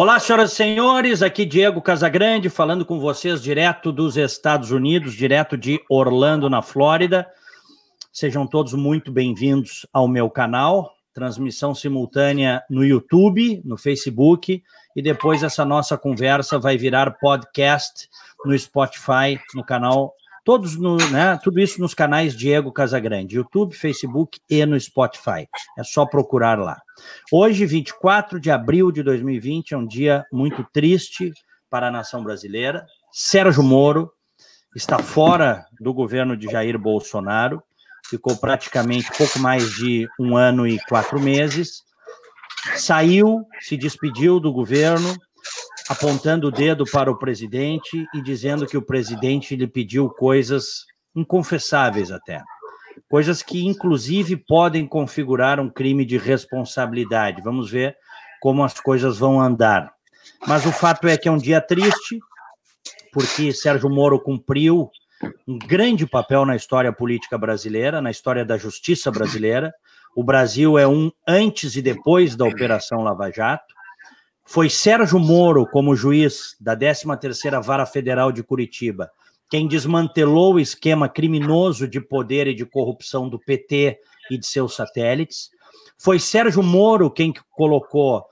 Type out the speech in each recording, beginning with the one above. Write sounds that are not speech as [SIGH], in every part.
Olá, senhoras e senhores, aqui Diego Casagrande falando com vocês direto dos Estados Unidos, direto de Orlando, na Flórida. Sejam todos muito bem-vindos ao meu canal, transmissão simultânea no YouTube, no Facebook, e depois essa nossa conversa vai virar podcast no Spotify, no canal todos no, né, tudo isso nos canais Diego Casagrande, YouTube, Facebook e no Spotify. É só procurar lá. Hoje, 24 de abril de 2020, é um dia muito triste para a nação brasileira. Sérgio Moro está fora do governo de Jair Bolsonaro, ficou praticamente pouco mais de um ano e quatro meses. Saiu, se despediu do governo, apontando o dedo para o presidente e dizendo que o presidente lhe pediu coisas inconfessáveis até. Coisas que, inclusive, podem configurar um crime de responsabilidade. Vamos ver como as coisas vão andar. Mas o fato é que é um dia triste, porque Sérgio Moro cumpriu um grande papel na história política brasileira, na história da justiça brasileira. O Brasil é um antes e depois da Operação Lava Jato. Foi Sérgio Moro, como juiz da 13ª Vara Federal de Curitiba, quem desmantelou o esquema criminoso de poder e de corrupção do PT e de seus satélites. Foi Sérgio Moro quem colocou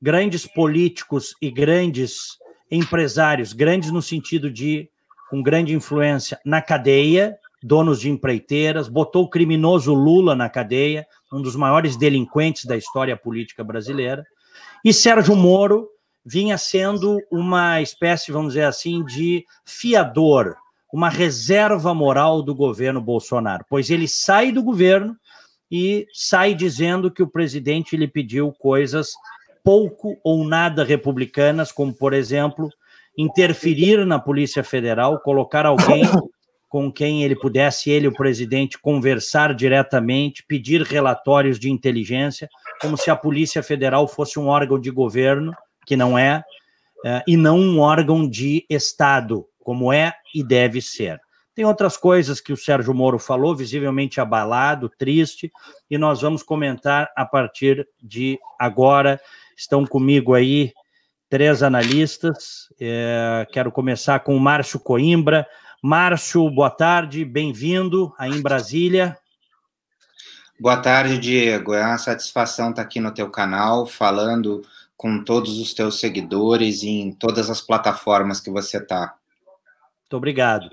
grandes políticos e grandes empresários, grandes no sentido de com grande influência, na cadeia, donos de empreiteiras, botou o criminoso Lula na cadeia, um dos maiores delinquentes da história política brasileira. E Sérgio Moro vinha sendo uma espécie, vamos dizer assim, de fiador, uma reserva moral do governo Bolsonaro, pois ele sai do governo e sai dizendo que o presidente lhe pediu coisas pouco ou nada republicanas, como, por exemplo, interferir na Polícia Federal, colocar alguém [LAUGHS] com quem ele pudesse, ele, o presidente, conversar diretamente, pedir relatórios de inteligência, como se a Polícia Federal fosse um órgão de governo, que não é, é e não um órgão de Estado, como é e deve ser. Tem outras coisas que o Sérgio Moro falou, visivelmente abalado, triste, e nós vamos comentar a partir de agora. Estão comigo aí três analistas. É, quero começar com o Márcio Coimbra, Márcio, boa tarde, bem-vindo aí em Brasília. Boa tarde, Diego. É uma satisfação estar aqui no teu canal, falando com todos os teus seguidores em todas as plataformas que você está. Muito obrigado.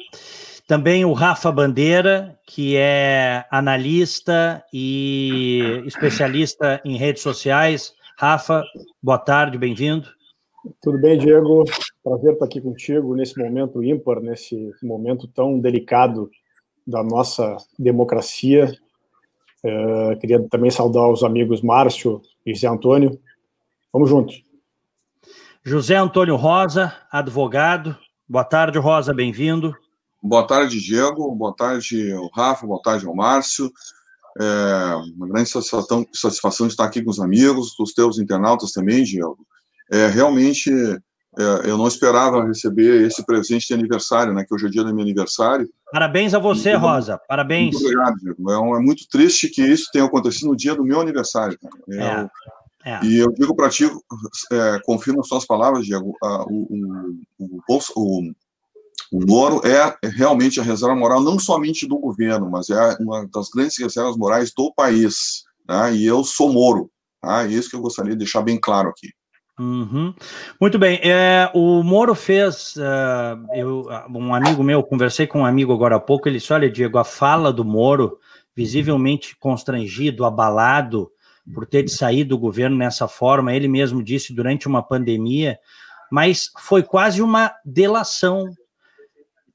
Também o Rafa Bandeira, que é analista e especialista em redes sociais. Rafa, boa tarde, bem-vindo. Tudo bem, Diego? Prazer estar aqui contigo nesse momento ímpar, nesse momento tão delicado da nossa democracia. É, queria também saudar os amigos Márcio e José Antônio. Vamos juntos. José Antônio Rosa, advogado. Boa tarde, Rosa, bem-vindo. Boa tarde, Diego. Boa tarde, ao Rafa. Boa tarde, ao Márcio. É uma grande satisfação, satisfação de estar aqui com os amigos, com os teus internautas também, Diego é, realmente é, eu não esperava receber esse presente de aniversário, né? Que hoje é dia do meu aniversário. Parabéns a você, Rosa. Parabéns. Muito obrigado, Diego. É, é, muito triste que isso tenha acontecido no dia do meu aniversário. É, é. E eu digo para ti, é, confirmo as suas palavras, Diego, a, o, o, o, o, Moro é realmente a reserva moral não somente do governo, mas é uma das grandes reservas morais do país. Tá? E eu sou Moro. Tá? Isso que eu gostaria de deixar bem claro aqui. Uhum. Muito bem. É, o Moro fez. Uh, eu, um amigo meu, conversei com um amigo agora há pouco, ele disse: Olha, Diego, a fala do Moro, visivelmente constrangido, abalado por ter de sair do governo nessa forma, ele mesmo disse durante uma pandemia, mas foi quase uma delação.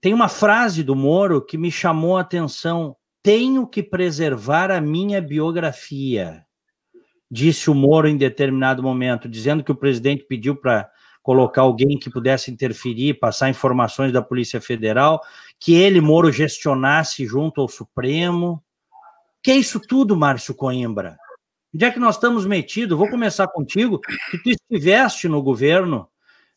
Tem uma frase do Moro que me chamou a atenção: tenho que preservar a minha biografia disse o Moro em determinado momento, dizendo que o presidente pediu para colocar alguém que pudesse interferir, passar informações da Polícia Federal, que ele, Moro, gestionasse junto ao Supremo. Que é isso tudo, Márcio Coimbra? Onde é que nós estamos metidos? Vou começar contigo, que tu estiveste no governo,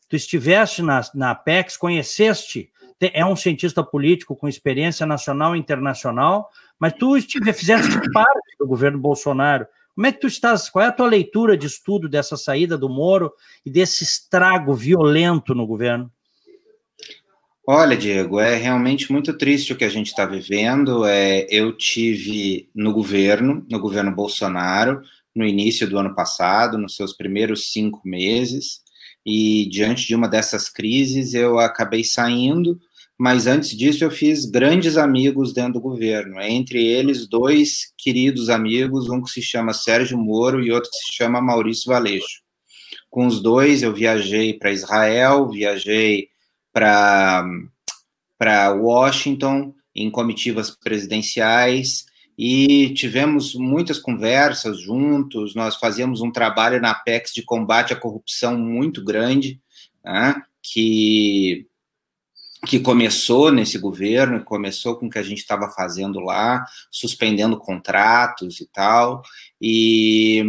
tu estiveste na, na Apex, conheceste, é um cientista político com experiência nacional e internacional, mas tu estive, fizeste parte do governo Bolsonaro. Como é que tu estás? Qual é a tua leitura de estudo dessa saída do Moro e desse estrago violento no governo? Olha, Diego, é realmente muito triste o que a gente está vivendo. É, eu tive no governo, no governo Bolsonaro, no início do ano passado, nos seus primeiros cinco meses, e diante de uma dessas crises eu acabei saindo, mas antes disso eu fiz grandes amigos dentro do governo, entre eles dois queridos amigos, um que se chama Sérgio Moro e outro que se chama Maurício Valeixo. Com os dois eu viajei para Israel, viajei para Washington em comitivas presidenciais e tivemos muitas conversas juntos. Nós fazíamos um trabalho na Apex de combate à corrupção muito grande, né, que que começou nesse governo, começou com o que a gente estava fazendo lá, suspendendo contratos e tal, e,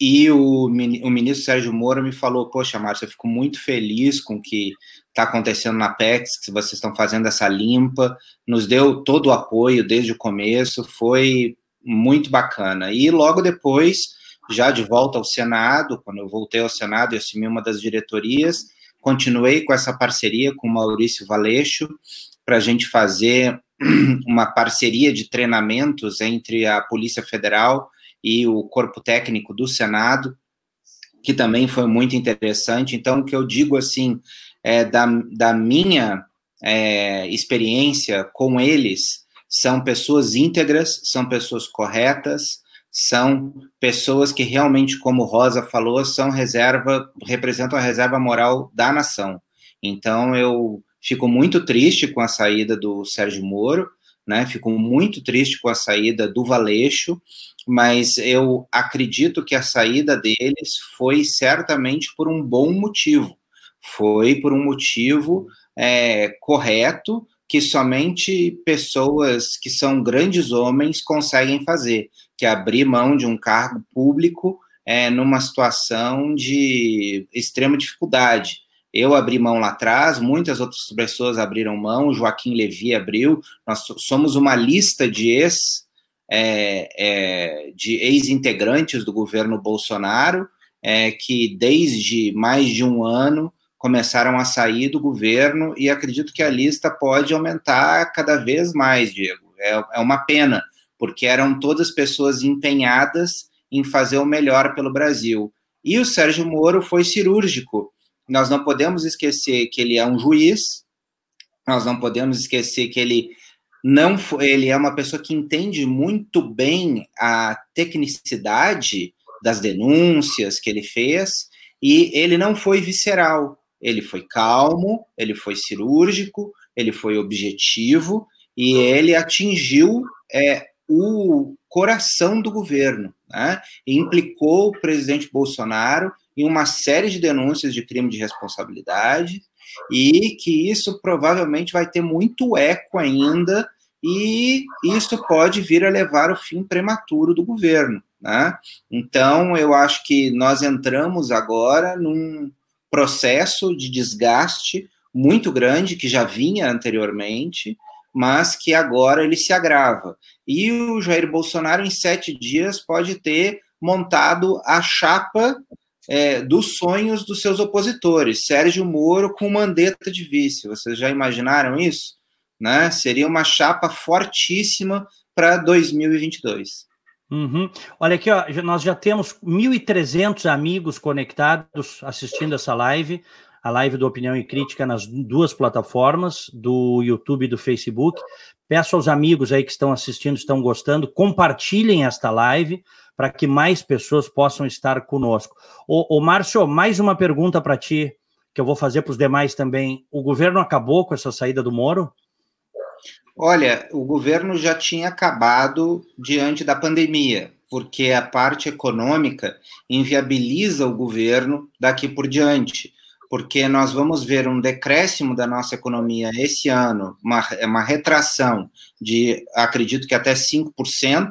e o, o ministro Sérgio Moro me falou, poxa, Márcio, eu fico muito feliz com que está acontecendo na PEX, que vocês estão fazendo essa limpa, nos deu todo o apoio desde o começo, foi muito bacana. E logo depois, já de volta ao Senado, quando eu voltei ao Senado e assumi uma das diretorias, continuei com essa parceria com o Maurício Valeixo, para a gente fazer [CLEARS THROAT] uma parceria de treinamentos entre a Polícia Federal e o Corpo Técnico do Senado, que também foi muito interessante. Então, o que eu digo assim, é, da, da minha é, experiência com eles, são pessoas íntegras, são pessoas corretas, são pessoas que realmente, como Rosa falou, são reserva, representam a reserva moral da nação. Então, eu fico muito triste com a saída do Sérgio Moro, né? Fico muito triste com a saída do Valeixo, mas eu acredito que a saída deles foi certamente por um bom motivo foi por um motivo é, correto que somente pessoas que são grandes homens conseguem fazer, que abrir mão de um cargo público é, numa situação de extrema dificuldade. Eu abri mão lá atrás, muitas outras pessoas abriram mão, Joaquim Levi abriu, nós somos uma lista de ex é, é, de ex-integrantes do governo Bolsonaro, é, que desde mais de um ano começaram a sair do governo e acredito que a lista pode aumentar cada vez mais, Diego. É, é uma pena, porque eram todas pessoas empenhadas em fazer o melhor pelo Brasil. E o Sérgio Moro foi cirúrgico. Nós não podemos esquecer que ele é um juiz, nós não podemos esquecer que ele não ele é uma pessoa que entende muito bem a tecnicidade das denúncias que ele fez e ele não foi visceral. Ele foi calmo, ele foi cirúrgico, ele foi objetivo e ele atingiu é, o coração do governo, né? E implicou o presidente Bolsonaro em uma série de denúncias de crime de responsabilidade e que isso provavelmente vai ter muito eco ainda e isso pode vir a levar ao fim prematuro do governo, né? Então eu acho que nós entramos agora num processo de desgaste muito grande que já vinha anteriormente, mas que agora ele se agrava. E o Jair Bolsonaro, em sete dias, pode ter montado a chapa é, dos sonhos dos seus opositores, Sérgio Moro com Mandetta de vice. Vocês já imaginaram isso? Né? Seria uma chapa fortíssima para 2022. Uhum. Olha aqui, ó, nós já temos 1.300 amigos conectados assistindo essa live, a live do Opinião e Crítica nas duas plataformas, do YouTube e do Facebook. Peço aos amigos aí que estão assistindo, estão gostando, compartilhem esta live para que mais pessoas possam estar conosco. Ô, ô Márcio, mais uma pergunta para ti, que eu vou fazer para os demais também. O governo acabou com essa saída do Moro? Olha, o governo já tinha acabado diante da pandemia, porque a parte econômica inviabiliza o governo daqui por diante, porque nós vamos ver um decréscimo da nossa economia esse ano, uma, uma retração de, acredito que até 5%,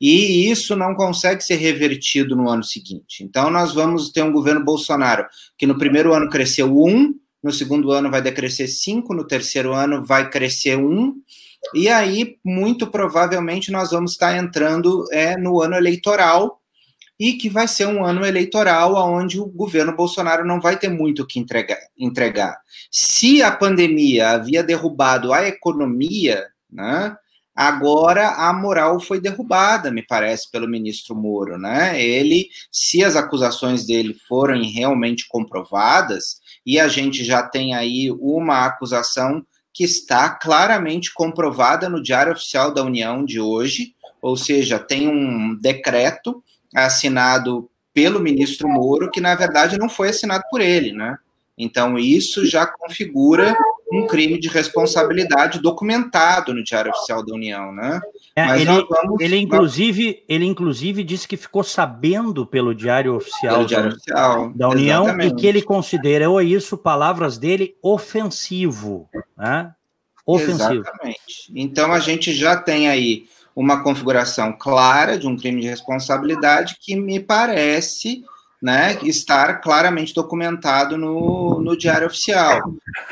e isso não consegue ser revertido no ano seguinte. Então, nós vamos ter um governo Bolsonaro que no primeiro ano cresceu 1, no segundo ano vai decrescer 5, no terceiro ano vai crescer 1, e aí, muito provavelmente, nós vamos estar entrando é, no ano eleitoral, e que vai ser um ano eleitoral onde o governo Bolsonaro não vai ter muito o que entregar, entregar. Se a pandemia havia derrubado a economia, né, agora a moral foi derrubada, me parece, pelo ministro Moro. Né? Ele, se as acusações dele forem realmente comprovadas, e a gente já tem aí uma acusação que está claramente comprovada no Diário Oficial da União de hoje, ou seja, tem um decreto assinado pelo ministro Moro, que na verdade não foi assinado por ele, né? Então, isso já configura um crime de responsabilidade documentado no Diário Oficial da União, né? É, ele, vamos... ele, inclusive, ele, inclusive, disse que ficou sabendo pelo Diário Oficial, pelo Diário da, Oficial da União exatamente. e que ele considerou isso, palavras dele, ofensivo. Né? Ofensivo. Exatamente. Então, a gente já tem aí uma configuração clara de um crime de responsabilidade que me parece né, estar claramente documentado no, no Diário Oficial.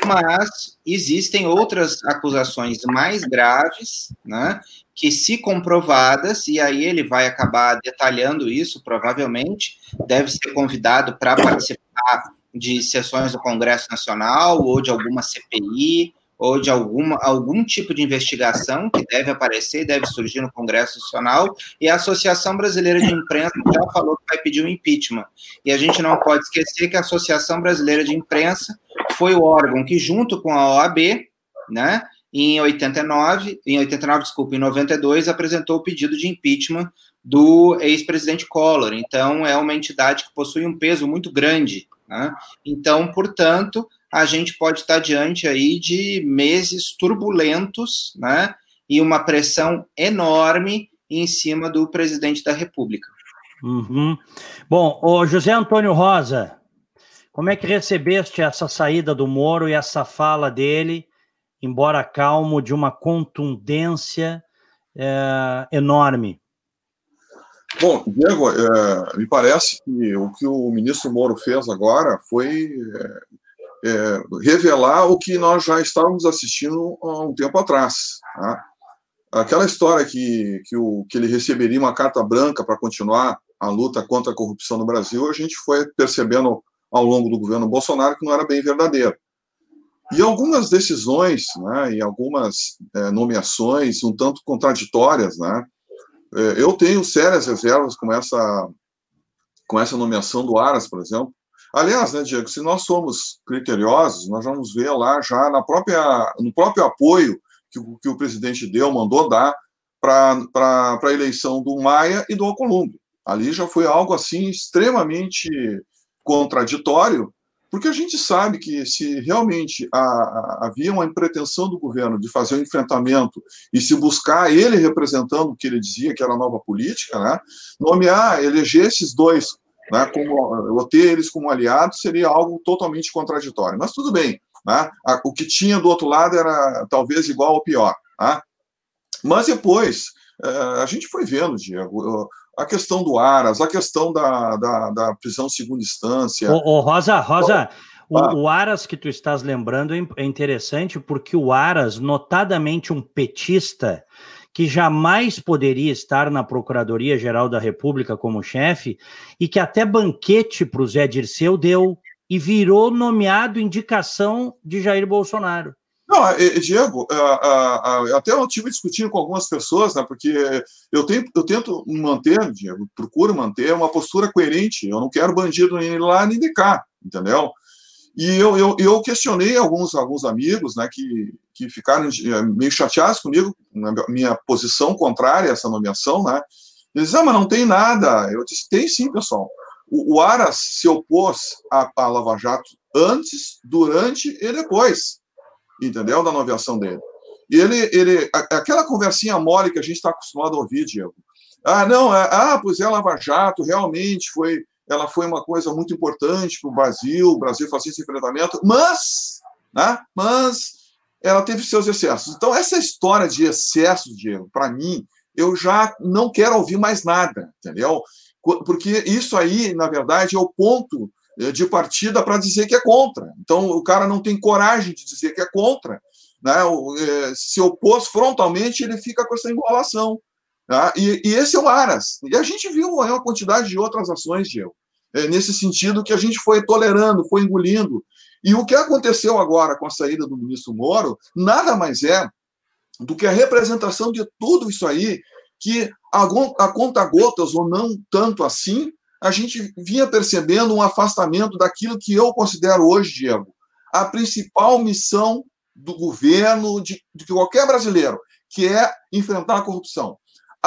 Mas existem outras acusações mais graves, né, que, se comprovadas, e aí ele vai acabar detalhando isso, provavelmente, deve ser convidado para participar de sessões do Congresso Nacional ou de alguma CPI ou de alguma, algum tipo de investigação que deve aparecer e deve surgir no Congresso Nacional, e a Associação Brasileira de Imprensa já falou que vai pedir um impeachment. E a gente não pode esquecer que a Associação Brasileira de Imprensa foi o órgão que, junto com a OAB, né, em 89, em 89, desculpa, em 92, apresentou o pedido de impeachment do ex-presidente Collor. Então, é uma entidade que possui um peso muito grande. Né? Então, portanto, a gente pode estar diante aí de meses turbulentos, né? E uma pressão enorme em cima do presidente da República. Uhum. Bom, o José Antônio Rosa, como é que recebeste essa saída do Moro e essa fala dele, embora calmo, de uma contundência é, enorme? Bom, Diego, é, me parece que o que o ministro Moro fez agora foi é, revelar o que nós já estávamos assistindo há um tempo atrás. Tá? Aquela história que, que, o, que ele receberia uma carta branca para continuar a luta contra a corrupção no Brasil, a gente foi percebendo ao longo do governo Bolsonaro que não era bem verdadeiro. E algumas decisões, né, e algumas é, nomeações um tanto contraditórias, né, é, eu tenho sérias reservas com essa, com essa nomeação do Aras, por exemplo, Aliás, né, Diego, se nós somos criteriosos, nós vamos ver lá já na própria, no próprio apoio que, o, que o presidente deu, mandou dar para a eleição do Maia e do Alcolumbre. Ali já foi algo assim extremamente contraditório, porque a gente sabe que se realmente a, a, havia uma pretensão do governo de fazer um enfrentamento e se buscar ele representando o que ele dizia que era a nova política, né, nomear, eleger esses dois né, como, ter eles como aliados seria algo totalmente contraditório. Mas tudo bem, né, o que tinha do outro lado era talvez igual ou pior. Né? Mas depois, é, a gente foi vendo, Diego, a questão do Aras, a questão da, da, da prisão segunda instância. Ô, ô Rosa, Rosa, o, ah. o, Aras que tu estás lembrando é, é interessante porque o Aras, notadamente um petista, que jamais poderia estar na Procuradoria-Geral da República como chefe, e que até banquete para o Zé Dirceu deu e virou nomeado indicação de Jair Bolsonaro. Não, Diego, até eu tive discutindo com algumas pessoas, né, porque eu, tenho, eu tento manter, Diego, procuro manter uma postura coerente. Eu não quero bandido nem lá nem de cá, entendeu? E eu, eu, eu questionei alguns, alguns amigos né, que, que ficaram eh, meio chateados comigo, na minha posição contrária a essa nomeação. Né? Eles ah, mas não tem nada. Eu disse, tem sim, pessoal. O, o Aras se opôs à, à Lava Jato antes, durante e depois, entendeu? Da nomeação dele. E ele, ele aquela conversinha mole que a gente está acostumado a ouvir, Diego. Ah, não, é, ah, pois é, Lava Jato realmente foi ela foi uma coisa muito importante para o Brasil, o Brasil fazia esse enfrentamento, mas, né, mas ela teve seus excessos. Então, essa história de excesso, Diego, para mim, eu já não quero ouvir mais nada, entendeu? Porque isso aí, na verdade, é o ponto eh, de partida para dizer que é contra. Então, o cara não tem coragem de dizer que é contra, né? Eh, se opôs frontalmente, ele fica com essa enrolação. Tá? E, e, esse é o Aras. E a gente viu uma quantidade de outras ações, Diego, é, nesse sentido que a gente foi tolerando, foi engolindo. E o que aconteceu agora com a saída do ministro Moro nada mais é do que a representação de tudo isso aí, que a, a conta gotas, ou não tanto assim, a gente vinha percebendo um afastamento daquilo que eu considero hoje, Diego, a principal missão do governo, de, de qualquer brasileiro, que é enfrentar a corrupção.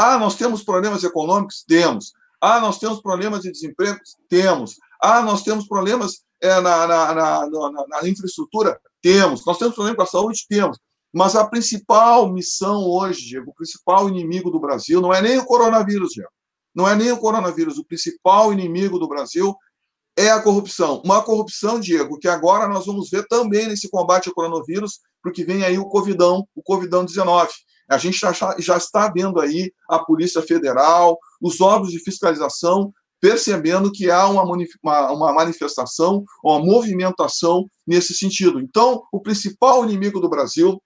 Ah, nós temos problemas econômicos? Temos. Ah, nós temos problemas de desemprego? Temos. Ah, nós temos problemas é, na, na, na, na, infraestrutura? Temos. Nós temos problemas com a saúde? Temos. Mas a principal missão hoje, Diego, o principal inimigo do Brasil não é nem o coronavírus, Diego. Não é nem o coronavírus. O principal inimigo do Brasil é a corrupção. Uma corrupção, Diego, que agora nós vamos ver também nesse combate ao coronavírus, porque vem aí o Covidão, o Covidão-19. A gente já, já está vendo aí a Polícia Federal, os órgãos de fiscalização percebendo que há uma, uma manifestação, uma movimentação nesse sentido. Então, o principal inimigo do Brasil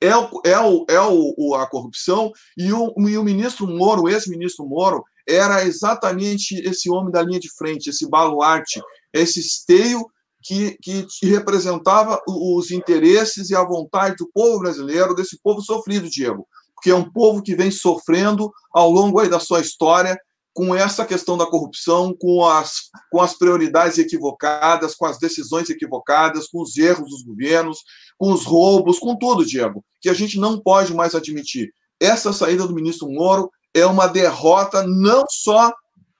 é, o, é, o, é o, a corrupção, e o, e o ministro Moro, o ex-ministro Moro, era exatamente esse homem da linha de frente, esse baluarte, esse esteio que, que representava os interesses e a vontade do povo brasileiro, desse povo sofrido, Diego, porque é um povo que vem sofrendo ao longo da sua história com essa questão da corrupção, com as, com as prioridades equivocadas, com as decisões equivocadas, com os erros dos governos, com os roubos, com tudo, Diego, que a gente não pode mais admitir. Essa saída do ministro Moro é uma derrota não só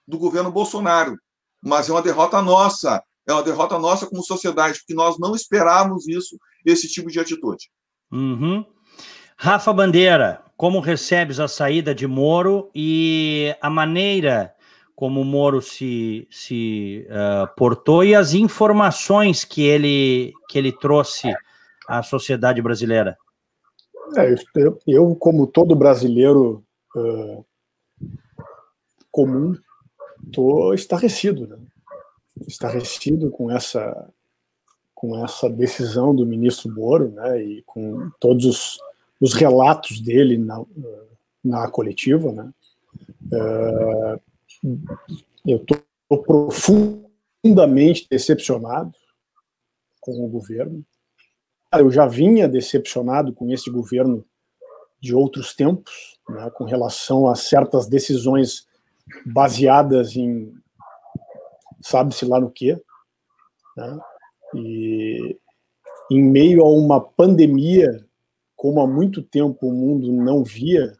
do governo Bolsonaro, mas é uma derrota nossa, é uma derrota nossa como sociedade, porque nós não esperávamos isso, esse tipo de atitude. Uhum. Rafa Bandeira, como recebes a saída de Moro e a maneira como o Moro se, se uh, portou e as informações que ele, que ele trouxe à sociedade brasileira? É, eu, eu, como todo brasileiro uh, comum, estou estarrecido, né? Estarrecido com essa com essa decisão do ministro Moro, né, e com todos os os relatos dele na, na coletiva, né? Uh, eu estou profundamente decepcionado com o governo. Eu já vinha decepcionado com esse governo de outros tempos, né, com relação a certas decisões baseadas em sabe-se lá no quê, né, e em meio a uma pandemia como há muito tempo o mundo não via,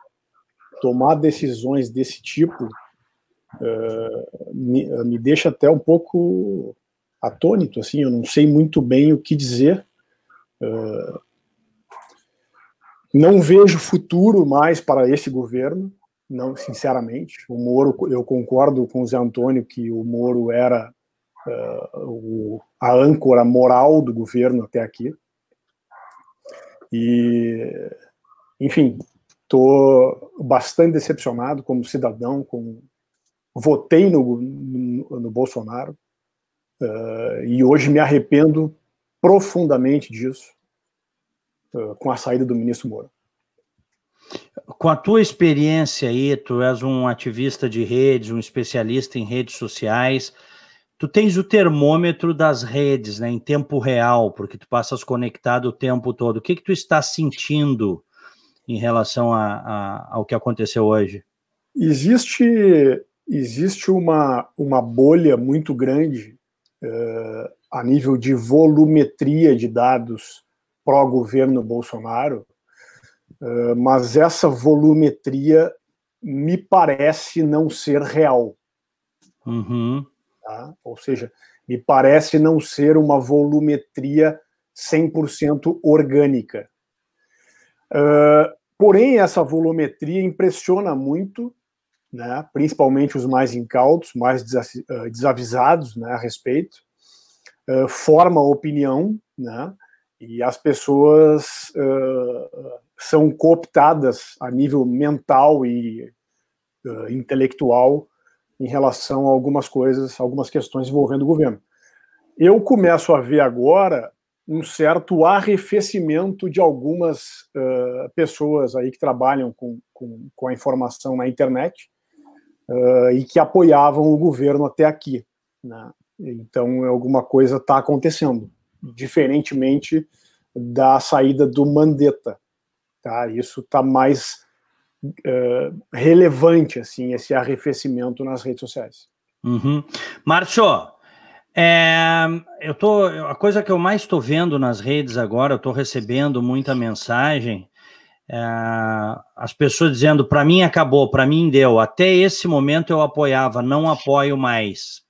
tomar decisões desse tipo uh, me, me, deixa até um pouco atônito, assim, eu não sei muito bem o que dizer. Uh, não vejo futuro mais para esse governo, não sinceramente. O Moro, eu concordo com o Zé Antônio que o Moro era uh, o, a âncora moral do governo até aqui. E, enfim, estou bastante decepcionado como cidadão, como votei no, no, no Bolsonaro uh, e hoje me arrependo profundamente disso uh, com a saída do ministro Moura. Com a tua experiência aí, tu és um ativista de redes, um especialista em redes sociais, tu tens o termômetro das redes, né, em tempo real, porque tu passas conectado o tempo todo. O que que tu está sentindo em relação a, a, ao que aconteceu hoje? Existe existe uma, uma bolha muito grande uh, a nível de volumetria de dados pró-governo Bolsonaro, uh, mas essa volumetria me parece não ser real. Uhum. Tá? Ou seja, me parece não ser uma volumetria 100% orgânica. Uh, porém, essa volumetria impressiona muito, né, principalmente os mais incautos, mais desavisados né, a respeito, uh, forma opinião, né, e as pessoas uh, são cooptadas a nível mental e intelectual em relação a algumas coisas, algumas questões envolvendo o governo. Eu começo a ver agora um certo arrefecimento de algumas uh, pessoas aí que trabalham com, com, com, a informação na internet uh, e que apoiavam o governo até aqui. Né? Então, alguma coisa está acontecendo, diferentemente da saída do Mandetta. Tá? Isso está mais uh, relevante, assim, esse arrefecimento nas redes sociais. Uhum. Márcio, é, eu tô, a coisa que eu mais estou vendo nas redes agora, eu estou recebendo muita mensagem, é, as pessoas dizendo para mim acabou, para mim deu. Até esse momento eu apoiava, não apoio mais.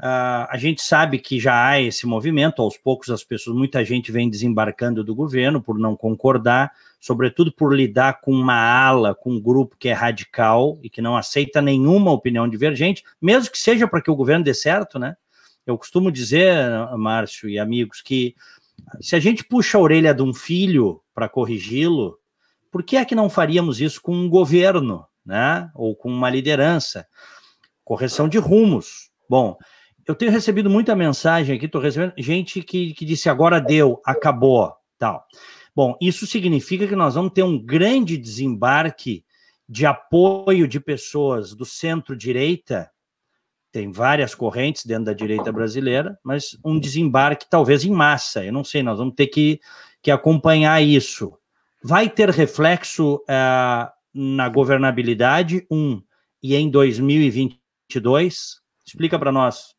Uh, a gente sabe que já há esse movimento, aos poucos as pessoas, muita gente vem desembarcando do governo por não concordar, sobretudo por lidar com uma ala, com um grupo que é radical e que não aceita nenhuma opinião divergente, mesmo que seja para que o governo dê certo, né? Eu costumo dizer, Márcio e amigos, que se a gente puxa a orelha de um filho para corrigi-lo, por que é que não faríamos isso com um governo, né? Ou com uma liderança? Correção de rumos. Bom, eu tenho recebido muita mensagem aqui, estou recebendo gente que, que disse agora deu, acabou, tal. Bom, isso significa que nós vamos ter um grande desembarque de apoio de pessoas do centro-direita, tem várias correntes dentro da direita brasileira, mas um desembarque talvez em massa, eu não sei, nós vamos ter que, que acompanhar isso. Vai ter reflexo uh, na governabilidade, um, e em 2022? Explica para nós.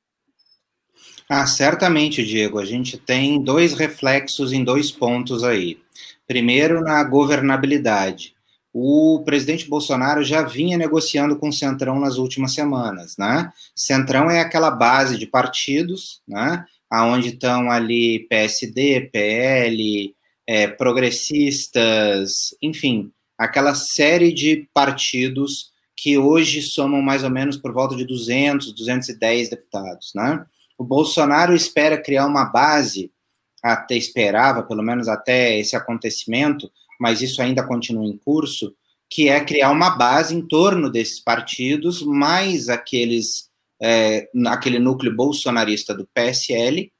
Ah, certamente, Diego. A gente tem dois reflexos em dois pontos aí. Primeiro, na governabilidade. O presidente Bolsonaro já vinha negociando com o Centrão nas últimas semanas, né? Centrão é aquela base de partidos, né? Aonde estão ali PSD, PL, é, progressistas, enfim, aquela série de partidos que hoje somam mais ou menos por volta de 200, 210 deputados, né? O Bolsonaro espera criar uma base, até esperava, pelo menos até esse acontecimento, mas isso ainda continua em curso, que é criar uma base em torno desses partidos, mais aqueles, é, aquele núcleo bolsonarista do PSL,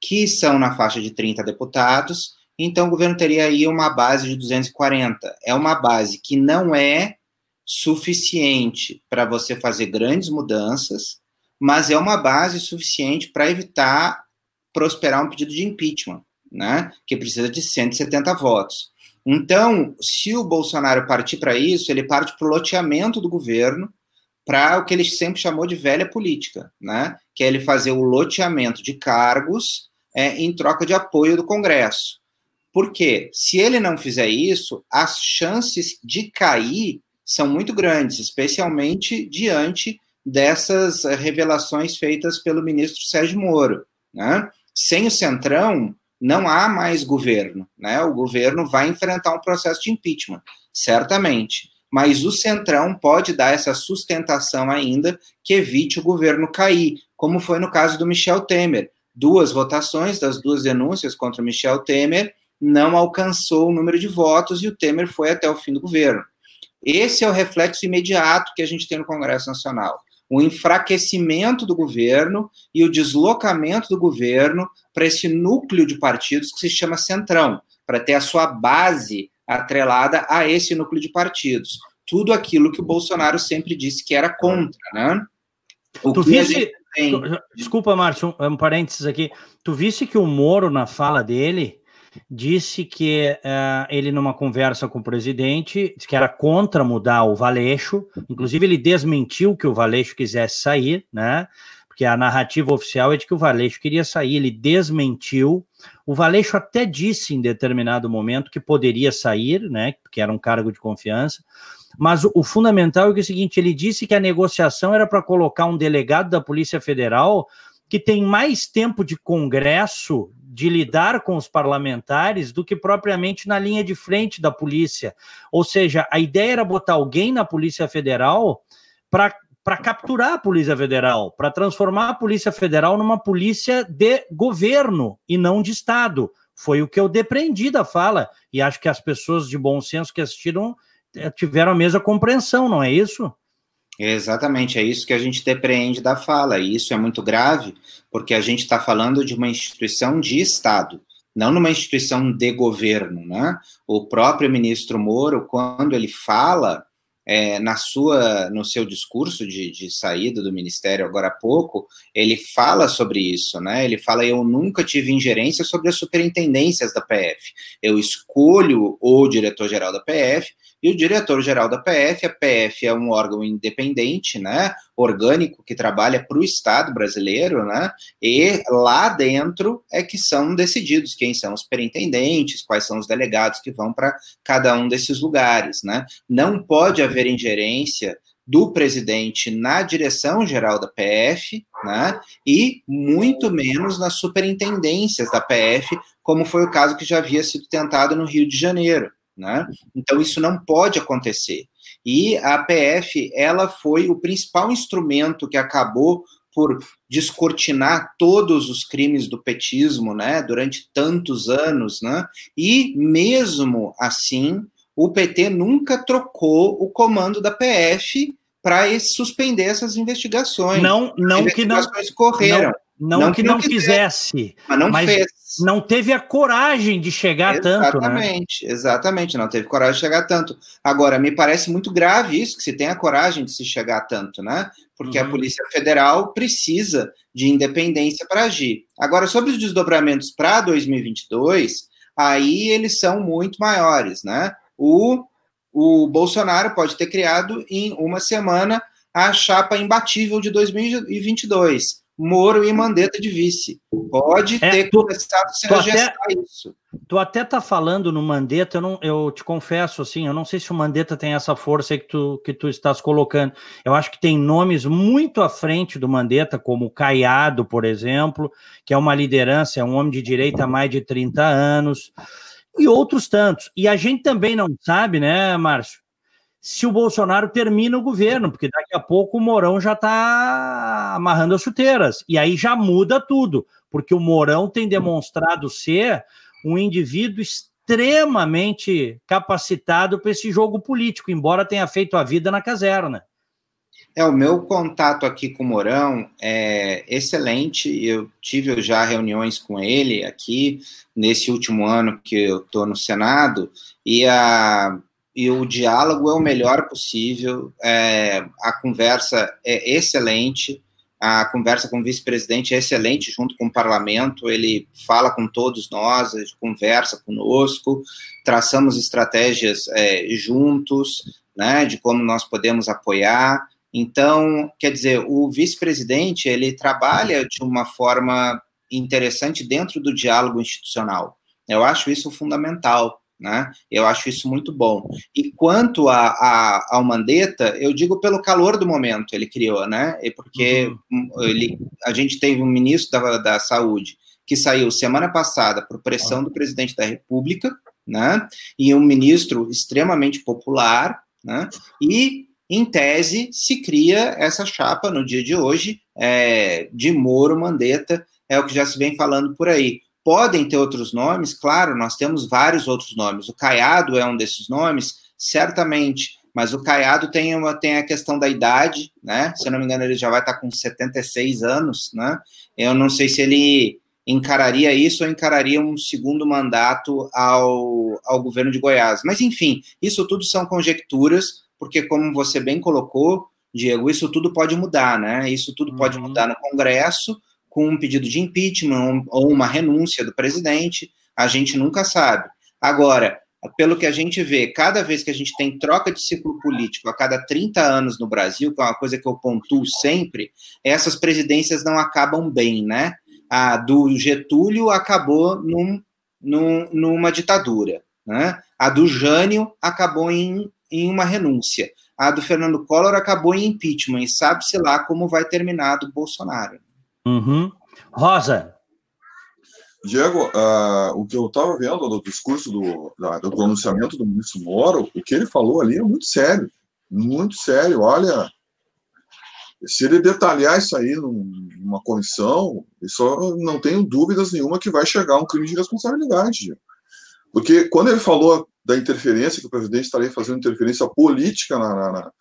que são na faixa de 30 deputados, então o governo teria aí uma base de 240. É uma base que não é suficiente para você fazer grandes mudanças, mas é uma base suficiente para evitar prosperar um pedido de impeachment, né? Que precisa de 170 votos. Então, se o Bolsonaro partir para isso, ele parte para o loteamento do governo para o que ele sempre chamou de velha política, né? Que é ele fazer o loteamento de cargos é, em troca de apoio do Congresso. Porque se ele não fizer isso, as chances de cair são muito grandes, especialmente diante dessas revelações feitas pelo ministro Sérgio Moro. Né? Sem o Centrão, não há mais governo. Né? O governo vai enfrentar um processo de impeachment, certamente. Mas o Centrão pode dar essa sustentação ainda que evite o governo cair, como foi no caso do Michel Temer. Duas votações das duas denúncias contra o Michel Temer não alcançou o número de votos e o Temer foi até o fim do governo. Esse é o reflexo imediato que a gente tem no Congresso Nacional o enfraquecimento do governo e o deslocamento do governo para esse núcleo de partidos que se chama Centrão, para ter a sua base atrelada a esse núcleo de partidos. Tudo aquilo que o Bolsonaro sempre disse que era contra, né? O tu visse, tem... Desculpa, Márcio, um, um parênteses aqui. Tu visse que o Moro, na fala dele, disse que uh, ele, numa conversa com o presidente, que era contra mudar o Valeixo, inclusive ele desmentiu que o Valeixo quisesse sair, né? Porque a narrativa oficial é de que o Valeixo queria sair, ele desmentiu. O Valeixo até disse em determinado momento que poderia sair, né? Porque era um cargo de confiança. Mas o, o fundamental é, que é o seguinte: ele disse que a negociação era para colocar um delegado da Polícia Federal que tem mais tempo de Congresso de lidar com os parlamentares do que propriamente na linha de frente da polícia. Ou seja, a ideia era botar alguém na Polícia Federal para capturar a Polícia Federal, para transformar a Polícia Federal numa polícia de governo e não de Estado. Foi o que eu depreendi da fala, e acho que as pessoas de bom senso que assistiram eh, tiveram a mesma compreensão, não é isso? Exatamente, é isso que a gente depreende da fala, e isso é muito grave, porque a gente está falando de uma instituição de Estado, não numa instituição de governo, né? O próprio ministro Moro, quando ele fala é, na sua, no seu discurso de, de, saída do ministério agora há pouco, ele fala sobre isso, né? Ele fala: eu nunca tive ingerência sobre as superintendências da PF. Eu escolho o diretor-geral da PF e o diretor-geral da PF, a PF é um órgão independente, né, orgânico, que trabalha para o Estado brasileiro, né, e lá dentro é que são decididos quem são os superintendentes, quais são os delegados que vão para cada um desses lugares, né. Não pode haver ingerência do presidente na direção geral da PF, né, e muito menos nas superintendências da PF, como foi o caso que já havia sido tentado no Rio de Janeiro. Né? Então isso não pode acontecer. E a PF ela foi o principal instrumento que acabou por descortinar todos os crimes do petismo, né, durante tantos anos, né? E mesmo assim, o PT nunca trocou o comando da PF para suspender essas investigações. Não, não As investigações que não correram. Não, não, não que não, não fizesse, mas não mas fez não teve a coragem de chegar exatamente, tanto, né? Exatamente, exatamente, não teve coragem de chegar tanto. Agora, me parece muito grave isso, que se tenha coragem de se chegar tanto, né? Porque uhum. a Polícia Federal precisa de independência para agir. Agora, sobre os desdobramentos para 2022, aí eles são muito maiores, né? O, o Bolsonaro pode ter criado em uma semana a chapa imbatível de 2022 Moro e Mandetta de vice. Pode é, ter tu, começado a se gestar isso. Tu até tá falando no Mandetta, eu, não, eu te confesso assim, eu não sei se o Mandetta tem essa força que tu, que tu estás colocando. Eu acho que tem nomes muito à frente do Mandetta, como o Caiado, por exemplo, que é uma liderança, é um homem de direita há mais de 30 anos, e outros tantos. E a gente também não sabe, né, Márcio, se o Bolsonaro termina o governo, porque daqui a pouco o Mourão já está amarrando as chuteiras. E aí já muda tudo, porque o Mourão tem demonstrado ser um indivíduo extremamente capacitado para esse jogo político, embora tenha feito a vida na caserna. É, o meu contato aqui com o Mourão é excelente. Eu tive já reuniões com ele aqui nesse último ano que eu estou no Senado, e a e o diálogo é o melhor possível, é, a conversa é excelente, a conversa com o vice-presidente é excelente junto com o parlamento, ele fala com todos nós, conversa conosco, traçamos estratégias é, juntos, né, de como nós podemos apoiar. Então, quer dizer, o vice-presidente, ele trabalha de uma forma interessante dentro do diálogo institucional. Eu acho isso fundamental. Né? Eu acho isso muito bom. E quanto a, a, ao Mandetta, eu digo pelo calor do momento ele criou, né? E porque uhum. ele, a gente teve um ministro da, da Saúde que saiu semana passada por pressão do presidente da República, né? E um ministro extremamente popular, né? E em tese se cria essa chapa no dia de hoje é, de Moro Mandetta, é o que já se vem falando por aí. Podem ter outros nomes, claro, nós temos vários outros nomes. O Caiado é um desses nomes, certamente, mas o Caiado tem, uma, tem a questão da idade, né? Se eu não me engano, ele já vai estar com 76 anos, né? Eu não sei se ele encararia isso ou encararia um segundo mandato ao, ao governo de Goiás. Mas, enfim, isso tudo são conjecturas, porque, como você bem colocou, Diego, isso tudo pode mudar, né? Isso tudo pode uhum. mudar no Congresso com um pedido de impeachment ou uma renúncia do presidente, a gente nunca sabe. Agora, pelo que a gente vê, cada vez que a gente tem troca de ciclo político a cada 30 anos no Brasil, que é uma coisa que eu pontuo sempre, essas presidências não acabam bem, né? A do Getúlio acabou num, num, numa ditadura, né? A do Jânio acabou em, em uma renúncia. A do Fernando Collor acabou em impeachment, e sabe-se lá como vai terminar do Bolsonaro. Uhum. Rosa. Diego, uh, o que eu estava vendo do discurso do, do pronunciamento do ministro Moro, o que ele falou ali é muito sério, muito sério. Olha, se ele detalhar isso aí numa comissão, isso não tenho dúvidas nenhuma que vai chegar um crime de responsabilidade. Porque quando ele falou da interferência, que o presidente estaria fazendo interferência política na, na,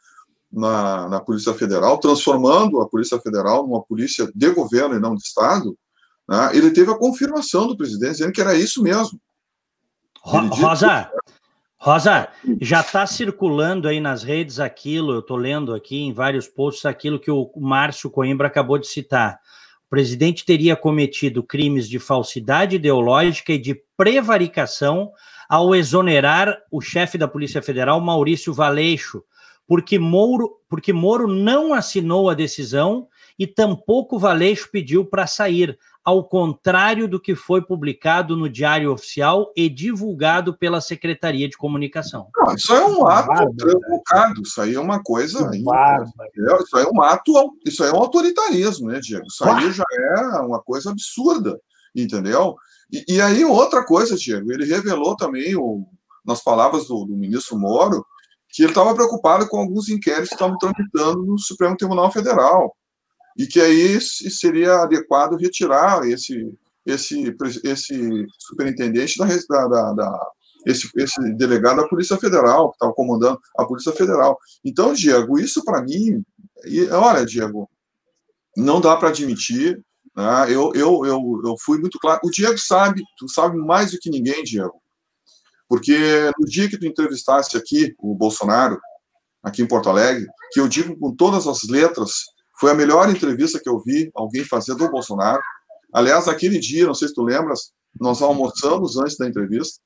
na, na Polícia Federal, transformando a Polícia Federal numa polícia de governo e não de Estado, né, ele teve a confirmação do presidente dizendo que era isso mesmo. Rosa, Rosa, já está circulando aí nas redes aquilo, eu estou lendo aqui em vários posts aquilo que o Márcio Coimbra acabou de citar. O presidente teria cometido crimes de falsidade ideológica e de prevaricação ao exonerar o chefe da Polícia Federal, Maurício Valeixo, porque Moro, porque Moro não assinou a decisão e tampouco Valeixo pediu para sair, ao contrário do que foi publicado no Diário Oficial e divulgado pela Secretaria de Comunicação. Não, isso é um ato provocado, isso aí é uma coisa. Isso aí é um ato, isso aí é um autoritarismo, né, Diego? Isso aí já é uma coisa absurda, entendeu? E, e aí, outra coisa, Diego, ele revelou também, o, nas palavras do, do ministro Moro, que ele estava preocupado com alguns inquéritos que estavam tramitando no Supremo Tribunal Federal e que aí seria adequado retirar esse esse esse superintendente da, da, da esse, esse delegado da Polícia Federal que estava comandando a Polícia Federal. Então, Diego, isso para mim, e, olha, Diego, não dá para admitir. Né? Eu, eu, eu, eu fui muito claro. O Diego sabe, tu sabe mais do que ninguém, Diego, porque no dia que tu entrevistasse aqui o Bolsonaro, aqui em Porto Alegre, que eu digo com todas as letras, foi a melhor entrevista que eu vi alguém fazer do Bolsonaro. Aliás, aquele dia, não sei se tu lembras, nós almoçamos antes da entrevista,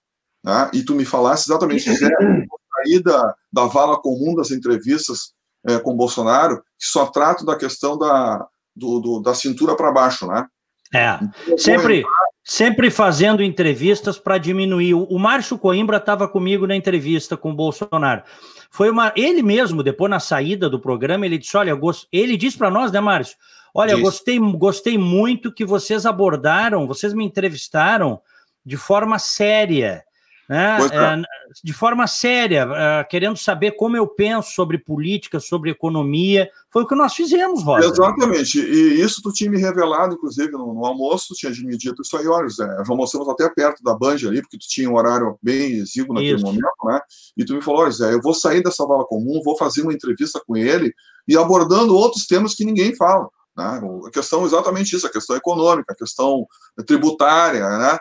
né, e tu me falasse exatamente isso, sair da, da vala comum das entrevistas é, com Bolsonaro, que só trata da questão da, do, do da cintura para baixo, né? É, então, sempre, sempre fazendo entrevistas para diminuir. O Márcio Coimbra estava comigo na entrevista com o Bolsonaro. Foi uma. Ele mesmo, depois na saída do programa, ele disse: Olha, gost... ele disse para nós, né, Márcio? Olha, gostei, gostei muito que vocês abordaram, vocês me entrevistaram de forma séria né, é, de forma séria, é, querendo saber como eu penso sobre política, sobre economia. Foi o que nós fizemos, Rosa. Exatamente. E isso tu tinha me revelado, inclusive, no, no almoço, tu tinha me dito isso aí, olha, Zé, nós almoçamos até perto da Band ali, porque tu tinha um horário bem exíguo naquele isso. momento, né? E tu me falou, olha, Zé, eu vou sair dessa vala comum, vou fazer uma entrevista com ele e abordando outros temas que ninguém fala. Né? A questão é exatamente isso, a questão econômica, a questão tributária, né?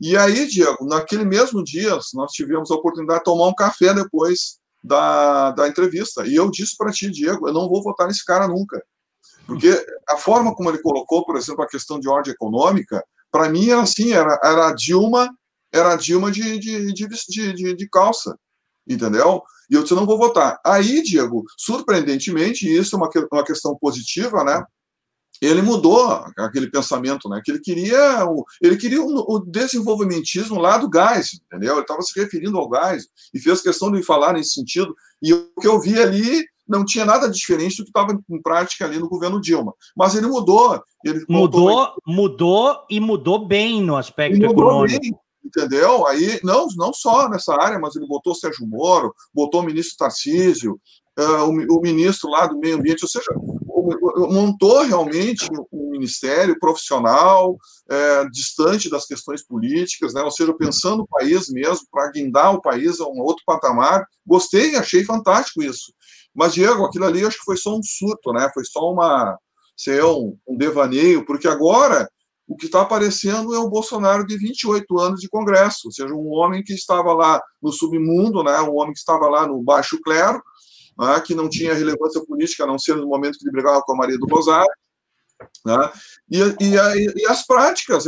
E aí, Diego, naquele mesmo dia, nós tivemos a oportunidade de tomar um café depois da, da entrevista. E eu disse para ti, Diego, eu não vou votar nesse cara nunca. Porque a forma como ele colocou, por exemplo, a questão de ordem econômica, para mim era assim, era, era a Dilma, era a Dilma de, de, de, de, de calça, entendeu? E eu disse, não vou votar. Aí, Diego, surpreendentemente, isso é uma, uma questão positiva, né? Ele mudou aquele pensamento, né? Que ele queria o, ele queria o, o desenvolvimentismo lá do gás, entendeu? Ele estava se referindo ao gás e fez questão de falar nesse sentido. E o que eu vi ali não tinha nada diferente do que estava em prática ali no governo Dilma. Mas ele mudou. Ele mudou, mudou e mudou bem no aspecto econômico. Bem, entendeu? Aí não, não só nessa área, mas ele botou Sérgio Moro, botou o ministro Tarcísio, uh, o, o, ministro lá do meio ambiente, ou seja, montou realmente um ministério profissional, é, distante das questões políticas, né? ou seja, pensando o país mesmo, para guindar o país a um outro patamar. Gostei, achei fantástico isso. Mas, Diego, aquilo ali acho que foi só um surto, né? foi só uma, sei, um, um devaneio, porque agora o que está aparecendo é o Bolsonaro de 28 anos de Congresso, ou seja, um homem que estava lá no submundo, né? um homem que estava lá no baixo clero, né, que não tinha relevância política, a não ser no momento que ele brigava com a Maria do Rosário. Né? E, e, e, as práticas,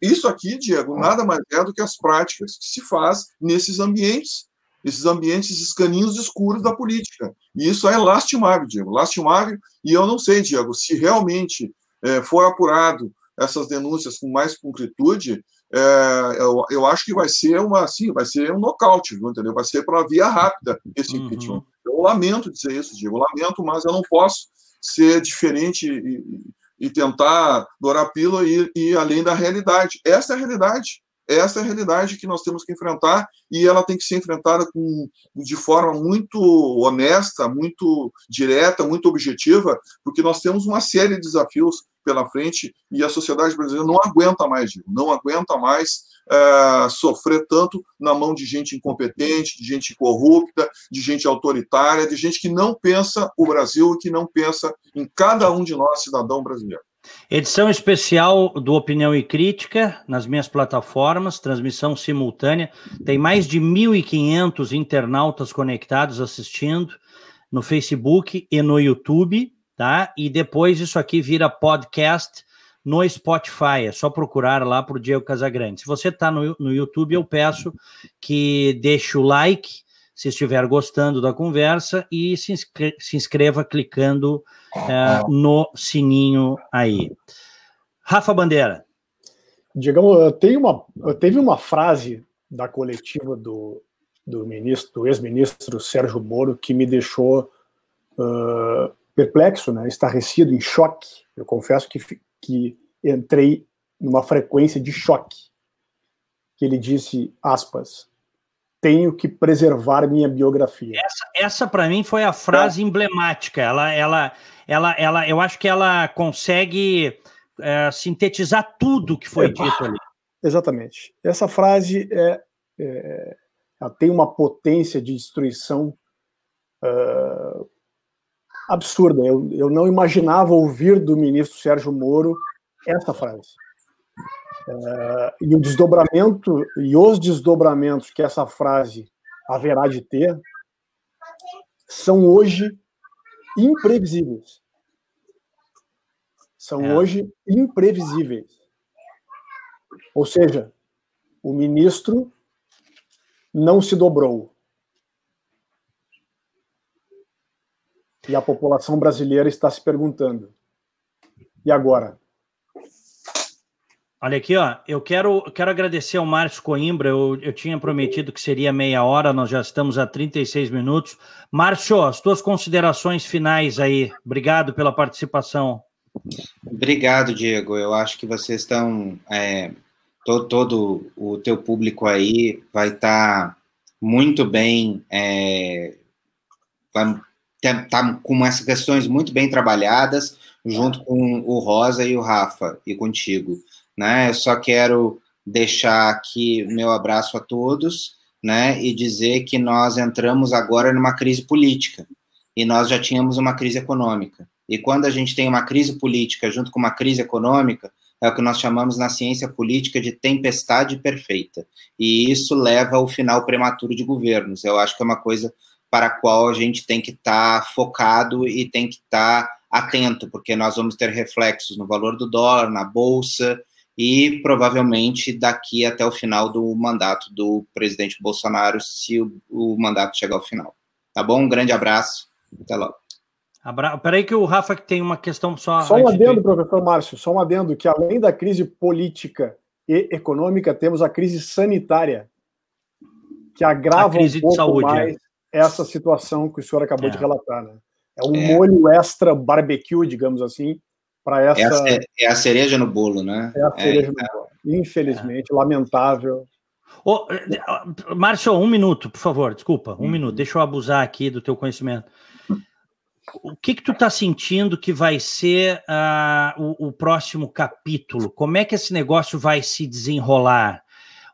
isso aqui, Diego, nada mais é do que as práticas que se faz nesses ambientes, esses ambientes escaninhos escuros da política. E isso é lastimável, Diego, lastimável. E eu não sei, Diego, se realmente é, for apurado essas denúncias com mais concretude, é, eu, eu, acho que vai ser uma, assim, vai ser um nocaute, entendeu? Vai ser para via rápida esse uhum. impeachment. Eu lamento dizer isso, Diego, lamento, mas eu não posso ser diferente e, e tentar dourar pílula e ir além da realidade. Essa é a realidade. Essa é a realidade que nós temos que enfrentar e ela tem que ser enfrentada com, de forma muito honesta, muito direta, muito objetiva, porque nós temos uma série de desafios pela frente e a sociedade brasileira não aguenta mais, não aguenta mais é, sofrer tanto na mão de gente incompetente, de gente corrupta, de gente autoritária, de gente que não pensa o Brasil e que não pensa em cada um de nós, cidadão brasileiro. Edição especial do Opinião e Crítica nas minhas plataformas, transmissão simultânea. Tem mais de 1.500 internautas conectados assistindo no Facebook e no YouTube, tá? E depois isso aqui vira podcast no Spotify. É só procurar lá para o Diego Casagrande. Se você está no, no YouTube, eu peço que deixe o like se estiver gostando da conversa e se, inscreva, se inscreva clicando é, no sininho aí. Rafa Bandeira. Digamos, tem uma, teve uma frase da coletiva do, do ministro, do ex-ministro Sérgio Moro, que me deixou uh, perplexo, né, estarrecido, em choque. Eu confesso que, que entrei numa frequência de choque. Que ele disse, aspas, tenho que preservar minha biografia. Essa, essa para mim foi a frase é. emblemática. Ela, ela, ela, ela, eu acho que ela consegue é, sintetizar tudo que foi é, dito ali. Exatamente. Essa frase é, é, ela tem uma potência de destruição uh, absurda. Eu, eu não imaginava ouvir do ministro Sérgio Moro essa frase. Uh, e o desdobramento e os desdobramentos que essa frase haverá de ter são hoje imprevisíveis. São é. hoje imprevisíveis. Ou seja, o ministro não se dobrou. E a população brasileira está se perguntando: e agora? Olha aqui, ó. Eu quero, quero agradecer ao Márcio Coimbra. Eu, eu tinha prometido que seria meia hora, nós já estamos a 36 minutos. Márcio, as tuas considerações finais aí. Obrigado pela participação. Obrigado, Diego. Eu acho que vocês estão. É, todo, todo, o teu público aí vai estar tá muito bem. É, vai estar tá com essas questões muito bem trabalhadas, junto com o Rosa e o Rafa, e contigo né? Eu só quero deixar aqui meu abraço a todos, né? E dizer que nós entramos agora numa crise política e nós já tínhamos uma crise econômica. E quando a gente tem uma crise política junto com uma crise econômica, é o que nós chamamos na ciência política de tempestade perfeita. E isso leva ao final prematuro de governos. Eu acho que é uma coisa para a qual a gente tem que estar tá focado e tem que estar tá atento, porque nós vamos ter reflexos no valor do dólar, na bolsa, e provavelmente daqui até o final do mandato do presidente Bolsonaro, se o, o mandato chegar ao final. Tá bom? Um grande abraço. Até logo. Abra... Peraí que o Rafa tem uma questão só... Só um adendo, de... professor Márcio, só um adendo, que além da crise política e econômica, temos a crise sanitária, que agrava um pouco saúde, mais é. essa situação que o senhor acabou é. de relatar. Né? É um é. molho extra barbecue, digamos assim, para essa. É a, é a, cereja no bolo, né? É a cereja no é. bolo. Infelizmente, lamentável. Ô, Márcio, um minuto, por favor, desculpa, um hum. minuto, deixa eu abusar aqui do teu conhecimento. O que que tu está sentindo que vai ser uh, o, o, próximo capítulo? Como é que esse negócio vai se desenrolar?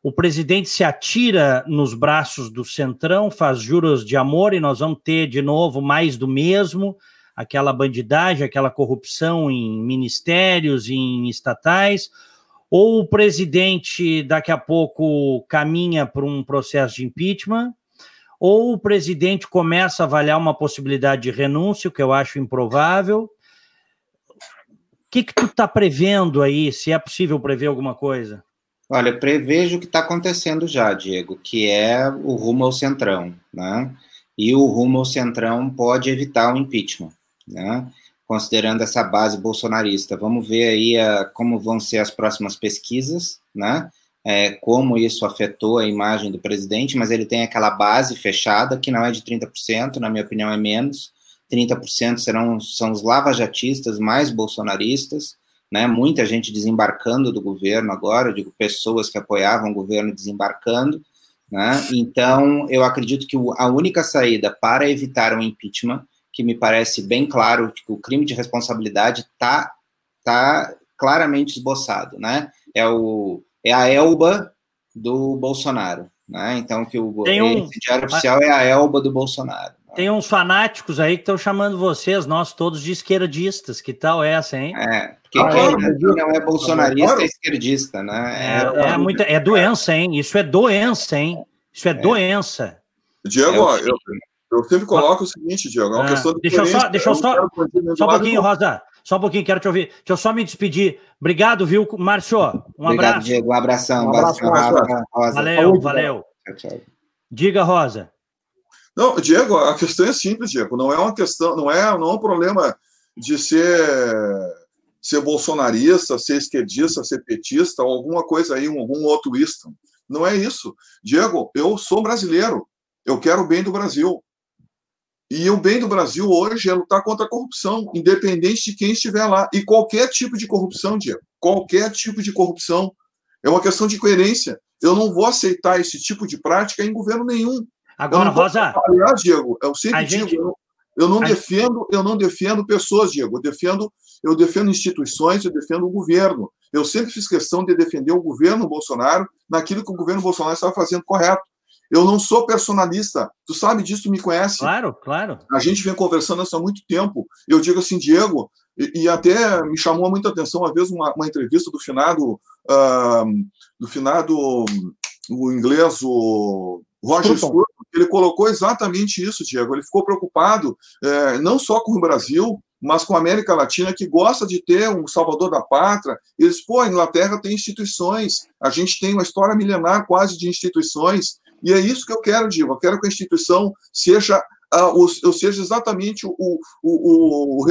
O presidente se atira nos braços do Centrão, faz juros de amor e nós vamos ter de novo mais do mesmo aquela bandidagem, aquela corrupção em ministérios, em estatais, ou o presidente daqui a pouco caminha para um processo de impeachment, ou o presidente começa a avaliar uma possibilidade de renúncia, que eu acho improvável. O que, que tu está prevendo aí, se é possível prever alguma coisa? Olha, prevejo o que está acontecendo já, Diego, que é o rumo ao centrão, né? E o rumo ao centrão pode evitar o impeachment né? considerando essa base bolsonarista. Vamos ver aí a, como vão ser as próximas pesquisas, né? É, como isso afetou a imagem do presidente, mas ele tem aquela base fechada, que não é de 30%, na minha opinião é menos. 30% serão, são os lavajatistas mais bolsonaristas, né? Muita gente desembarcando do governo agora, digo pessoas que apoiavam o governo desembarcando, né? Então, eu acredito que a única saída para evitar um impeachment, que me parece bem claro que o crime de responsabilidade está tá claramente esboçado, né? É, o, é a Elba do Bolsonaro, né? Então, que o Tem um... diário oficial é a Elba do Bolsonaro. Né? Tem uns fanáticos aí que estão chamando vocês, nós todos, de esquerdistas. Que tal essa, hein? É, porque ah, quem é, não é bolsonarista é esquerdista, né? É, é, é, muita, é doença, hein? Isso é doença, hein? Isso é, é. doença. Diego, é eu, eu, sempre coloco o seguinte, Diego, é uma ah, questão de Deixa eu só, deixa eu só, só um pouquinho, Rosa. Só um pouquinho, quero te ouvir. Deixa eu só me despedir. Obrigado, viu, Márcio? Um Obrigado, abraço. Diego. Um abração. Um abraço, Rosa. Valeu, valeu. Tchau, tchau. Diga, Rosa. Não, Diego, a questão é simples, Diego. Não é uma questão, não é, não é um problema de ser ser bolsonarista, ser esquerdista, ser petista, ou alguma coisa aí, um, um outro istam. Não é isso. Diego, eu sou brasileiro. Eu quero o bem do Brasil. E o bem do Brasil hoje é lutar contra a corrupção, independente de quem estiver lá. E qualquer tipo de corrupção, Diego. Qualquer tipo de corrupção. É uma questão de coerência. Eu não vou aceitar esse tipo de prática em governo nenhum. Agora, vou... Rosa. Aliás, Diego, eu sempre digo, gente... eu não a defendo, eu não defendo pessoas, Diego. Eu defendo, eu defendo instituições, eu defendo o governo. Eu sempre fiz questão de defender o governo Bolsonaro naquilo que o governo Bolsonaro estava fazendo correto. Eu não sou personalista. Tu sabe disso, tu me conhece. Claro, claro. A gente vem conversando isso há muito tempo. Eu digo assim, Diego, e, e até me chamou muita atenção uma vez uma, uma entrevista do finado, uh, do finado, o inglês, o Roger Scruton. Ele colocou exatamente isso, Diego. Ele ficou preocupado é, não só com o Brasil, mas com a América Latina, que gosta de ter um salvador da pátria. Eles, pô, a Inglaterra tem instituições, a gente tem uma história milenar quase de instituições, e é isso que eu quero, Diego. Eu quero que a instituição seja ou seja, exatamente o, o, o,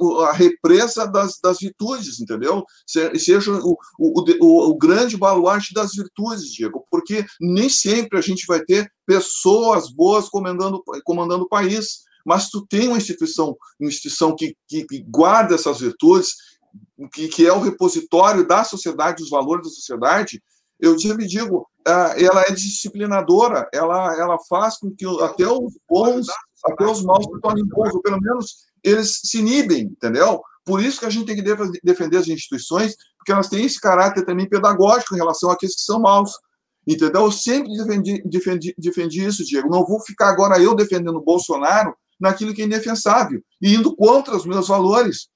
o, a represa das, das virtudes, entendeu? Seja o, o, o, grande baluarte das virtudes, Diego, porque nem sempre a gente vai ter pessoas boas comandando, comandando o país, mas tu tem uma instituição, uma instituição que, que, que guarda essas virtudes, que, que é o repositório da sociedade, dos valores da sociedade, eu sempre digo, ela é disciplinadora, ela, ela faz com que até os bons, até os maus se tornem bons, ou pelo menos eles se inibem, entendeu? Por isso que a gente tem que defender as instituições, porque elas têm esse caráter também pedagógico em relação àqueles que são maus. Entendeu? Eu sempre defendi, defendi, defendi isso, Diego. Não vou ficar agora eu defendendo o Bolsonaro naquilo que é indefensável e indo contra os meus valores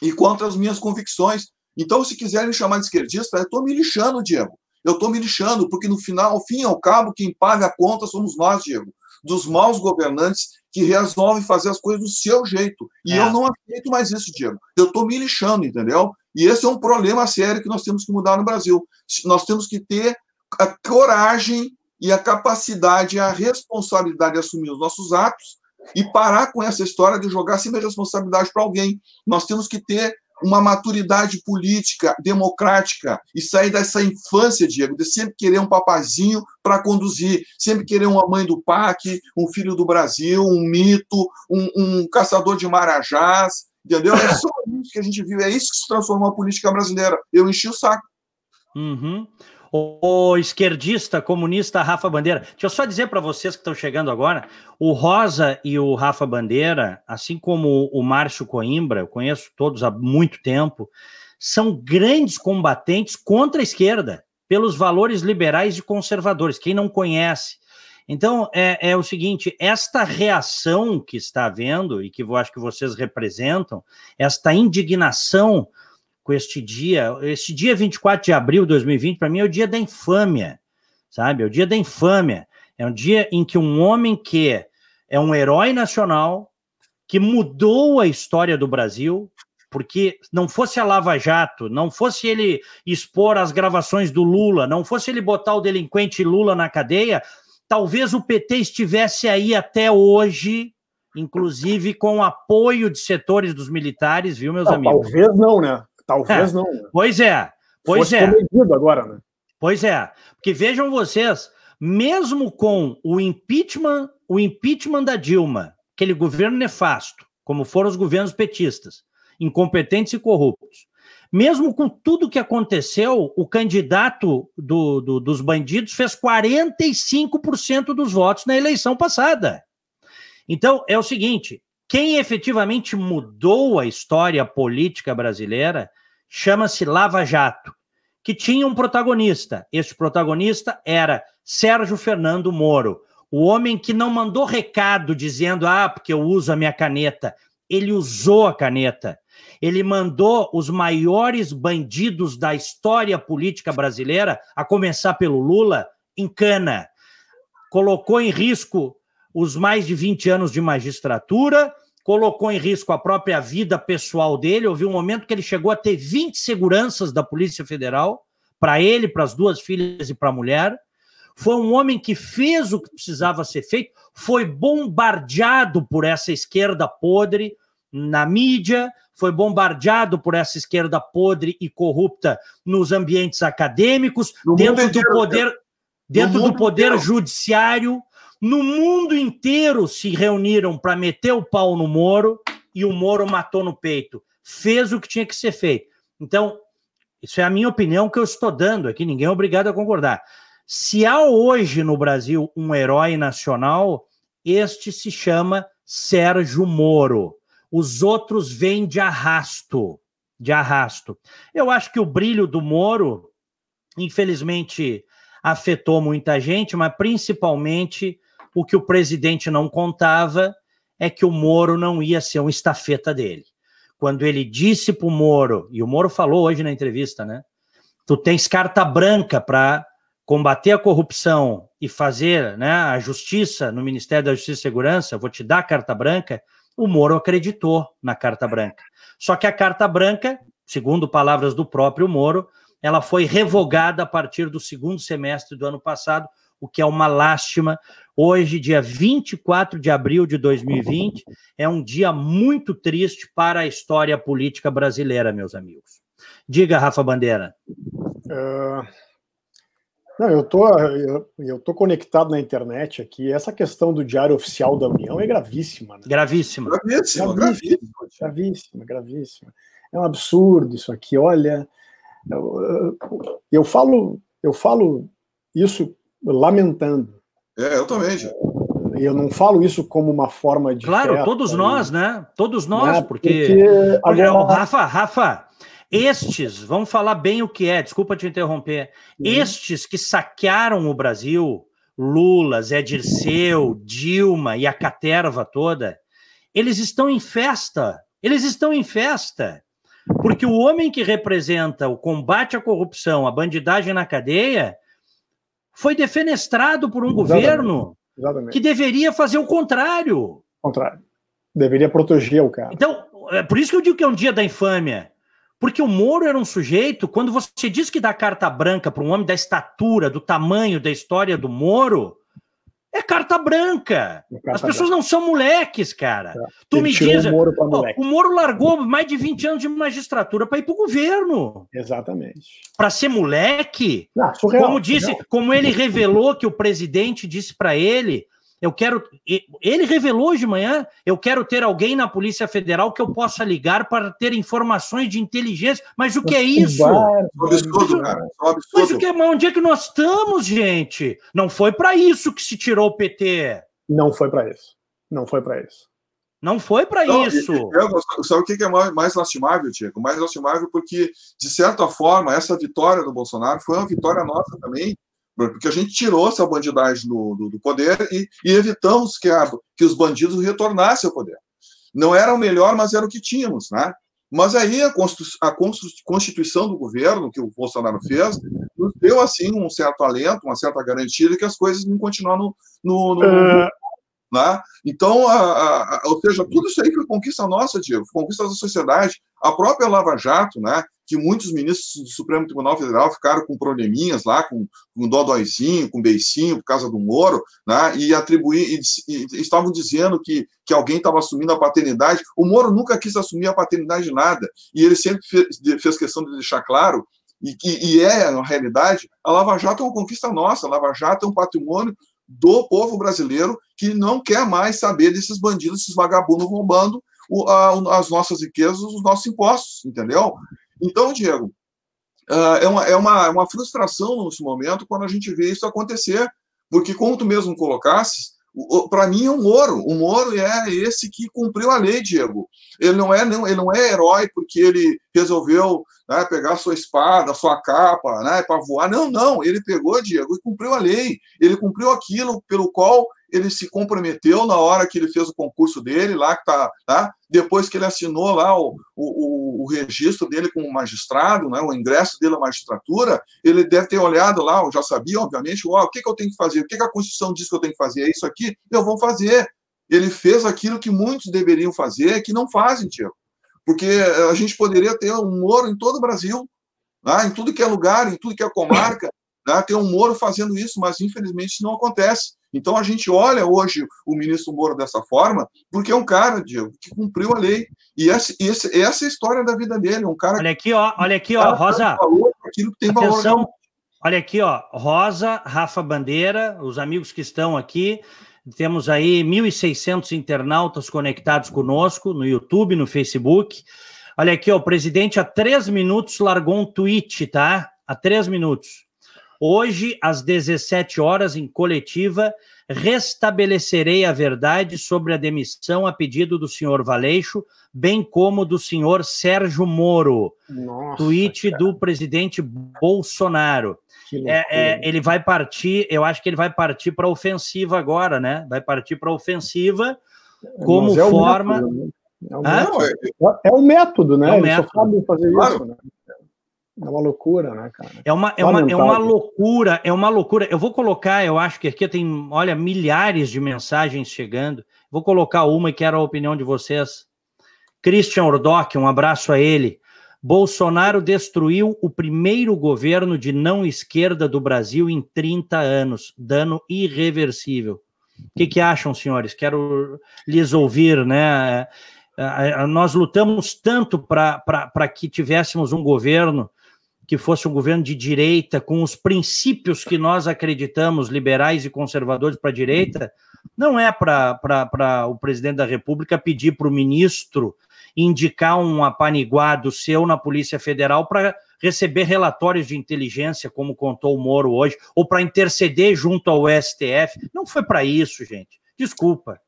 e contra as minhas convicções. Então, se quiserem me chamar de esquerdista, eu estou me lixando, Diego. Eu estou me lixando, porque no final, ao fim e ao cabo, quem paga a conta somos nós, Diego, dos maus governantes que resolvem fazer as coisas do seu jeito. E é. eu não aceito mais isso, Diego. Eu estou me lixando, entendeu? E esse é um problema sério que nós temos que mudar no Brasil. Nós temos que ter a coragem e a capacidade, a responsabilidade de assumir os nossos atos e parar com essa história de jogar sempre a responsabilidade para alguém. Nós temos que ter uma maturidade política, democrática, e sair dessa infância, Diego, de sempre querer um papazinho para conduzir, sempre querer uma mãe do PAC, um filho do Brasil, um mito, um, um caçador de marajás, entendeu? É só isso que a gente vive, é isso que se transformou a política brasileira. Eu enchi o saco. Uhum. O esquerdista comunista Rafa Bandeira. Deixa eu só dizer para vocês que estão chegando agora: o Rosa e o Rafa Bandeira, assim como o Márcio Coimbra, eu conheço todos há muito tempo, são grandes combatentes contra a esquerda, pelos valores liberais e conservadores. Quem não conhece. Então, é, é o seguinte: esta reação que está havendo, e que eu acho que vocês representam, esta indignação com este dia. Este dia 24 de abril de 2020, para mim, é o dia da infâmia, sabe? É o dia da infâmia. É um dia em que um homem que é um herói nacional, que mudou a história do Brasil, porque não fosse a Lava Jato, não fosse ele expor as gravações do Lula, não fosse ele botar o delinquente Lula na cadeia, talvez o PT estivesse aí até hoje, inclusive com apoio de setores dos militares, viu, meus não, amigos? Talvez não, né? Talvez é, não. Né? Pois é, pois Fosse é. agora, né? Pois é, porque vejam vocês, mesmo com o impeachment, o impeachment da Dilma, aquele governo nefasto, como foram os governos petistas, incompetentes e corruptos, Mesmo com tudo que aconteceu, o candidato do, do, dos bandidos fez 45% dos votos na eleição passada. Então, é o seguinte: quem efetivamente mudou a história política brasileira chama-se Lava Jato, que tinha um protagonista. Este protagonista era Sérgio Fernando Moro, o homem que não mandou recado dizendo, ah, porque eu uso a minha caneta. Ele usou a caneta. Ele mandou os maiores bandidos da história política brasileira, a começar pelo Lula, em cana. Colocou em risco os mais de 20 anos de magistratura, colocou em risco a própria vida pessoal dele. Houve um momento que ele chegou a ter 20 seguranças da Polícia Federal, para ele, para as duas filhas e para a mulher. Foi um homem que fez o que precisava ser feito, foi bombardeado por essa esquerda podre na mídia, foi bombardeado por essa esquerda podre e corrupta nos ambientes acadêmicos, no dentro do poder, dentro do poder judiciário, no mundo inteiro se reuniram para meter o pau no Moro e o Moro matou no peito. Fez o que tinha que ser feito. Então, isso é a minha opinião que eu estou dando aqui, ninguém é obrigado a concordar. Se há hoje no Brasil um herói nacional, este se chama Sérgio Moro. Os outros vêm de arrasto, de arrasto. Eu acho que o brilho do Moro, infelizmente, afetou muita gente, mas principalmente o que o presidente não contava é que o Moro não ia ser um estafeta dele. Quando ele disse para o Moro, e o Moro falou hoje na entrevista, né? Tu tens carta branca para combater a corrupção e fazer né, a justiça no Ministério da Justiça e Segurança, vou te dar carta branca. O Moro acreditou na carta branca. Só que a carta branca, segundo palavras do próprio Moro, ela foi revogada a partir do segundo semestre do ano passado, o que é uma lástima. Hoje, dia 24 de abril de 2020, é um dia muito triste para a história política brasileira, meus amigos. Diga, Rafa Bandeira. Uh, não, eu tô, eu, eu tô conectado na internet aqui. Essa questão do Diário Oficial da União é gravíssima. Né? Gravíssima. Gravíssima, gravíssima, gravíssima, gravíssima. É um absurdo isso aqui. Olha, eu, eu falo, eu falo isso lamentando. É, eu também, já. Eu não falo isso como uma forma de. Claro, festa, todos nós, né? Todos nós, né? porque. porque agora... Rafa, Rafa, estes, vamos falar bem o que é, desculpa te interromper. Uhum. Estes que saquearam o Brasil, Lula, Zé Dirceu, Dilma e a caterva toda, eles estão em festa. Eles estão em festa. Porque o homem que representa o combate à corrupção, a bandidagem na cadeia, foi defenestrado por um Exatamente. governo Exatamente. que deveria fazer o contrário. Contrário. Deveria proteger o cara. Então, é por isso que eu digo que é um dia da infâmia. Porque o Moro era um sujeito, quando você diz que dá carta branca para um homem da estatura, do tamanho da história do Moro, é carta branca. É carta As pessoas branca. não são moleques, cara. É. Tu Ele me diz. O Moro, o Moro largou mais de 20 anos de magistratura para ir para o governo. Exatamente. Para ser moleque. Não, surreal, como disse, surreal. como ele revelou que o presidente disse para ele eu quero. Ele revelou hoje de manhã: eu quero ter alguém na Polícia Federal que eu possa ligar para ter informações de inteligência. Mas o que é isso? É um absurdo, cara. É um absurdo. Mas o que é, onde é que nós estamos, gente? Não foi para isso que se tirou o PT. Não foi para isso. Não foi para isso. Não foi para isso. Eu, sabe o que é mais lastimável, Tiago? Mais lastimável porque, de certa forma, essa vitória do Bolsonaro foi uma vitória nossa também, porque a gente tirou essa bandidagem do, do, do poder e, e, evitamos que, a, que os bandidos retornassem ao poder. Não era o melhor, mas era o que tínhamos, né? Mas aí a, a constituição do governo que o Bolsonaro fez nos deu assim um certo alento, uma certa garantia de que as coisas não continuar no, no, no, uh, né? Então, a, a, ou seja, tudo isso aí foi conquista nossa, Diego, conquista da sociedade. A própria Lava Jato, né, que muitos ministros do Supremo Tribunal Federal ficaram com probleminhas lá, com, com dodóizinho, com beicinho, por causa do Moro, né, e atribuir, e, e, e estavam dizendo que, que alguém estava assumindo a paternidade. O Moro nunca quis assumir a paternidade de nada, e ele sempre fez, fez questão de deixar claro e, e, é, na realidade, a Lava Jato é uma conquista nossa, a Lava Jato é um patrimônio do povo brasileiro que não quer mais saber desses bandidos, esses vagabundos roubando o, a, as nossas riquezas, os nossos impostos, entendeu? Então, Diego, uh, é, uma, é, uma, é uma frustração nesse momento quando a gente vê isso acontecer, porque, como tu mesmo colocasses, para mim é um Moro. O Moro é esse que cumpriu a lei, Diego. Ele não é, não, ele não é herói porque ele resolveu né, pegar sua espada, sua capa, né, para voar. Não, não. Ele pegou, Diego, e cumpriu a lei. Ele cumpriu aquilo pelo qual ele se comprometeu na hora que ele fez o concurso dele, lá que tá, tá? depois que ele assinou lá o, o, o registro dele como magistrado, né, o ingresso dele à magistratura, ele deve ter olhado lá, já sabia, obviamente, oh, o que, que eu tenho que fazer, o que, que a Constituição diz que eu tenho que fazer, é isso aqui, eu vou fazer. Ele fez aquilo que muitos deveriam fazer, que não fazem, Tiago. Porque a gente poderia ter um Moro em todo o Brasil, né, em tudo que é lugar, em tudo que é comarca, [LAUGHS] né, ter um Moro fazendo isso, mas infelizmente isso não acontece. Então a gente olha hoje o ministro Moro dessa forma, porque é um cara, Diego, que cumpriu a lei. E essa, essa, é a história da vida dele. Um cara olha aqui, ó, olha aqui, ó, Rosa. aquilo que tem atenção, valor. Olha aqui, ó, Rosa, Rafa Bandeira, os amigos que estão aqui. Temos aí 1.600 internautas conectados conosco no YouTube, no Facebook. Olha aqui, ó, o presidente há três minutos largou um tweet, tá? Há três minutos. Hoje, às 17 horas, em coletiva, restabelecerei a verdade sobre a demissão a pedido do senhor Valeixo, bem como do senhor Sérgio Moro. Nossa, tweet cara. do presidente Bolsonaro. É, é, ele vai partir, eu acho que ele vai partir para a ofensiva agora, né? Vai partir para a ofensiva como é forma. Método, né? é, o método, é, o método, né? É o método. Ele só sabe fazer claro. isso, né? É uma loucura, né, cara? É uma, é, uma, é uma loucura, é uma loucura. Eu vou colocar, eu acho que aqui tem, olha, milhares de mensagens chegando. Vou colocar uma e quero a opinião de vocês. Christian Ordock, um abraço a ele. Bolsonaro destruiu o primeiro governo de não esquerda do Brasil em 30 anos, dano irreversível. O que, que acham, senhores? Quero lhes ouvir, né? É, é, nós lutamos tanto para que tivéssemos um governo que fosse um governo de direita, com os princípios que nós acreditamos, liberais e conservadores para a direita, não é para o presidente da República pedir para o ministro indicar um apaniguado seu na Polícia Federal para receber relatórios de inteligência, como contou o Moro hoje, ou para interceder junto ao STF. Não foi para isso, gente. Desculpa.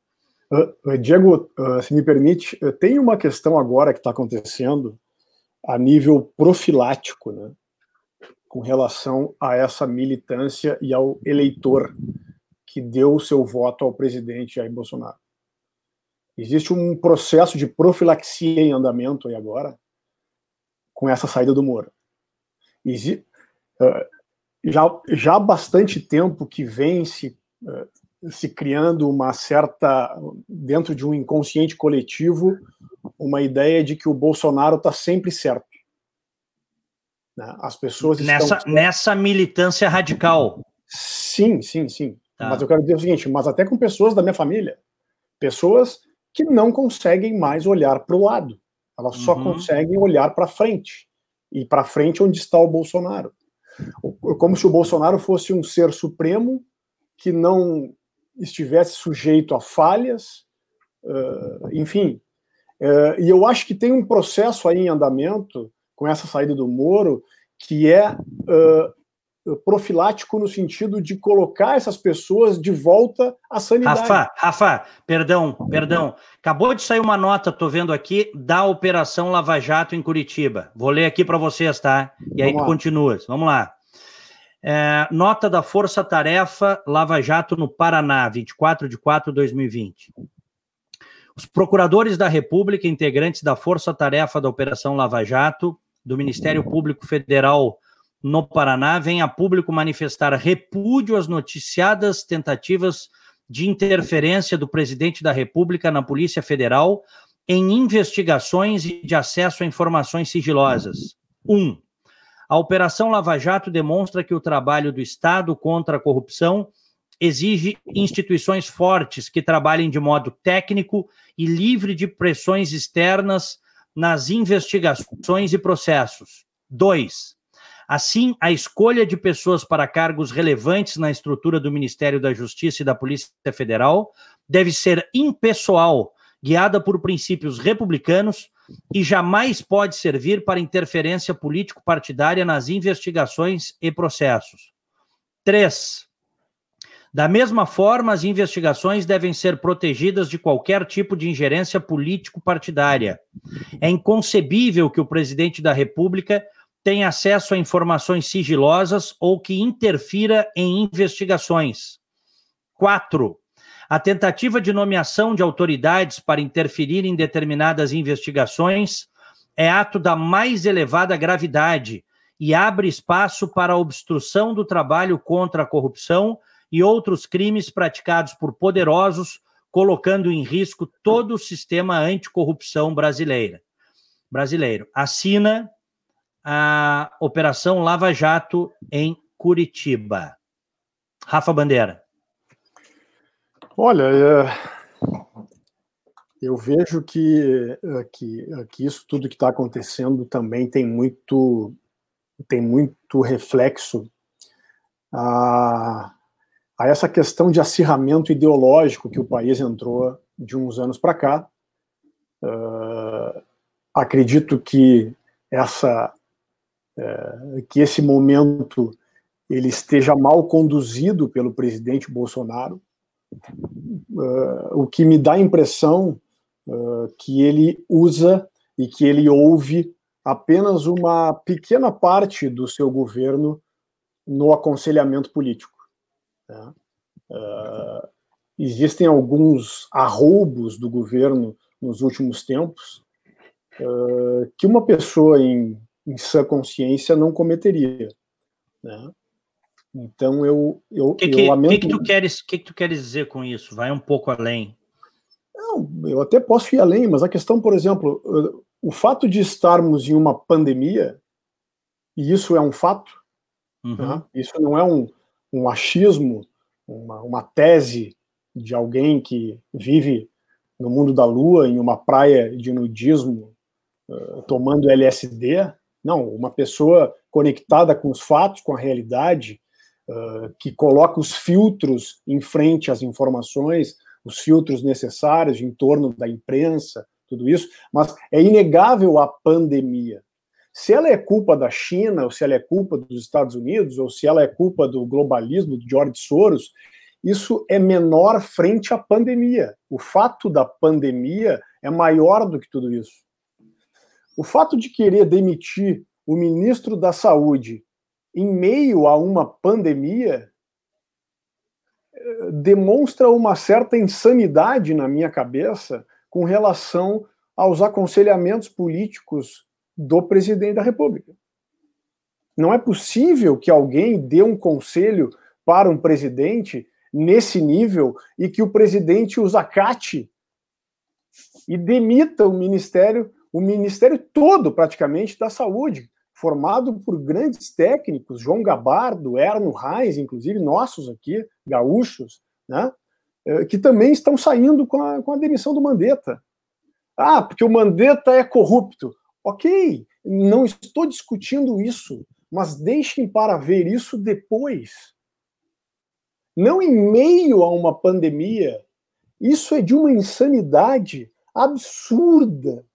Uh, Diego, uh, se me permite, tem uma questão agora que está acontecendo a nível profilático, né, com relação a essa militância e ao eleitor que deu o seu voto ao presidente Jair Bolsonaro. Existe um processo de profilaxia em andamento aí agora, com essa saída do Moro. Exi uh, já, já há bastante tempo que vem se, uh, se criando uma certa, dentro de um inconsciente coletivo, uma ideia de que o Bolsonaro está sempre certo. Né? As pessoas nessa, estão... nessa militância radical. Sim, sim, sim. Tá. Mas eu quero dizer o seguinte: mas até com pessoas da minha família, pessoas que não conseguem mais olhar para o lado, elas só uhum. conseguem olhar para frente e para frente onde está o Bolsonaro, como se o Bolsonaro fosse um ser supremo que não estivesse sujeito a falhas, uh, enfim, é, e eu acho que tem um processo aí em andamento com essa saída do Moro que é uh, profilático no sentido de colocar essas pessoas de volta à sanidade. Rafa, Rafa, perdão, perdão. Acabou de sair uma nota, tô vendo aqui, da Operação Lava Jato em Curitiba. Vou ler aqui para vocês, tá? E aí tu continuas. Vamos lá. É, nota da Força Tarefa Lava Jato no Paraná, 24 de 4 de 2020. Os procuradores da República, integrantes da Força Tarefa da Operação Lava Jato, do Ministério Público Federal no Paraná, vêm a público manifestar repúdio às noticiadas tentativas de interferência do presidente da República na Polícia Federal em investigações e de acesso a informações sigilosas. 1. Um, a Operação Lava Jato demonstra que o trabalho do Estado contra a corrupção exige instituições fortes que trabalhem de modo técnico e livre de pressões externas nas investigações e processos. Dois, assim, a escolha de pessoas para cargos relevantes na estrutura do Ministério da Justiça e da Polícia Federal deve ser impessoal, guiada por princípios republicanos, e jamais pode servir para interferência político-partidária nas investigações e processos. Três, da mesma forma, as investigações devem ser protegidas de qualquer tipo de ingerência político-partidária. É inconcebível que o presidente da República tenha acesso a informações sigilosas ou que interfira em investigações. Quatro, a tentativa de nomeação de autoridades para interferir em determinadas investigações é ato da mais elevada gravidade e abre espaço para a obstrução do trabalho contra a corrupção e outros crimes praticados por poderosos, colocando em risco todo o sistema anticorrupção brasileira. brasileiro. Assina a Operação Lava Jato em Curitiba. Rafa Bandeira. Olha, é, eu vejo que, é, que, que isso tudo que está acontecendo também tem muito, tem muito reflexo a, a essa questão de acirramento ideológico que o país entrou de uns anos para cá. Uh, acredito que essa que esse momento ele esteja mal conduzido pelo presidente Bolsonaro, uh, o que me dá a impressão que ele usa e que ele ouve apenas uma pequena parte do seu governo no aconselhamento político. Né? Uh, existem alguns arroubos do governo nos últimos tempos uh, que uma pessoa em, em sã consciência não cometeria. Né? Então eu eu, que, que, eu lamento. O que, que tu queres? que, que tu queres dizer com isso? Vai um pouco além. Não, eu até posso ir além, mas a questão, por exemplo, o fato de estarmos em uma pandemia, e isso é um fato, uhum. né? isso não é um, um achismo, uma, uma tese de alguém que vive no mundo da lua, em uma praia de nudismo, uh, tomando LSD. Não, uma pessoa conectada com os fatos, com a realidade, que coloca os filtros em frente às informações, os filtros necessários em torno da imprensa, tudo isso. Mas é inegável a pandemia. Se ela é culpa da China, ou se ela é culpa dos Estados Unidos, ou se ela é culpa do globalismo, do George Soros, isso é menor frente à pandemia. O fato da pandemia é maior do que tudo isso. O fato de querer demitir o ministro da Saúde em meio a uma pandemia demonstra uma certa insanidade na minha cabeça com relação aos aconselhamentos políticos do presidente da República. Não é possível que alguém dê um conselho para um presidente nesse nível e que o presidente os acate e demita o ministério, o ministério todo praticamente da saúde, formado por grandes técnicos, João Gabardo, Erno Reis, inclusive nossos aqui, gaúchos, né, eh, que também estão saindo com a, com a demissão do Mandetta. Ah, porque o Mandetta é corrupto. Ok, não estou discutindo isso, mas deixem para ver isso depois. Não em meio a uma pandemia. Isso é de uma insanidade absurda.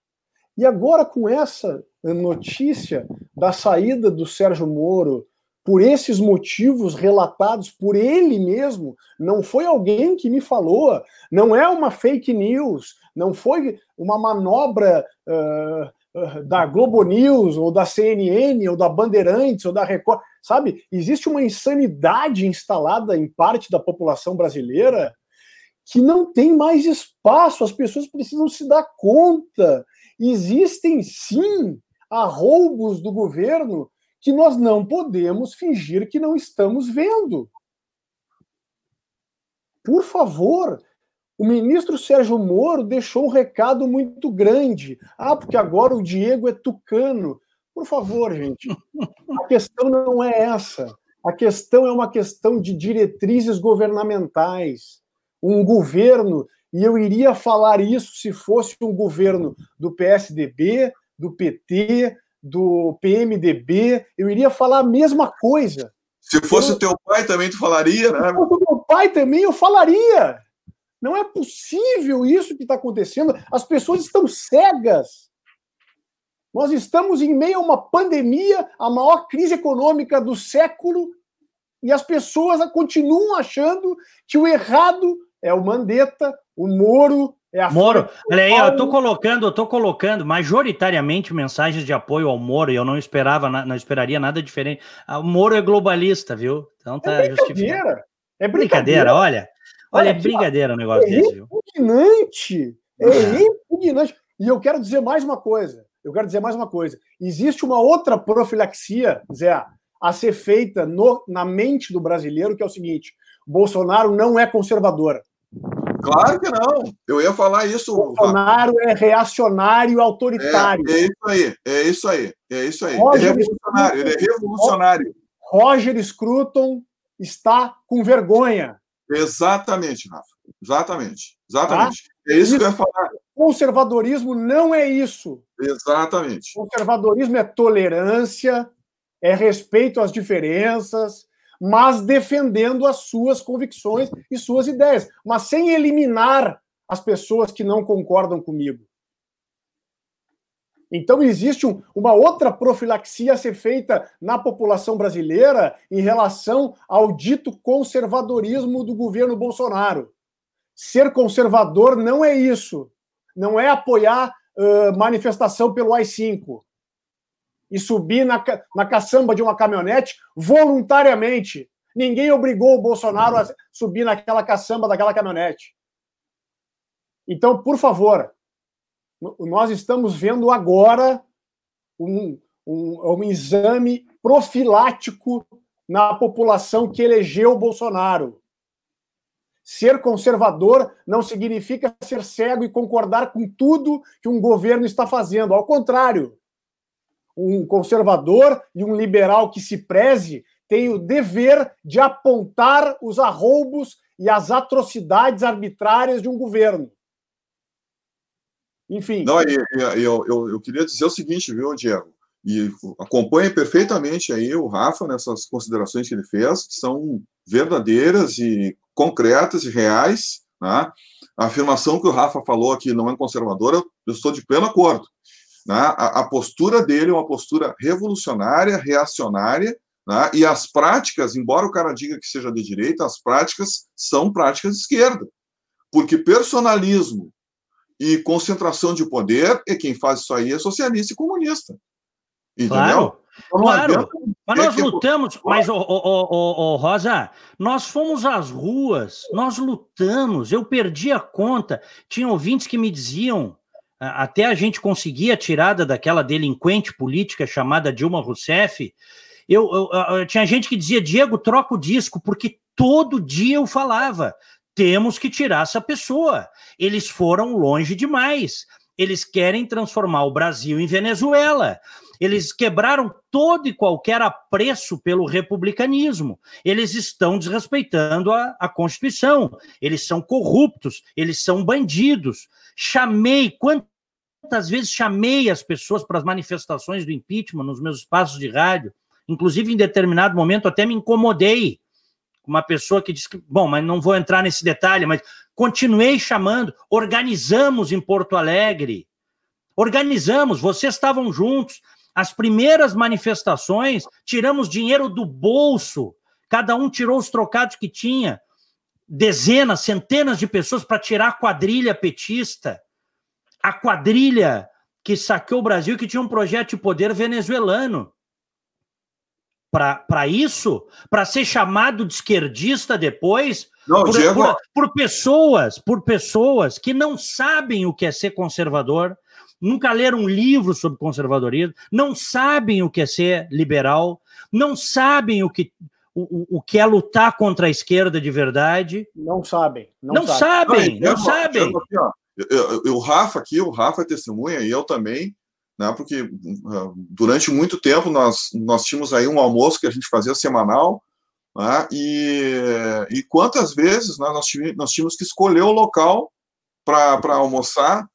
E agora, com essa notícia da saída do Sérgio Moro, por esses motivos relatados por ele mesmo, não foi alguém que me falou, não é uma fake news, não foi uma manobra uh, da Globo News, ou da CNN, ou da Bandeirantes, ou da Record, sabe? Existe uma insanidade instalada em parte da população brasileira que não tem mais espaço, as pessoas precisam se dar conta. Existem sim arroubos do governo que nós não podemos fingir que não estamos vendo. Por favor, o ministro Sérgio Moro deixou um recado muito grande. Ah, porque agora o Diego é tucano. Por favor, gente, a questão não é essa. A questão é uma questão de diretrizes governamentais. Um governo, e eu iria falar isso se fosse um governo do PSDB, do PT, do PMDB, eu iria falar a mesma coisa. Se fosse eu... teu pai também tu falaria, né? Se fosse meu pai também eu falaria. Não é possível isso que está acontecendo. As pessoas estão cegas. Nós estamos em meio a uma pandemia, a maior crise econômica do século, e as pessoas continuam achando que o errado é o Mandetta, o Moro, é Moro, olha aí, eu tô colocando, eu tô colocando majoritariamente mensagens de apoio ao Moro, e eu não esperava, não esperaria nada diferente. Ah, o Moro é globalista, viu? Então tá é justificado. É brincadeira, olha. Olha, é brincadeira o negócio é desse, viu? Repugnante. É, é repugnante. E eu quero dizer mais uma coisa. Eu quero dizer mais uma coisa. Existe uma outra profilaxia, Zé, a ser feita no, na mente do brasileiro, que é o seguinte: Bolsonaro não é conservador. Claro que não. Eu ia falar isso. Bolsonaro é reacionário autoritário. É, é, isso aí, é isso aí, é isso aí. Roger é revolucionário, ele é revolucionário. Roger Scruton está com vergonha. Exatamente, Rafa. Exatamente. Exatamente. Tá? É isso, isso que eu ia falar. Conservadorismo não é isso. Exatamente. Conservadorismo é tolerância, é respeito às diferenças, mas defendendo as suas convicções e suas ideias, mas sem eliminar as pessoas que não concordam comigo. Então, existe um, uma outra profilaxia a ser feita na população brasileira em relação ao dito conservadorismo do governo Bolsonaro. Ser conservador não é isso. Não é apoiar uh, manifestação pelo AI-5 e subir na, na caçamba de uma caminhonete voluntariamente. Ninguém obrigou o Bolsonaro a subir naquela caçamba daquela caminhonete. Então, por favor, nós estamos vendo agora um, um, um exame profilático na população que elegeu o Bolsonaro. Ser conservador não significa ser cego e concordar com tudo que um governo está fazendo. Ao contrário, um conservador e um liberal que se preze tem o dever de apontar os arroubos e as atrocidades arbitrárias de um governo. Enfim. Não, eu, eu, eu, eu queria dizer o seguinte, viu, Diego? E acompanhe perfeitamente aí o Rafa nessas considerações que ele fez, que são verdadeiras e concretas e reais. Né? A afirmação que o Rafa falou aqui não é conservadora, eu estou de pleno acordo. Né? A, a, postura dele é uma postura revolucionária, reacionária, né? e as práticas, embora o cara diga que seja de direita, as práticas são práticas de esquerda. Porque personalismo e concentração de poder, e quem faz isso aí é socialista e comunista. Entendeu? Claro. Então, claro, mas nós é lutamos, mas, oh, oh, oh, Rosa, nós fomos às ruas, nós lutamos, eu perdi a conta. Tinha ouvintes que me diziam, até a gente conseguir a tirada daquela delinquente política chamada Dilma Rousseff, eu, eu, eu, tinha gente que dizia, Diego, troca o disco, porque todo dia eu falava, temos que tirar essa pessoa. Eles foram longe demais. Eles querem transformar o Brasil em Venezuela. Eles quebraram todo e qualquer apreço pelo republicanismo. Eles estão desrespeitando a, a Constituição. Eles são corruptos. Eles são bandidos. Chamei, quantas vezes chamei as pessoas para as manifestações do impeachment nos meus espaços de rádio? Inclusive, em determinado momento, até me incomodei uma pessoa que disse que, bom, mas não vou entrar nesse detalhe, mas continuei chamando, organizamos em Porto Alegre, organizamos, vocês estavam juntos, as primeiras manifestações, tiramos dinheiro do bolso, cada um tirou os trocados que tinha, dezenas, centenas de pessoas para tirar a quadrilha petista, a quadrilha que saqueou o Brasil, que tinha um projeto de poder venezuelano para isso, para ser chamado de esquerdista depois, não, por, Diego... por, por, pessoas, por pessoas que não sabem o que é ser conservador, nunca leram um livro sobre conservadorismo, não sabem o que é ser liberal, não sabem o que o, o que é lutar contra a esquerda de verdade. Não sabem. Não, não sabem, não, não sabem. O Rafa aqui, o Rafa é testemunha, e eu também né, porque uh, durante muito tempo nós, nós tínhamos aí um almoço que a gente fazia semanal, né, e, e quantas vezes né, nós, tínhamos, nós tínhamos que escolher o local para almoçar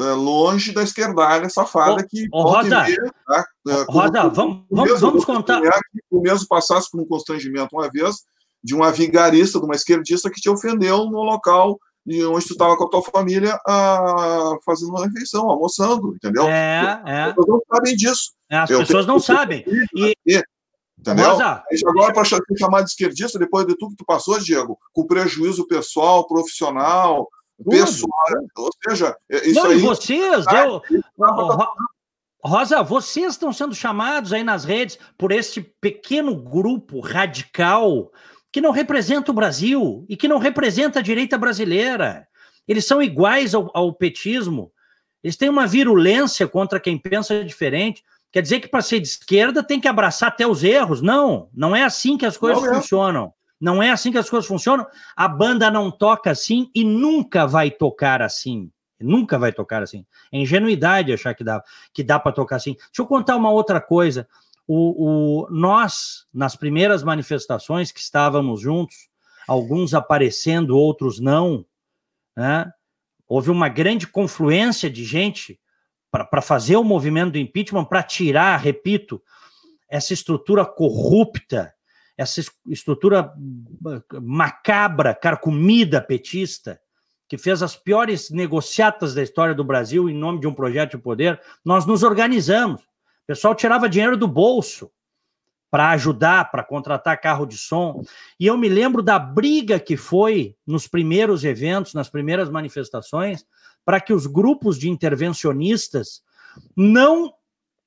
uh, longe da esquerdalha safada ô, que... Ô, Roda, né, uh, Roda vamos, vamos, vamos contar... O mesmo passasse por um constrangimento uma vez de uma vigarista, de uma esquerdista que te ofendeu no local e onde tu estava com a tua família ah, fazendo uma refeição, almoçando, entendeu? É, é. As pessoas não sabem disso. É, as eu pessoas não sabem. E... Entendeu? Rosa, agora, para ser chamado de esquerdista, depois de tudo que tu passou, Diego, com prejuízo pessoal, profissional, tudo. pessoal, ou seja, é, isso não, aí. E vocês, eu, Rosa, vocês estão sendo chamados aí nas redes por este pequeno grupo radical que não representa o Brasil e que não representa a direita brasileira. Eles são iguais ao, ao petismo. Eles têm uma virulência contra quem pensa diferente. Quer dizer que para ser de esquerda tem que abraçar até os erros? Não, não é assim que as coisas não funcionam. Não é assim que as coisas funcionam. A banda não toca assim e nunca vai tocar assim. Nunca vai tocar assim. É ingenuidade achar que dá, que dá para tocar assim. Deixa eu contar uma outra coisa o, o, nós, nas primeiras manifestações que estávamos juntos, alguns aparecendo, outros não, né? houve uma grande confluência de gente para fazer o movimento do impeachment, para tirar, repito, essa estrutura corrupta, essa estrutura macabra, carcomida petista, que fez as piores negociatas da história do Brasil em nome de um projeto de poder, nós nos organizamos. O pessoal tirava dinheiro do bolso para ajudar, para contratar carro de som. E eu me lembro da briga que foi nos primeiros eventos, nas primeiras manifestações, para que os grupos de intervencionistas não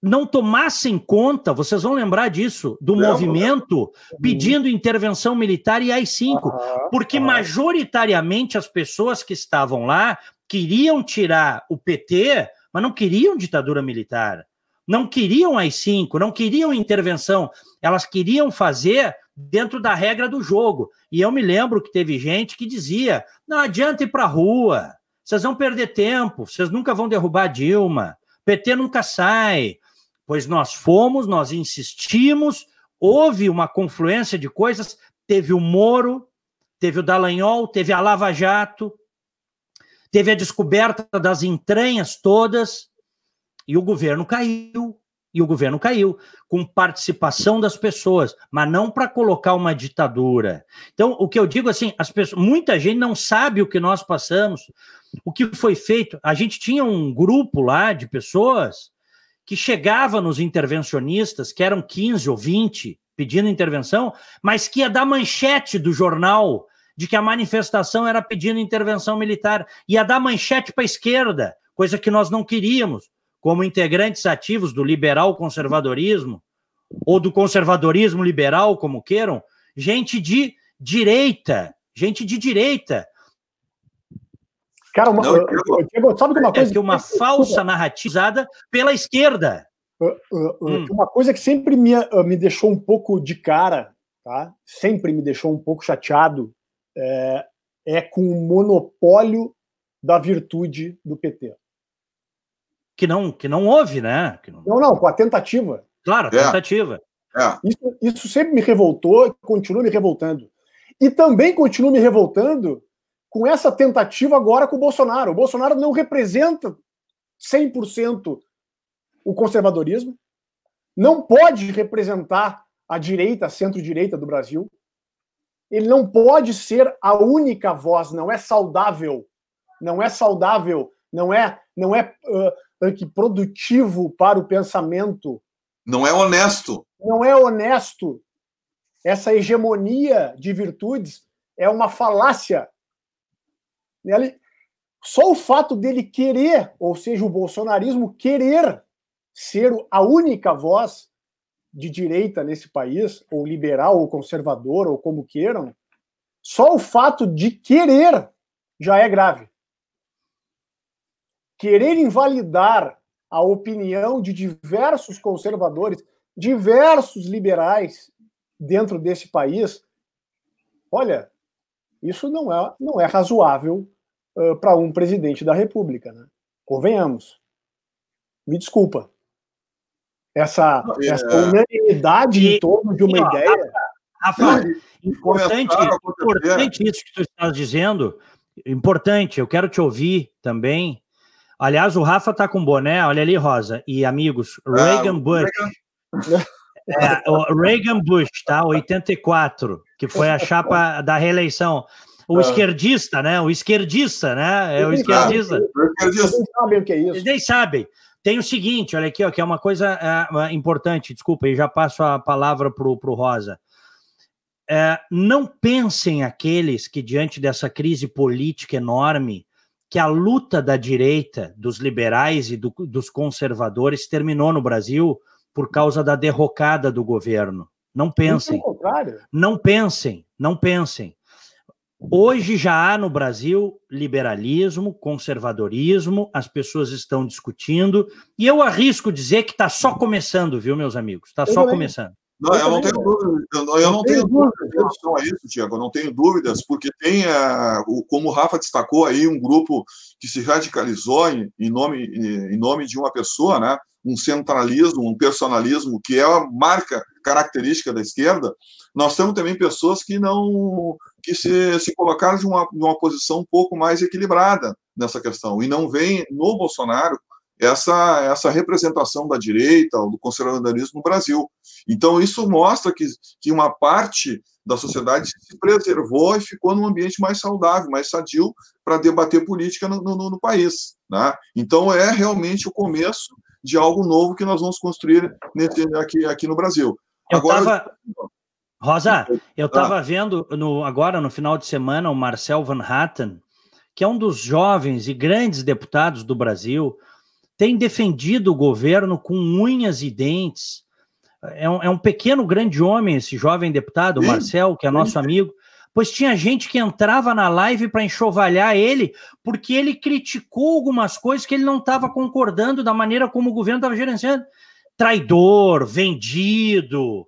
não tomassem conta, vocês vão lembrar disso, do movimento pedindo intervenção militar e AI-5, porque majoritariamente as pessoas que estavam lá queriam tirar o PT, mas não queriam ditadura militar não queriam as cinco, não queriam intervenção, elas queriam fazer dentro da regra do jogo. E eu me lembro que teve gente que dizia: não adianta ir para a rua, vocês vão perder tempo, vocês nunca vão derrubar Dilma, PT nunca sai. Pois nós fomos, nós insistimos, houve uma confluência de coisas, teve o Moro, teve o Dallagnol, teve a Lava Jato, teve a descoberta das entranhas todas, e o governo caiu. E o governo caiu com participação das pessoas, mas não para colocar uma ditadura. Então, o que eu digo assim, as pessoas, muita gente não sabe o que nós passamos, o que foi feito. A gente tinha um grupo lá de pessoas que chegava nos intervencionistas, que eram 15 ou 20 pedindo intervenção, mas que ia dar manchete do jornal de que a manifestação era pedindo intervenção militar, ia dar manchete para a esquerda, coisa que nós não queríamos como integrantes ativos do liberal conservadorismo, ou do conservadorismo liberal, como queiram, gente de direita, gente de direita. Cara, uma, não, eu, eu, sabe que uma coisa. É que uma falsa narrativada pela esquerda. hum. Uma coisa que sempre me, me deixou um pouco de cara, tá? sempre me deixou um pouco chateado, é, é com o monopólio da virtude do PT que não, que não houve, né? Não... não... não, com a tentativa. Claro, a é. tentativa. É. Isso, isso sempre me revoltou e continua me revoltando. E também continua me revoltando com essa tentativa agora com o Bolsonaro. O Bolsonaro não representa 100% o conservadorismo, não pode representar a direita, a centro-direita do Brasil. Ele não pode ser a única voz, não é saudável. Não é saudável, não é, não é uh, que produtivo para o pensamento. Não é honesto. Não é honesto. Essa hegemonia de virtudes é uma falácia. Ele, só o fato dele querer, ou seja, o bolsonarismo querer ser a única voz de direita nesse país, ou liberal, ou conservador, ou como queiram, só o fato de querer já é grave querer invalidar a opinião de diversos conservadores, diversos liberais dentro desse país, olha, isso não é, não é razoável uh, para um presidente da República, né? Convenhamos. Me desculpa. Essa, é... essa unanimidade e, em torno de uma ideia. Rafa, Rafa importante, importante isso que tu estás dizendo. Importante, eu quero te ouvir também Aliás, o Rafa tá com boné, olha ali, Rosa, e amigos, ah, Reagan ah, Bush. Reagan... [LAUGHS] É, Reagan Bush, tá? 84, que foi a chapa da reeleição. O ah. esquerdista, né? O esquerdista, né? É o esquerdista. Eles nem sabem o que é isso. Eles nem sabem. Tem o seguinte, olha aqui, ó, que é uma coisa é, importante, desculpa, e já passo a palavra para o Rosa. É, não pensem aqueles que, diante dessa crise política enorme, que a luta da direita, dos liberais e do, dos conservadores terminou no Brasil por causa da derrocada do governo. Não pensem. Não pensem, não pensem. Hoje já há no Brasil liberalismo, conservadorismo, as pessoas estão discutindo, e eu arrisco dizer que está só começando, viu, meus amigos? Está só começando. Não, eu não tenho dúvidas, eu não tenho dúvidas em relação a isso, Tiago, eu não tenho dúvidas, porque tem, uh, como o Rafa destacou aí, um grupo que se radicalizou em, em, nome, em nome de uma pessoa, né? um centralismo, um personalismo, que é a marca característica da esquerda, nós temos também pessoas que não que se, se colocaram de uma, de uma posição um pouco mais equilibrada nessa questão e não veem no Bolsonaro essa, essa representação da direita ou do conservadorismo no Brasil. Então, isso mostra que, que uma parte da sociedade se preservou e ficou num ambiente mais saudável, mais sadio para debater política no, no, no país. Né? Então, é realmente o começo de algo novo que nós vamos construir nesse, aqui, aqui no Brasil. Eu Agora, tava... Rosa, eu estava ah. vendo no, agora no final de semana o Marcel Van Hatten, que é um dos jovens e grandes deputados do Brasil, tem defendido o governo com unhas e dentes. É um, é um pequeno, grande homem, esse jovem deputado, o Marcel, que é nosso amigo. Pois tinha gente que entrava na live para enxovalhar ele, porque ele criticou algumas coisas que ele não estava concordando da maneira como o governo estava gerenciando. Traidor, vendido,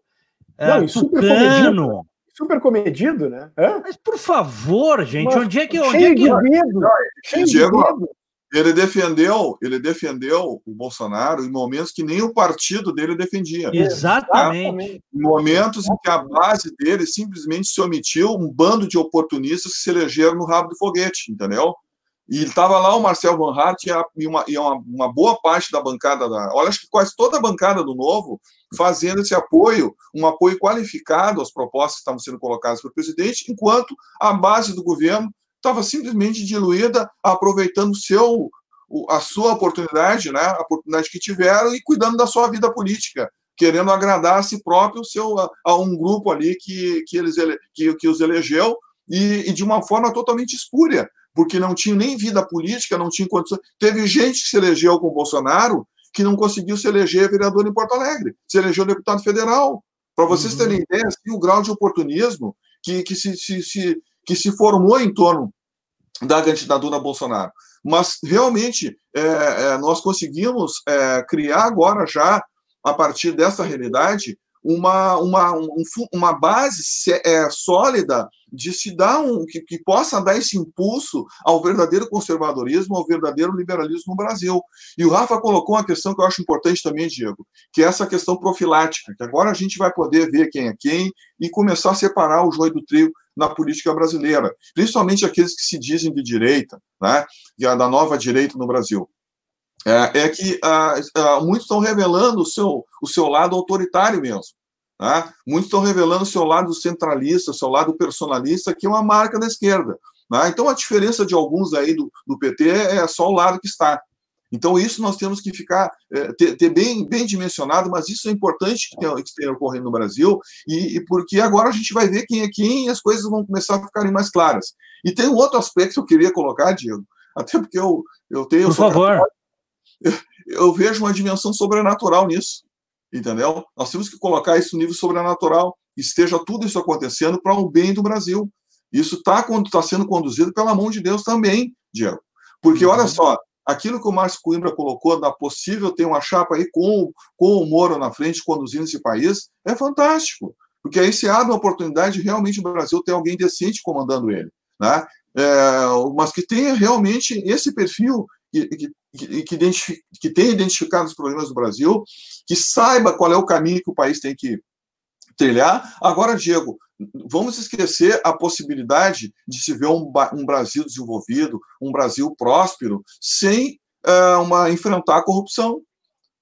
não, super tucano. Comedido, super comedido, né? Hã? Mas por favor, gente, Mas, onde é que. Onde é que... Medo, cheio de medo. Ele defendeu, ele defendeu o Bolsonaro em momentos que nem o partido dele defendia. Exatamente. Em momentos em que a base dele simplesmente se omitiu, um bando de oportunistas que se elegeram no rabo do foguete, entendeu? E estava lá o Marcel Van Hart e, uma, e uma, uma, boa parte da bancada da. Olha, acho que quase toda a bancada do Novo fazendo esse apoio, um apoio qualificado às propostas que estavam sendo colocadas pelo presidente, enquanto a base do governo estava simplesmente diluída, aproveitando seu, a sua oportunidade, né, a oportunidade que tiveram e cuidando da sua vida política, querendo agradar a si próprio seu, a, a um grupo ali que, que, eles, que, que os elegeu e, e de uma forma totalmente espúria, porque não tinha nem vida política, não tinha condições. Teve gente que se elegeu com o Bolsonaro que não conseguiu se eleger vereador em Porto Alegre, se elegeu deputado federal. Para vocês uhum. terem ideia, assim, o grau de oportunismo que, que, se, se, se, que se formou em torno da candidatura Bolsonaro. Mas, realmente, é, é, nós conseguimos é, criar agora já, a partir dessa realidade, uma, uma, um, uma base é, sólida de se dar um que, que, possa dar esse impulso ao verdadeiro conservadorismo, ao verdadeiro liberalismo no Brasil. E o Rafa colocou uma questão que eu acho importante também, Diego, que é essa questão profilática, que agora a gente vai poder ver quem é quem e começar a separar o joio do trigo na política brasileira, principalmente aqueles que se dizem de direita, né, da nova direita no Brasil é, é que ah, ah, muitos estão revelando o seu, o seu lado autoritário mesmo. Né? Muitos estão revelando o seu lado centralista, o seu lado personalista, que é uma marca da esquerda. Né? Então, a diferença de alguns aí do, do PT é só o lado que está. Então, isso nós temos que ficar, é, ter, ter, bem, bem dimensionado, mas isso é importante que tenha, que esteja ocorrendo no Brasil, e, e, porque agora a gente vai ver quem é quem e as coisas vão começar a ficarem mais claras. E tem um outro aspecto que eu queria colocar, Diego, até porque eu, eu tenho. Por favor. Católico, eu vejo uma dimensão sobrenatural nisso, entendeu? Nós temos que colocar isso no nível sobrenatural, esteja tudo isso acontecendo para o bem do Brasil. Isso está tá sendo conduzido pela mão de Deus também, Diego. Porque olha uhum. só, aquilo que o Márcio Coimbra colocou da possível ter uma chapa aí com, com o Moro na frente conduzindo esse país, é fantástico. Porque aí se abre uma oportunidade de realmente o Brasil ter alguém decente comandando ele. Né? É, mas que tenha realmente esse perfil que, que, que, que, que tenha identificado os problemas do Brasil, que saiba qual é o caminho que o país tem que trilhar. Agora, Diego, vamos esquecer a possibilidade de se ver um, um Brasil desenvolvido, um Brasil próspero, sem uh, uma, enfrentar a corrupção.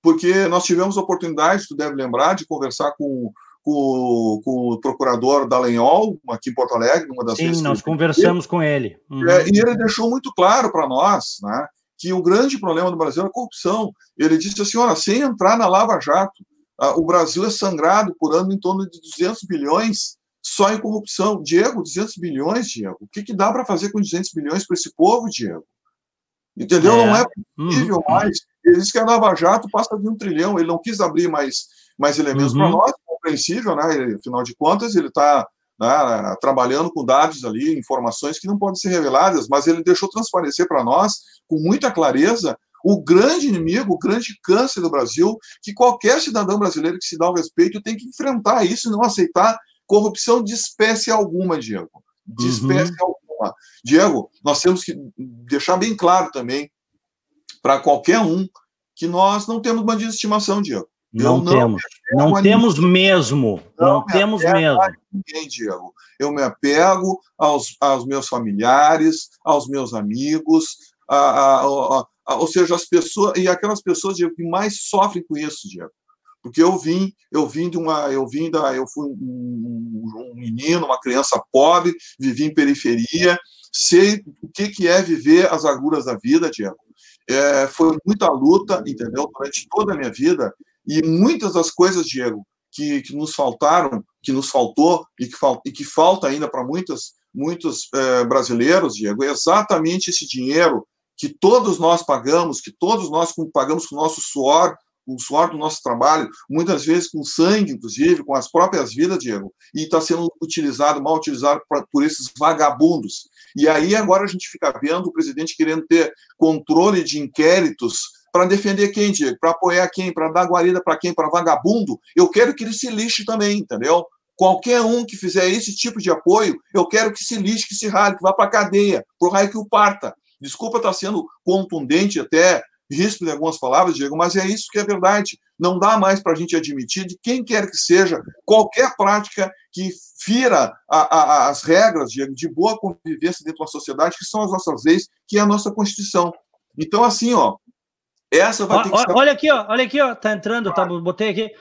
Porque nós tivemos a oportunidade, tu deve lembrar, de conversar com, com com, o procurador Dallagnol, aqui em Porto Alegre, numa das Sim, nós conversamos com ele. Uhum. É, e ele deixou muito claro para nós né, que o grande problema do Brasil é a corrupção. Ele disse assim: olha, sem entrar na Lava Jato, o Brasil é sangrado por ano em torno de 200 bilhões só em corrupção. Diego, 200 bilhões, Diego. O que, que dá para fazer com 200 bilhões para esse povo, Diego? Entendeu? É. Não é possível uhum. mais. Ele disse que a Lava Jato passa de um trilhão. Ele não quis abrir mais, mais elementos uhum. para nós, compreensível, né? Afinal de contas, ele está né, trabalhando com dados ali, informações que não podem ser reveladas, mas ele deixou transparecer para nós, com muita clareza, o grande inimigo, o grande câncer do Brasil, que qualquer cidadão brasileiro que se dá o respeito tem que enfrentar isso e não aceitar corrupção de espécie alguma, Diego. De uhum. espécie alguma. Diego, nós temos que deixar bem claro também para qualquer um que nós não temos bandido de estimação, Diego. Não, não temos. Não temos mesmo. Não, não temos mesmo. Ninguém, Diego. Eu me apego aos, aos meus familiares, aos meus amigos, a, a, a, a, ou seja, as pessoas e aquelas pessoas Diego, que mais sofrem com isso, Diego. Porque eu vim, eu vim de uma, eu vim da, eu fui um, um menino, uma criança pobre, vivi em periferia, sei o que que é viver as agruras da vida, Diego. É, foi muita luta, entendeu? Durante toda a minha vida e muitas das coisas, Diego, que, que nos faltaram, que nos faltou e que, fal, e que falta ainda para muitos, muitos é, brasileiros, Diego, é exatamente esse dinheiro que todos nós pagamos, que todos nós pagamos com o nosso suor, com o suor do nosso trabalho, muitas vezes com sangue, inclusive, com as próprias vidas, Diego, e está sendo utilizado, mal utilizado pra, por esses vagabundos. E aí agora a gente fica vendo o presidente querendo ter controle de inquéritos para defender quem, Diego? Para apoiar quem? Para dar guarida para quem? Para vagabundo? Eu quero que ele se lixe também, entendeu? Qualquer um que fizer esse tipo de apoio, eu quero que se lixe, que se rale, que vá para a cadeia, para o raio que o parta. Desculpa estar tá sendo contundente até risco de algumas palavras, Diego, mas é isso que é verdade. Não dá mais para a gente admitir de quem quer que seja qualquer prática que fira a, a, as regras, Diego, de boa convivência dentro da sociedade, que são as nossas leis, que é a nossa Constituição. Então, assim, ó, essa vai ter que ser... Olha aqui, ó, olha aqui, ó, tá entrando, tá, botei aqui.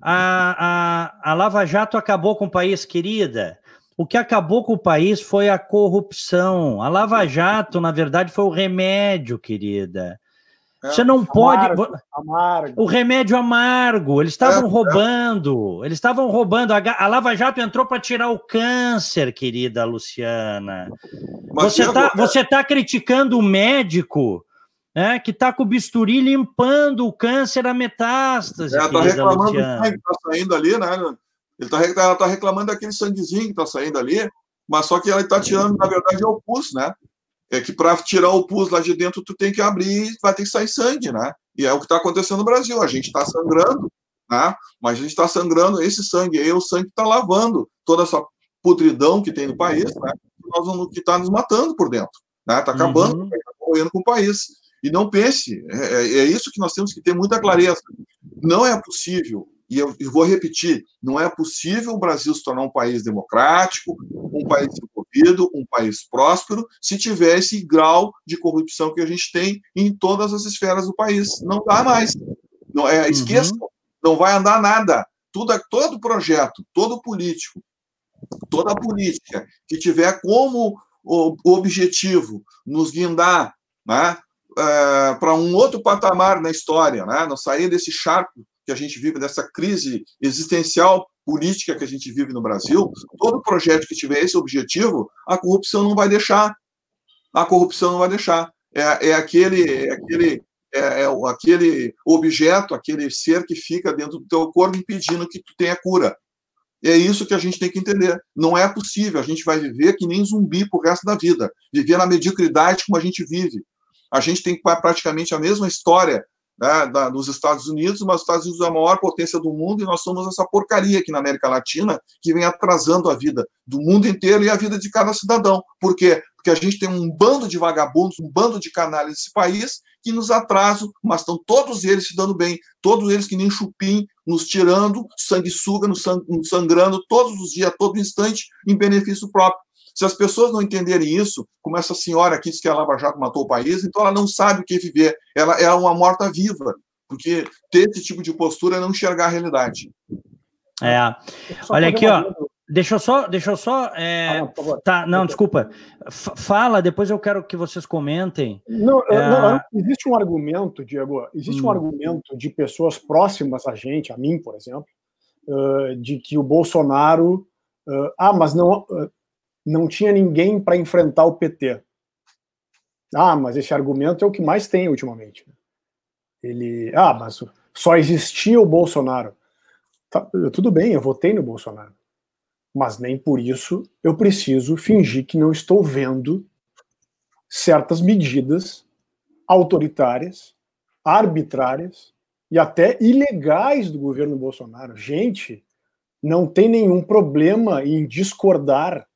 A, a, a Lava Jato acabou com o país, querida. O que acabou com o país foi a corrupção. A Lava Jato, na verdade, foi o remédio, querida. É, Você não amargo, pode. Amargo. O remédio amargo. Eles estavam é, é. roubando. É. Eles estavam roubando. A, Lava Jato entrou para tirar o câncer, querida Luciana. Mas você está você tá criticando o médico né, que está com o bisturi limpando o câncer a metástase. Ela está reclamando do sangue que está saindo ali, né? Ele tá, ela está reclamando daquele sanguezinho que está saindo ali, mas só que ela está tirando, na verdade, é o pus, né? É que para tirar o pus lá de dentro, tu tem que abrir vai ter que sair sangue, né? E é o que está acontecendo no Brasil. A gente está sangrando, né? Mas a gente está sangrando, esse sangue aí é o sangue que está lavando toda essa pudridão que tem no país, né? que está nos matando por dentro, né? Está acabando, uhum. tá correndo com o país. E não pense, é, é, é, isso que nós temos que ter muita clareza. Não é possível, e eu, vou repetir, não é possível o Brasil se tornar um país democrático, um país desenvolvido, um país próspero, se tiver esse grau de corrupção que a gente tem em todas as esferas do país. Não dá mais. Não, é, esqueça, uhum. não vai andar nada. Tudo, todo projeto, todo político, toda política que tiver como objetivo nos guindar né, uh, para um outro patamar na história, né? não sair desse charco que a gente vive, dessa crise existencial política que a gente vive no Brasil, todo projeto que tiver esse objetivo, a corrupção não vai deixar. A corrupção não vai deixar. É, é aquele, é aquele, é, é aquele objeto, aquele ser que fica dentro do teu corpo impedindo que tu tenha cura. É isso que a gente tem que entender. Não é possível. A gente vai viver que nem zumbi pro resto da vida. Viver na mediocridade como a gente vive. A gente tem praticamente a mesma história né, da, dos Estados Unidos, mas os Estados Unidos é a maior potência do mundo e nós somos essa porcaria aqui na América Latina que vem atrasando a vida do mundo inteiro e a vida de cada cidadão. Por quê? Porque a gente tem um bando de vagabundos, um bando de canalhas nesse país que nos atrasam, mas estão todos eles se dando bem, todos eles que nem chupim, nos tirando, sanguessuga, nos sangrando todos os dias, todo instante, em benefício próprio. Se as pessoas não entenderem isso, como essa senhora aqui diz que a Lava Jato matou o país, então ela não sabe o que é viver. Ela é uma morta-viva, porque ter esse tipo de postura é não enxergar a realidade. É. Olha aqui, ó. Deixa eu só, deixa eu só. É, ah, não, tá, não, desculpa. Fala, depois eu quero que vocês comentem. Não, é... não, existe um argumento, Diego, existe hum. um argumento de pessoas próximas a gente, a mim, por exemplo, uh, de que o Bolsonaro. Uh, ah, mas não, uh, não tinha ninguém para enfrentar o PT. Ah, mas esse argumento é o que mais tem ultimamente. Ele. Ah, mas só existia o Bolsonaro. Tá, tudo bem, eu votei no Bolsonaro mas nem por isso eu preciso fingir que não estou vendo certas medidas autoritárias, arbitrárias e até ilegais do governo Bolsonaro. Gente, não tem nenhum problema em discordar.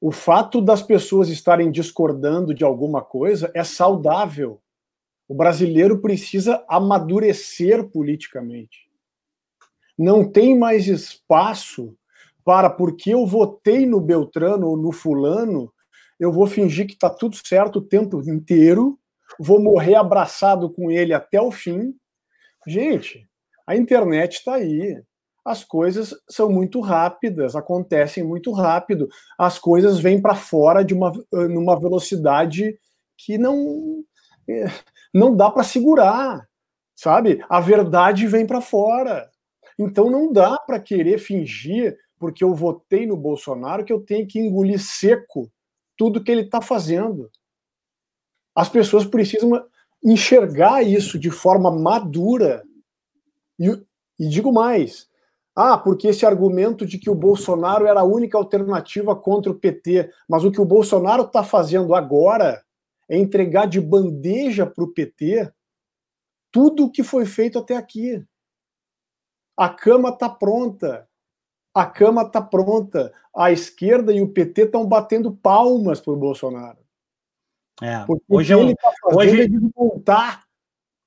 O fato das pessoas estarem discordando de alguma coisa é saudável. O brasileiro precisa amadurecer politicamente. Não tem mais espaço para porque eu votei no Beltrano ou no Fulano, eu vou fingir que está tudo certo o tempo inteiro, vou morrer abraçado com ele até o fim. Gente, a internet está aí. As coisas são muito rápidas, acontecem muito rápido. As coisas vêm para fora de uma numa velocidade que não é, não dá para segurar, sabe? A verdade vem para fora. Então não dá para querer fingir porque eu votei no Bolsonaro, que eu tenho que engolir seco tudo que ele está fazendo. As pessoas precisam enxergar isso de forma madura. E, e digo mais: ah, porque esse argumento de que o Bolsonaro era a única alternativa contra o PT, mas o que o Bolsonaro está fazendo agora é entregar de bandeja para o PT tudo o que foi feito até aqui. A cama está pronta, a cama está pronta. A esquerda e o PT estão batendo palmas para o Bolsonaro. É, hoje é um, tá hoje, é voltar.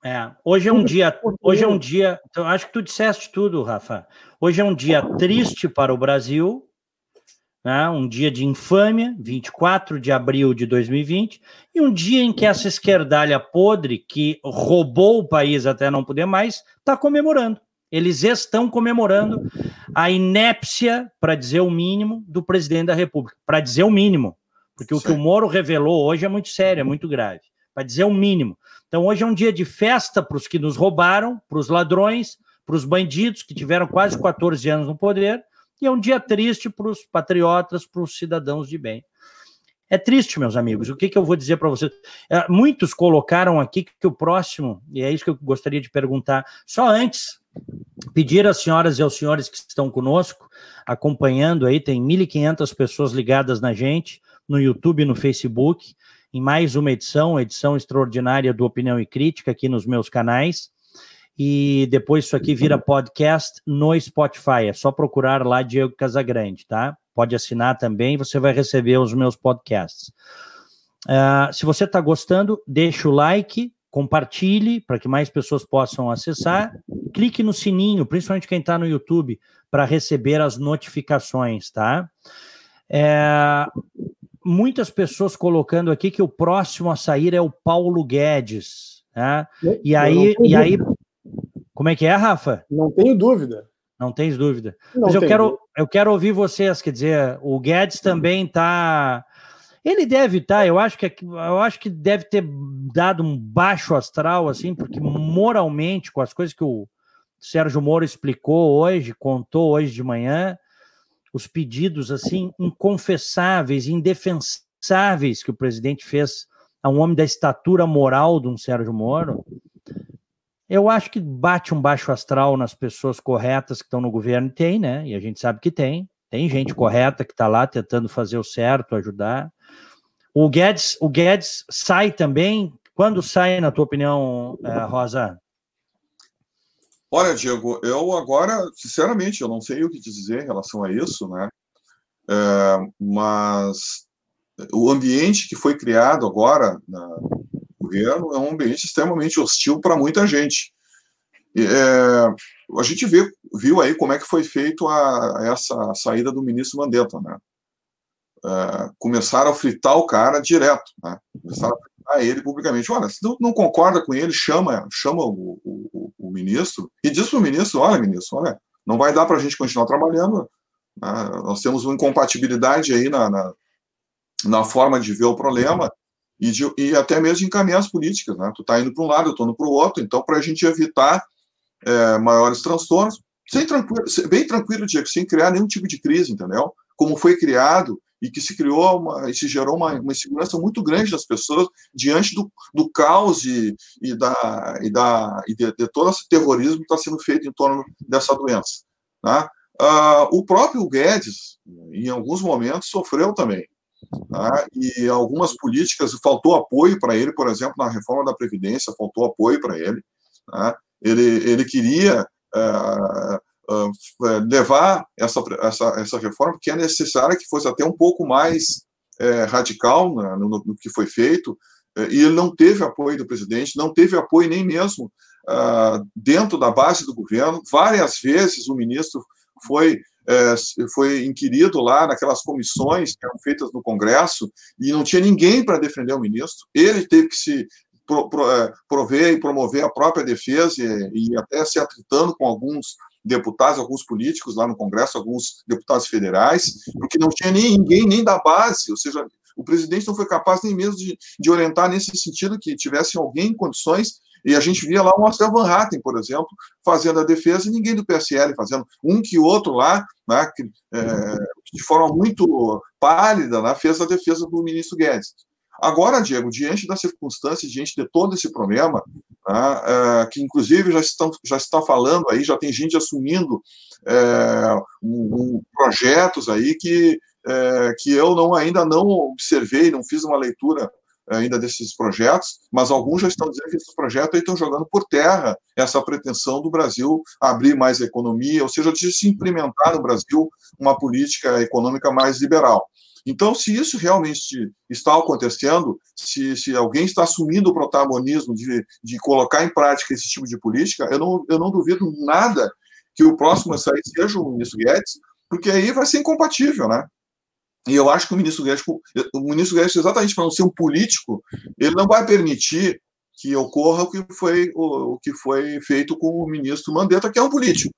É, hoje é um dia, hoje é um dia, então, acho que tu disseste tudo, Rafa. Hoje é um dia triste para o Brasil, né? um dia de infâmia, 24 de abril de 2020, e um dia em que essa esquerdalha podre, que roubou o país até não poder mais, está comemorando. Eles estão comemorando a inépcia, para dizer o mínimo, do presidente da República. Para dizer o mínimo. Porque o que o Moro revelou hoje é muito sério, é muito grave. Para dizer o mínimo. Então, hoje é um dia de festa para os que nos roubaram, para os ladrões, para os bandidos que tiveram quase 14 anos no poder, e é um dia triste para os patriotas, para os cidadãos de bem. É triste, meus amigos. O que, que eu vou dizer para vocês? É, muitos colocaram aqui que o próximo, e é isso que eu gostaria de perguntar, só antes pedir às senhoras e aos senhores que estão conosco, acompanhando aí, tem 1.500 pessoas ligadas na gente, no YouTube no Facebook, em mais uma edição, edição extraordinária do Opinião e Crítica, aqui nos meus canais. E depois isso aqui vira podcast no Spotify. É só procurar lá Diego Casagrande, tá? Pode assinar também, você vai receber os meus podcasts. Uh, se você está gostando, deixa o like, compartilhe para que mais pessoas possam acessar, clique no sininho, principalmente quem está no YouTube, para receber as notificações, tá? É, muitas pessoas colocando aqui que o próximo a sair é o Paulo Guedes, né? E aí, e aí, como é que é, Rafa? Não tenho dúvida. Não tens dúvida. Não Mas eu quero, eu quero ouvir vocês, quer dizer, o Guedes também está ele deve estar, tá, eu acho que eu acho que deve ter dado um baixo astral, assim, porque moralmente, com as coisas que o Sérgio Moro explicou hoje, contou hoje de manhã, os pedidos assim inconfessáveis, indefensáveis que o presidente fez a um homem da estatura moral de um Sérgio Moro, eu acho que bate um baixo astral nas pessoas corretas que estão no governo, tem, né? E a gente sabe que tem. Tem gente correta que está lá tentando fazer o certo, ajudar. O Guedes, o Guedes sai também. Quando sai, na tua opinião, eh, Rosa? Olha, Diego, eu agora, sinceramente, eu não sei o que dizer em relação a isso, né? É, mas o ambiente que foi criado agora no governo é um ambiente extremamente hostil para muita gente. É, a gente vê, viu aí como é que foi feito a, essa saída do ministro Mandetta, né? uh, começaram a fritar o cara direto, né? começaram a fritar ele publicamente. Olha, se não, não concorda com ele, chama, chama o, o, ministro e diz para o ministro: olha, ministro, olha, Não vai dar para a gente continuar trabalhando. Né? Nós temos uma incompatibilidade aí na, na, na, forma de ver o problema e, de, e até mesmo de encaminhar as políticas. Né? Tu está indo para um lado, eu estou indo para o outro. Então, para a gente evitar é, maiores transtornos, sem tranquilo, bem tranquilo, Diego, sem criar nenhum tipo de crise, entendeu? Como foi criado e que se criou uma, e se gerou uma, uma insegurança muito grande das pessoas diante do, do caos e, e, da, e, da, e de, de todo esse terrorismo que está sendo feito em torno dessa doença. Né? Uh, o próprio Guedes, em alguns momentos, sofreu também. Tá? E algumas políticas, faltou apoio para ele, por exemplo, na reforma da Previdência, faltou apoio para ele. Tá? Ele, ele queria uh, levar essa, essa, essa reforma, que é necessária que fosse até um pouco mais uh, radical né, no, no, que foi feito, e ele não teve apoio do presidente, não teve apoio nem mesmo dentro da base do governo. Várias vezes o ministro foi é, foi inquirido lá naquelas comissões que eram feitas no Congresso e não tinha ninguém para defender o ministro. Ele teve que se pro, pro, é, prover e promover a própria defesa e, e, até se atritando com alguns deputados, alguns políticos lá no Congresso, alguns deputados federais, porque não tinha nem ninguém nem da base, ou seja, o presidente não foi capaz nem mesmo de, de orientar nesse sentido que tivesse alguém em condições e a gente via lá o Marcel Van Hatten, por exemplo, fazendo a defesa e ninguém do PSL fazendo. Um que outro lá, né, que, é, de forma muito pálida, né, fez a defesa do ministro Guedes. Agora, Diego, diante das circunstâncias, diante de todo esse problema, né, é, que inclusive já, estão, já está falando aí, já tem gente assumindo é, um, um, projetos aí que, é, que eu não, ainda não observei, não fiz uma leitura ainda desses projetos, mas alguns já estão dizendo que esses projetos estão jogando por terra essa pretensão do Brasil abrir mais economia, ou seja, de se implementar no Brasil uma política econômica mais liberal. Então, se isso realmente está acontecendo, se, se alguém está assumindo o protagonismo de, de colocar em prática esse tipo de política, eu não, eu não duvido nada que o próximo a sair seja o ministro Guedes, porque aí vai ser incompatível, né? E eu acho que o ministro Guedes, o ministro Guedes, exatamente para não ser um político, ele não vai permitir que ocorra o que foi, o, o que foi feito com o ministro Mandetta, que é um político.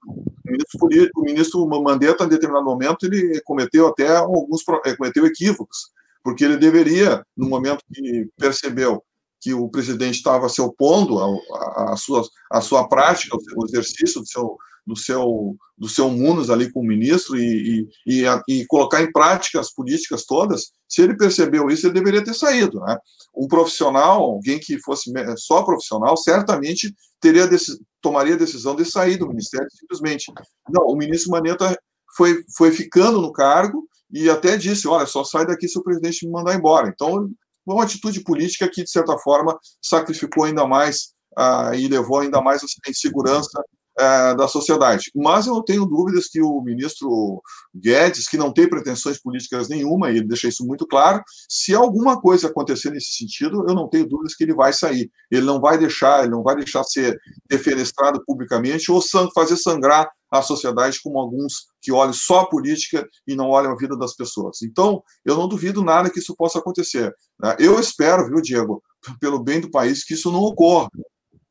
O ministro, o ministro Mandetta, em determinado momento, ele cometeu até alguns é, cometeu equívocos, porque ele deveria, no momento que percebeu que o presidente estava se opondo à sua, à sua prática, ao exercício do seu, do seu, do seu munus ali com o ministro e, e, e, e, colocar em prática as políticas todas, se ele percebeu isso, ele deveria ter saído. Né? Um profissional, alguém que fosse só profissional, certamente teria tomaria a decisão de sair do ministério simplesmente. Não, o ministro Maneta foi, foi ficando no cargo e até disse, olha, só sai daqui se o presidente me mandar embora. Então, uma atitude política que, de certa forma, sacrificou ainda mais ah, e levou ainda mais a insegurança é, da sociedade. Mas eu não tenho dúvidas que o ministro Guedes, que não tem pretensões políticas nenhuma, e ele deixa isso muito claro, se alguma coisa acontecer nesse sentido, eu não tenho dúvidas que ele vai sair. Ele não vai deixar, ele não vai deixar ser defenestrado publicamente ou sang fazer sangrar a sociedade como alguns que olham só a política e não olham a vida das pessoas. Então, eu não duvido nada que isso possa acontecer. Né? Eu espero, viu, Diego, pelo bem do país, que isso não ocorra.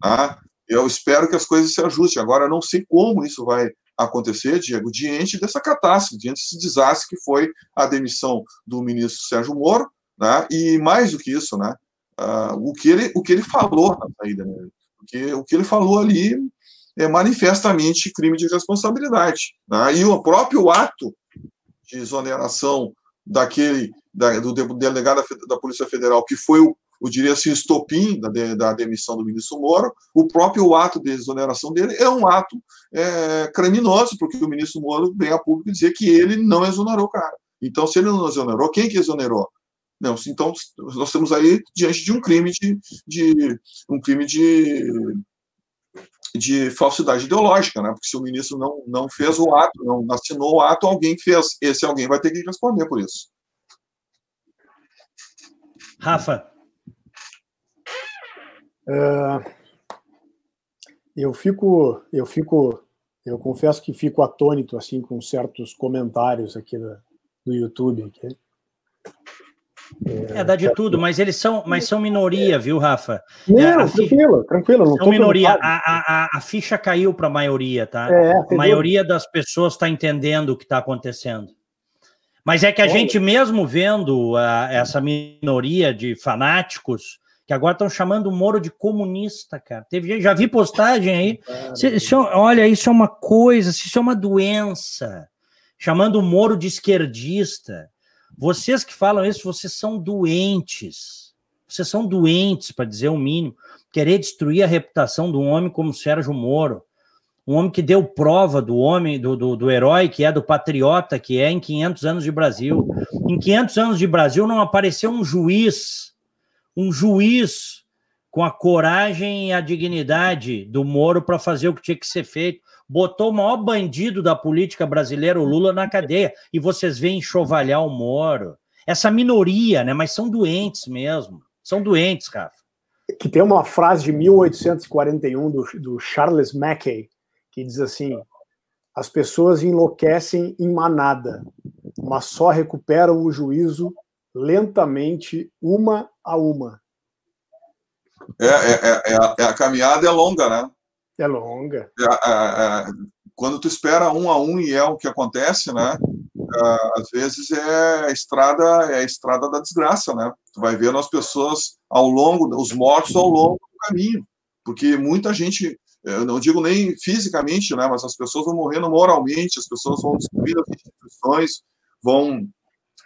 Tá? Eu espero que as coisas se ajustem. Agora, não sei como isso vai acontecer, Diego, diante dessa catástrofe, diante desse desastre que foi a demissão do ministro Sérgio Moro, né? e mais do que isso, né? Uh, o, que ele, o que ele falou na saída, né? Porque o que ele falou ali é manifestamente crime de responsabilidade. Né? E o próprio ato de exoneração daquele da, do delegado da Polícia Federal, que foi o eu diria assim, estopim da, da demissão do ministro Moro, o próprio ato de exoneração dele é um ato é, criminoso, porque o ministro Moro vem a público dizer que ele não exonerou o cara. Então, se ele não exonerou, quem que exonerou? Não, então, nós estamos aí diante de um crime de, de um crime de, de falsidade ideológica, né? Porque se o ministro não, não fez o ato, não assinou o ato, alguém fez. Esse alguém vai ter que responder por isso. Rafa, eu fico, eu fico, eu confesso que fico atônito assim com certos comentários aqui do, do YouTube. É, É, dá de tudo, mas eles são, mas são minoria, viu, Rafa? Não, é, tranquilo, ficha... tranquilo. Não são minoria. A, a, a, ficha caiu para a maioria, tá? É, a maioria das pessoas está entendendo o que está acontecendo. Mas é que a Olha. gente, mesmo vendo a, essa minoria de fanáticos, que agora estão chamando o Moro de comunista, cara. Teve, já vi postagem aí. Isso, olha, isso é uma coisa, isso é uma doença. Chamando o Moro de esquerdista. Vocês que falam isso, vocês são doentes. Vocês são doentes, para dizer o mínimo. Querer destruir a reputação de um homem como Sérgio Moro. Um homem que deu prova do homem, do, do, do herói que é, do patriota que é em 500 anos de Brasil. Em 500 anos de Brasil não apareceu um juiz, um juiz com a coragem e a dignidade do Moro para fazer o que tinha que ser feito botou o maior bandido da política brasileira, o Lula, na cadeia. E vocês veem enxovalhar o Moro. Essa minoria, né? Mas são doentes mesmo. São doentes, Rafa. Que tem uma frase de 1841 do, do Charles Mackay, que diz assim: as pessoas enlouquecem em manada, mas só recuperam o juízo lentamente, uma a uma. É, é, é, a, é a caminhada é longa, né? É longa. É, é, é, quando tu espera um a um e é o que acontece, né? É, às vezes é a estrada, é a estrada da desgraça, né? Tu vai vendo as pessoas ao longo, os mortos ao longo do caminho, porque muita gente, eu não digo nem fisicamente, né? Mas as pessoas vão morrendo moralmente, as pessoas vão destruindo as instituições, vão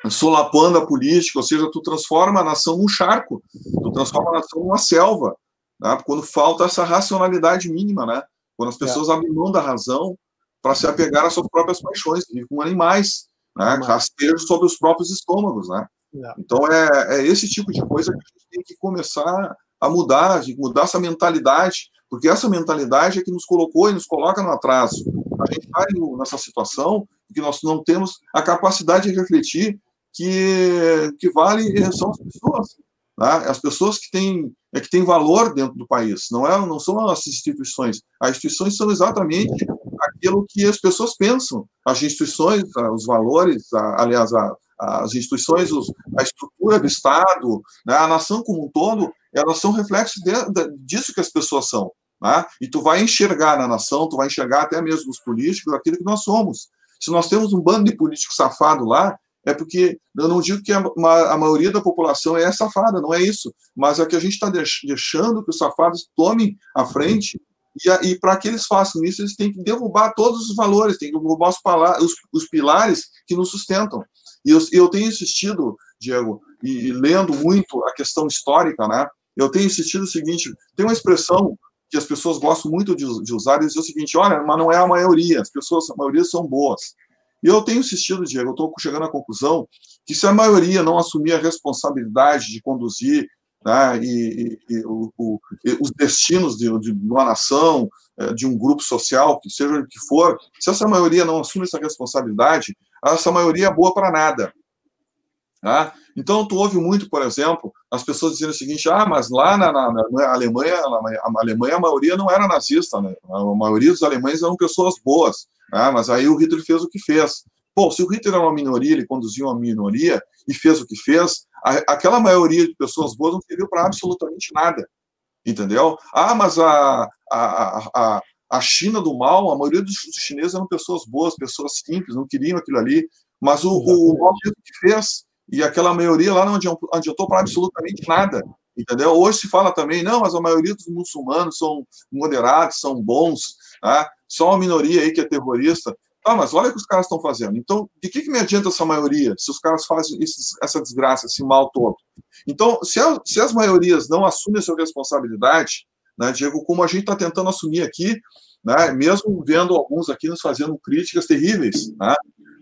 solapando a política, ou seja, tu transforma a nação num charco, tu transforma a nação numa selva, né? quando falta essa racionalidade mínima, né? Quando as é. pessoas é. abrem mão da razão para se apegar às suas próprias paixões, vivem com animais, né? Rastejos sobre os próprios estômagos, né? É. Então é, é esse tipo de coisa que a gente tem que começar a mudar, de mudar essa mentalidade, porque essa mentalidade é que nos colocou e nos coloca no atraso. A gente está nessa situação que nós não temos a capacidade de refletir que, que vale são as pessoas. Tá? As pessoas que têm, é que têm valor dentro do país, não, é, não são as instituições. As instituições são exatamente aquilo que as pessoas pensam. As instituições, os valores, aliás, as instituições, a estrutura do Estado, né, a nação como um todo, elas são reflexos de, de, disso que as pessoas são. Né? E tu vai enxergar na nação, tu vai enxergar até mesmo nos políticos aquilo que nós somos. Se nós temos um bando de políticos safado lá, é porque eu não digo que a, a, maioria da população é safada, não é isso, mas é que a gente está deixando que os safados tomem a frente e, e para que eles façam isso, eles têm que derrubar todos os valores, têm que derrubar os, os, os pilares que nos sustentam. E eu, eu tenho insistido, Diego, e, e, lendo muito a questão histórica, né? Eu tenho insistido o seguinte: tem uma expressão que as pessoas gostam muito de, de usar, e o seguinte: olha, mas não é a maioria, as pessoas, a maioria são boas. E eu tenho insistido, Diego, eu estou chegando à conclusão que se a maioria não assumir a responsabilidade de conduzir né, e, e, e, o, o, e, os destinos de, de, uma nação, é, de um grupo social, que seja o que for, se essa maioria não assume essa responsabilidade, essa maioria é boa para nada. Tá? Então, tu ouve muito, por exemplo, as pessoas dizendo o seguinte: ah, mas lá na, na, na Alemanha, a Alemanha, a maioria não era nazista, né? a maioria dos alemães eram pessoas boas. Ah, mas aí o Hitler fez o que fez. Pô, se o Hitler era uma minoria, ele conduziu uma minoria e fez o que fez, a, aquela maioria de pessoas boas não serviu para absolutamente nada. Entendeu? Ah, mas a, a, a, a China do mal, a maioria dos, chineses eram pessoas boas, pessoas simples, não queriam aquilo ali. Mas o, o mal fez o que fez. E aquela maioria lá não adiantou, para absolutamente nada. Entendeu? Hoje se fala também, não, mas a maioria dos muçulmanos são moderados, são bons. Tá? só uma minoria aí que é terrorista. Ah, mas olha o que os caras estão fazendo. Então, de que, que me adianta essa maioria se os caras fazem essa desgraça, esse mal todo? Então, se, a, se as maiorias não assumem a sua responsabilidade, né, Diego, como a gente está tentando assumir aqui, né, mesmo vendo alguns aqui nos fazendo críticas terríveis, né,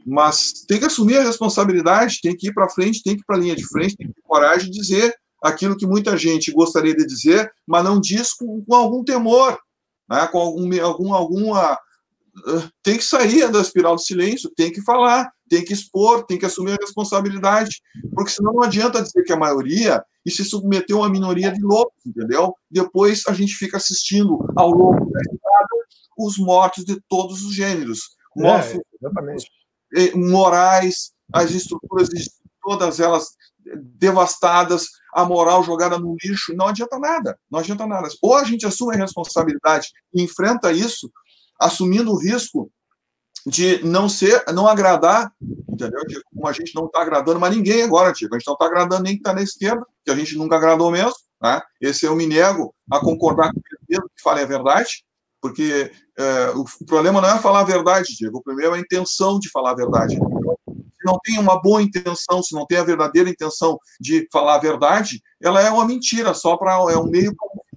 mas tem que assumir a responsabilidade, tem que ir para frente, tem que ir para a linha de frente, tem que ter coragem de dizer aquilo que muita gente gostaria de dizer, mas não diz com, com algum temor, né, com algum, algum, alguma. Tem que sair da espiral do silêncio, tem que falar, tem que expor, tem que assumir a responsabilidade, porque senão não adianta dizer que a maioria e se submeter a uma minoria de loucos, entendeu? Depois a gente fica assistindo ao longo da estrada os mortos de todos os gêneros, é, mortos é, morais, as estruturas, todas elas devastadas, a moral jogada no lixo, não adianta nada, não adianta nada. Ou a gente assume a responsabilidade e enfrenta isso, assumindo o risco de não ser, não agradar, entendeu? Como a gente não está agradando mais ninguém agora, tipo, a gente não está agradando nem que está na esquerda, que a gente nunca agradou mesmo, né? Esse eu me nego a concordar com ele que fale a verdade, porque é, o, o, problema não é falar a verdade, Diego, o problema é a intenção de falar a verdade. Se não tem uma boa intenção, se não tem a verdadeira intenção de falar a verdade, ela é uma mentira, só para é um meio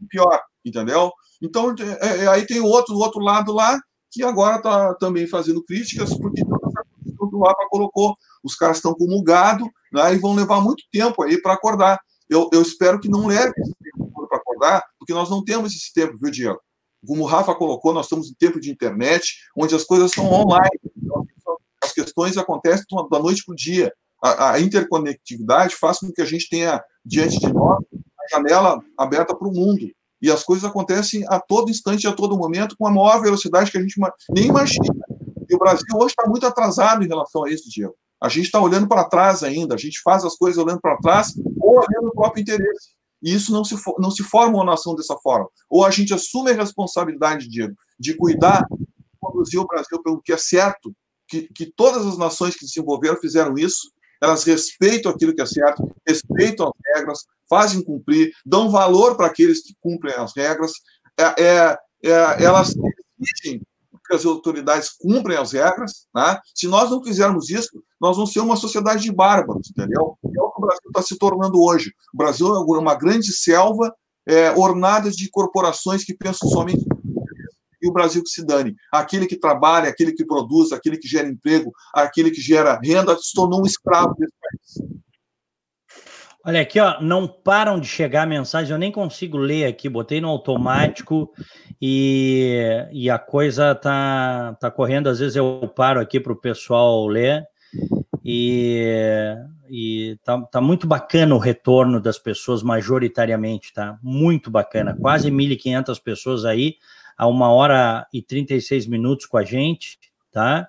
pior, entendeu? Então, é, é, aí tem o outro, o outro lado lá, que agora está também fazendo críticas, porque o Rafa colocou, os caras estão com o gado, né, e vão levar muito tempo aí para acordar. Eu, eu, espero que não leve esse tempo para acordar, porque nós não temos esse tempo, viu, Diego? Como o Rafa colocou, nós estamos em tempo de internet, onde as coisas são online. As questões acontecem da noite para o dia. A, a, interconectividade faz com que a gente tenha diante de nós a janela aberta para o mundo. E as coisas acontecem a todo instante, a todo momento, com a maior velocidade que a gente nem imagina. E o Brasil hoje está muito atrasado em relação a isso, Diego. A gente está olhando para trás ainda, a gente faz as coisas olhando para trás ou olhando o próprio interesse. E isso não se, não se forma uma nação dessa forma. Ou a gente assume a responsabilidade, Diego, de cuidar, de conduzir o Brasil pelo que é certo, que, que todas as nações que desenvolveram fizeram isso, elas respeitam aquilo que é certo, respeitam as regras, fazem cumprir, dão valor para aqueles que cumprem as regras, é, é, é, elas exigem que as autoridades cumprem as regras. Né? Se nós não fizermos isso, nós vamos ser uma sociedade de bárbaros, entendeu? É o que o Brasil está se tornando hoje. O Brasil é uma grande selva é, ornada de corporações que pensam somente e o Brasil que se dane. Aquele que trabalha, aquele que produz, aquele que gera emprego, aquele que gera renda, se tornou um escravo desse país. Olha aqui, ó, não param de chegar mensagens, eu nem consigo ler aqui, botei no automático e, e a coisa tá, tá correndo, às vezes eu paro aqui para o pessoal ler e, e tá, tá muito bacana o retorno das pessoas majoritariamente, tá? Muito bacana, quase 1.500 pessoas aí, a uma hora e 36 minutos com a gente, tá?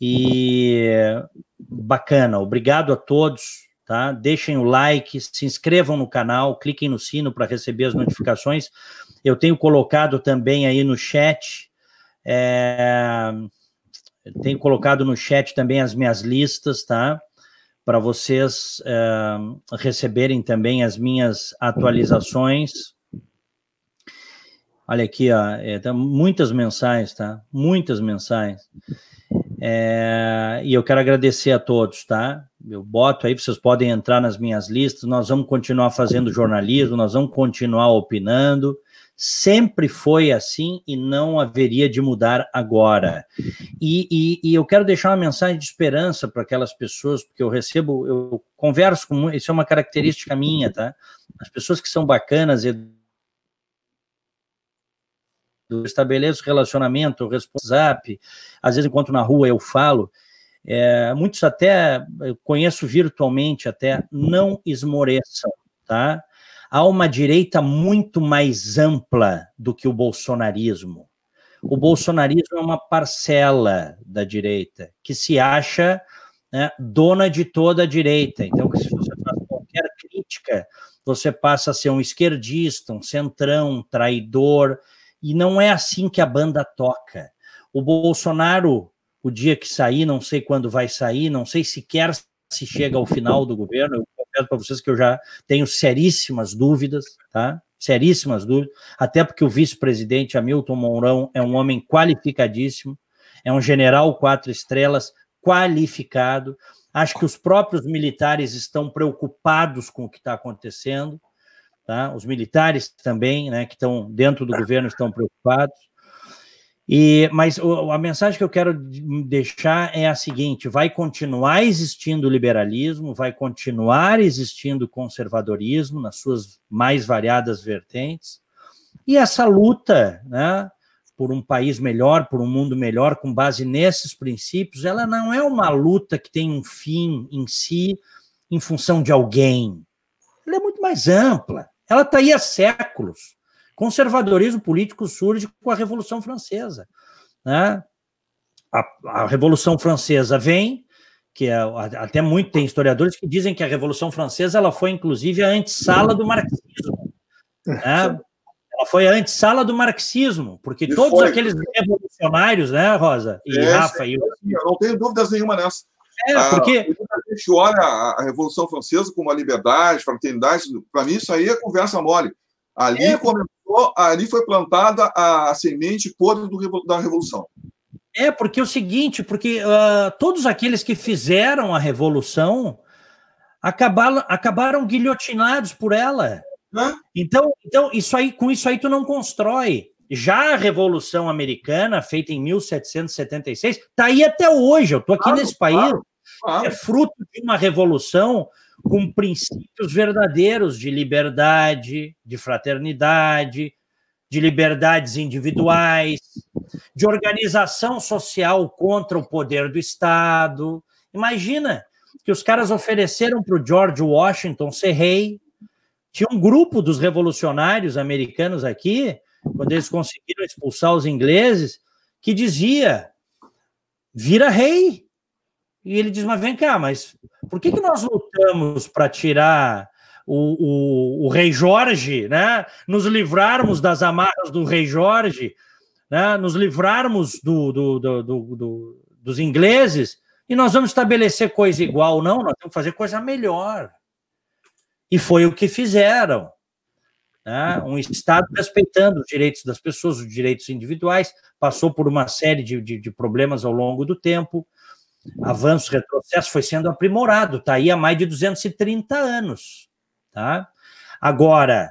E bacana, obrigado a todos tá? Deixem o like, se inscrevam no canal, cliquem no sino para receber as notificações. Eu tenho colocado também aí no chat, é, tenho colocado no chat também as minhas listas, tá? Para vocês é, receberem também as minhas atualizações. Olha aqui, ó, é, tá muitas mensagens, tá? Muitas mensagens. É, e eu quero agradecer a todos, tá? Eu boto aí, vocês podem entrar nas minhas listas, nós vamos continuar fazendo jornalismo, nós vamos continuar opinando. Sempre foi assim e não haveria de mudar agora. E, e, e eu quero deixar uma mensagem de esperança para aquelas pessoas, porque eu recebo, eu converso com, isso é uma característica minha, tá? As pessoas que são bacanas, eu estabeleço relacionamento, eu respondo zap, às vezes enquanto na rua eu falo, é, muitos até conheço virtualmente até, não esmoreçam, tá? Há uma direita muito mais ampla do que o bolsonarismo. O bolsonarismo é uma parcela da direita que se acha né, dona de toda a direita. Então, se você faz qualquer crítica, você passa a ser um esquerdista, um centrão, um traidor, e não é assim que a banda toca. O Bolsonaro, o dia que sair, não sei quando vai sair, não sei sequer se chega ao final do governo. Eu confesso para vocês que eu já tenho seríssimas dúvidas, tá? Seríssimas dúvidas, até porque o vice-presidente Hamilton Mourão é um homem qualificadíssimo, é um general quatro estrelas qualificado. Acho que os próprios militares estão preocupados com o que está acontecendo. Tá? Os militares também, né, que estão dentro do governo, estão preocupados. E, mas a mensagem que eu quero deixar é a seguinte: vai continuar existindo liberalismo, vai continuar existindo conservadorismo nas suas mais variadas vertentes, e essa luta né, por um país melhor, por um mundo melhor, com base nesses princípios, ela não é uma luta que tem um fim em si, em função de alguém. Ela é muito mais ampla. Ela está aí há séculos. Conservadorismo político surge com a Revolução Francesa. Né? A, a Revolução Francesa vem, que é, até muito tem historiadores que dizem que a Revolução Francesa ela foi inclusive a antessala do marxismo. Né? Ela foi a antessala do marxismo, porque e todos foi. aqueles revolucionários, né, Rosa e é, Rafa, e... eu não tenho dúvidas nenhuma nessa. É, ah, porque a gente olha a Revolução Francesa como a liberdade, fraternidade, para mim isso aí é conversa mole. Ali é. começou, ali foi plantada a, a semente podre do, da Revolução. É, porque é o seguinte, porque uh, todos aqueles que fizeram a revolução acabaram, acabaram guilhotinados por ela. Então, então isso aí, com isso aí tu não constrói. Já a Revolução Americana, feita em 1776, está aí até hoje. Eu estou aqui claro, nesse país. Claro, claro. É fruto de uma revolução com princípios verdadeiros de liberdade, de fraternidade, de liberdades individuais, de organização social contra o poder do Estado. Imagina que os caras ofereceram para o George Washington ser rei. Tinha um grupo dos revolucionários americanos aqui, quando eles conseguiram expulsar os ingleses, que dizia: vira rei. E ele diz: Mas vem cá, mas por que, que nós lutamos para tirar o, o, o, rei Jorge, né? Nos livrarmos das amarras do rei Jorge, né? Nos livrarmos do, do, do, do dos ingleses e nós vamos estabelecer coisa igual, não? Nós vamos fazer coisa melhor. E foi o que fizeram. Né? Um Estado respeitando os direitos das pessoas, os direitos individuais, passou por uma série de, de, de problemas ao longo do tempo, avanço, retrocesso, foi sendo aprimorado, está aí há mais de 230 anos. Tá? Agora,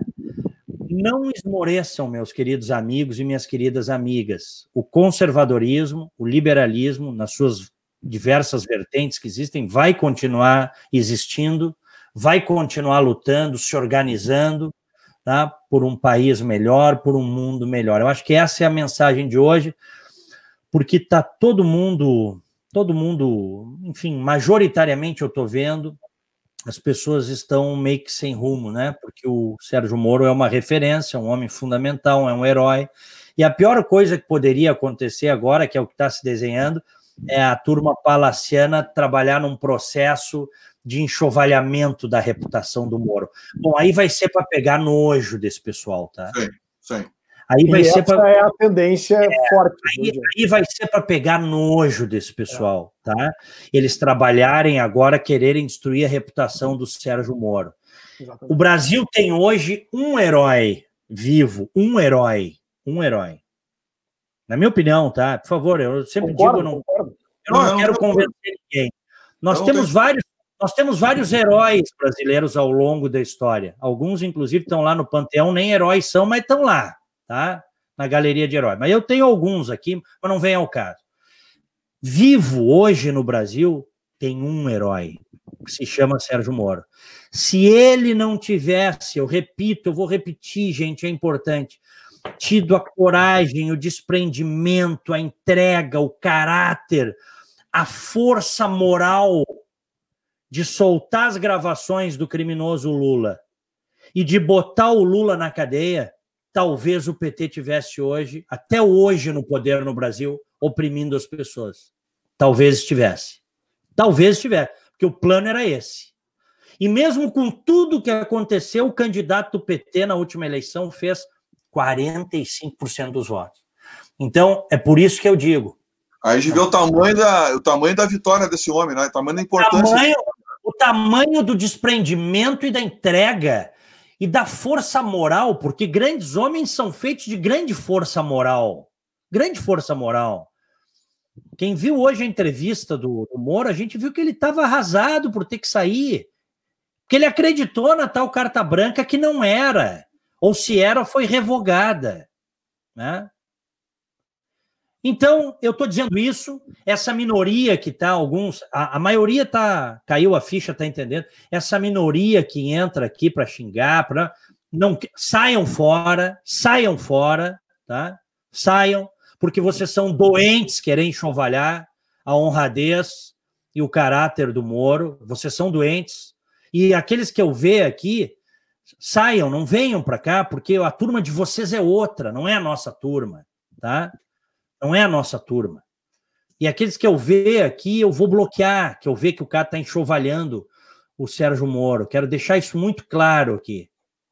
não esmoreçam, meus queridos amigos e minhas queridas amigas, o conservadorismo, o liberalismo, nas suas diversas vertentes que existem, vai continuar existindo, vai continuar lutando, se organizando tá? por um país melhor, por um mundo melhor. Eu acho que essa é a mensagem de hoje, porque está todo mundo, todo mundo, enfim, majoritariamente eu estou vendo, as pessoas estão meio que sem rumo, né? Porque o Sérgio Moro é uma referência, um homem fundamental, é um herói. E a pior coisa que poderia acontecer agora, que é o que está se desenhando, é a turma palaciana trabalhar num processo de enxovalhamento da reputação do Moro. Bom, aí vai ser para pegar nojo desse pessoal, tá? Sim, sim. Aí vai e ser pra... é a tendência é, forte. Aí, aí, vai ser para pegar nojo desse pessoal, é. tá? Eles trabalharem agora, quererem destruir a reputação do Sérgio Moro. Exatamente. O Brasil tem hoje um herói vivo, um herói, um herói. Na minha opinião, tá? Por favor, eu sempre concordo, digo, eu não, eu não, não quero não convencer ninguém. Nós temos tenho... vários nós temos vários heróis brasileiros ao longo da história. Alguns, inclusive, estão lá no Panteão, nem heróis são, mas estão lá tá? Na galeria de heróis. Mas eu tenho alguns aqui, mas não vem ao caso. Vivo hoje no Brasil tem um herói que se chama Sérgio Moro. Se ele não tivesse, eu repito, eu vou repetir, gente, é importante, tido a coragem, o desprendimento, a entrega, o caráter, a força moral de soltar as gravações do criminoso Lula e de botar o Lula na cadeia, talvez o PT tivesse hoje, até hoje no poder no Brasil, oprimindo as pessoas. Talvez estivesse. Talvez estivesse, porque o plano era esse. E mesmo com tudo que aconteceu, o candidato do PT na última eleição fez 45% dos votos. Então, é por isso que eu digo. Aí a gente vê o tamanho da, o tamanho da vitória desse homem, né? o tamanho da importância. O tamanho, o tamanho do desprendimento e da entrega e da força moral, porque grandes homens são feitos de grande força moral. Grande força moral. Quem viu hoje a entrevista do, do Moro, a gente viu que ele estava arrasado por ter que sair. Que ele acreditou na tal carta branca que não era. Ou se era, foi revogada. Né? Então, eu estou dizendo isso, essa minoria que está, alguns, a, a, maioria tá, caiu a ficha, está entendendo? Essa minoria que entra aqui para xingar, para não saiam fora, saiam fora, tá? Saiam, porque vocês são doentes querem enxovalhar a honradez e o caráter do Moro, vocês são doentes. E aqueles que eu ver aqui, saiam, não venham para cá, porque a turma de vocês é outra, não é a nossa turma, tá? Não é a nossa turma. E aqueles que eu ver aqui, eu vou bloquear, que eu ver que o cara está enxovalhando o Sérgio Moro. Quero deixar isso muito claro aqui,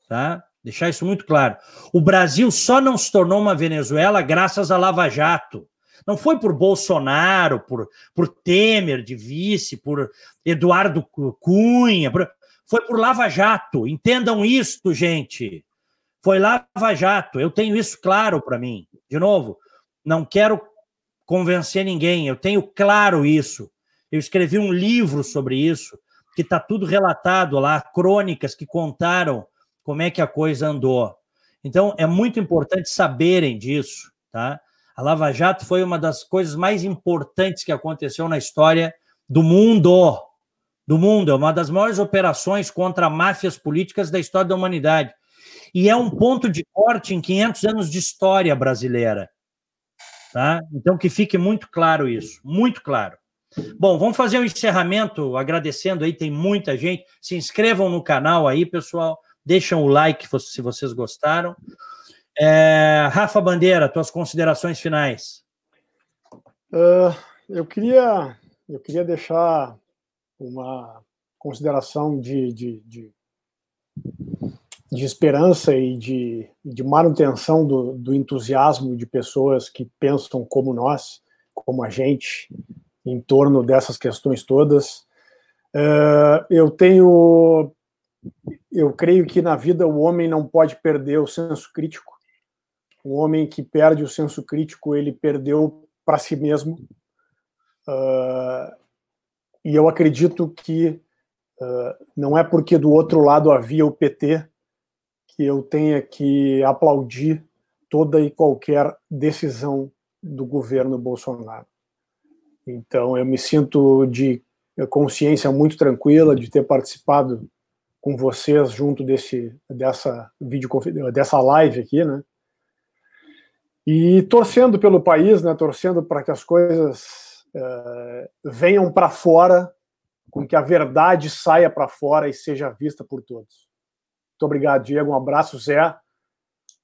tá? Deixar isso muito claro. O Brasil só não se tornou uma Venezuela graças a Lava Jato. Não foi por Bolsonaro, por, por Temer de vice, por Eduardo Cunha, por, foi por Lava Jato. Entendam isso, gente. Foi Lava Jato. Eu tenho isso claro para mim. De novo, não quero convencer ninguém, eu tenho claro isso. Eu escrevi um livro sobre isso, que está tudo relatado lá, crônicas que contaram como é que a coisa andou. Então, é muito importante saberem disso, tá? A Lava Jato foi uma das coisas mais importantes que aconteceu na história do mundo. Do mundo, é uma das maiores operações contra máfias políticas da história da humanidade. E é um ponto de corte em 500 anos de história brasileira. Tá? Então, que fique muito claro isso, muito claro. Bom, vamos fazer um encerramento agradecendo aí, tem muita gente. Se inscrevam no canal aí, pessoal. Deixam o like se vocês gostaram. É, Rafa Bandeira, tuas considerações finais. Uh, eu queria eu queria deixar uma consideração de, de, de, de esperança e de, de manutenção do, do entusiasmo de pessoas que pensam como nós, como a gente, em torno dessas questões todas. Uh, eu tenho eu creio que na vida o homem não pode perder o senso crítico. O homem que perde o senso crítico, ele perdeu para si mesmo. Uh, e eu acredito que uh, não é porque do outro lado havia o PT que eu tenha que aplaudir toda e qualquer decisão do governo Bolsonaro. Então, eu me sinto de consciência muito tranquila de ter participado com vocês junto desse dessa vídeo dessa live aqui, né? E torcendo pelo país, né? Torcendo para que as coisas uh, venham para fora, com que a verdade saia para fora e seja vista por todos. Muito obrigado, Diego. Um abraço, Zé.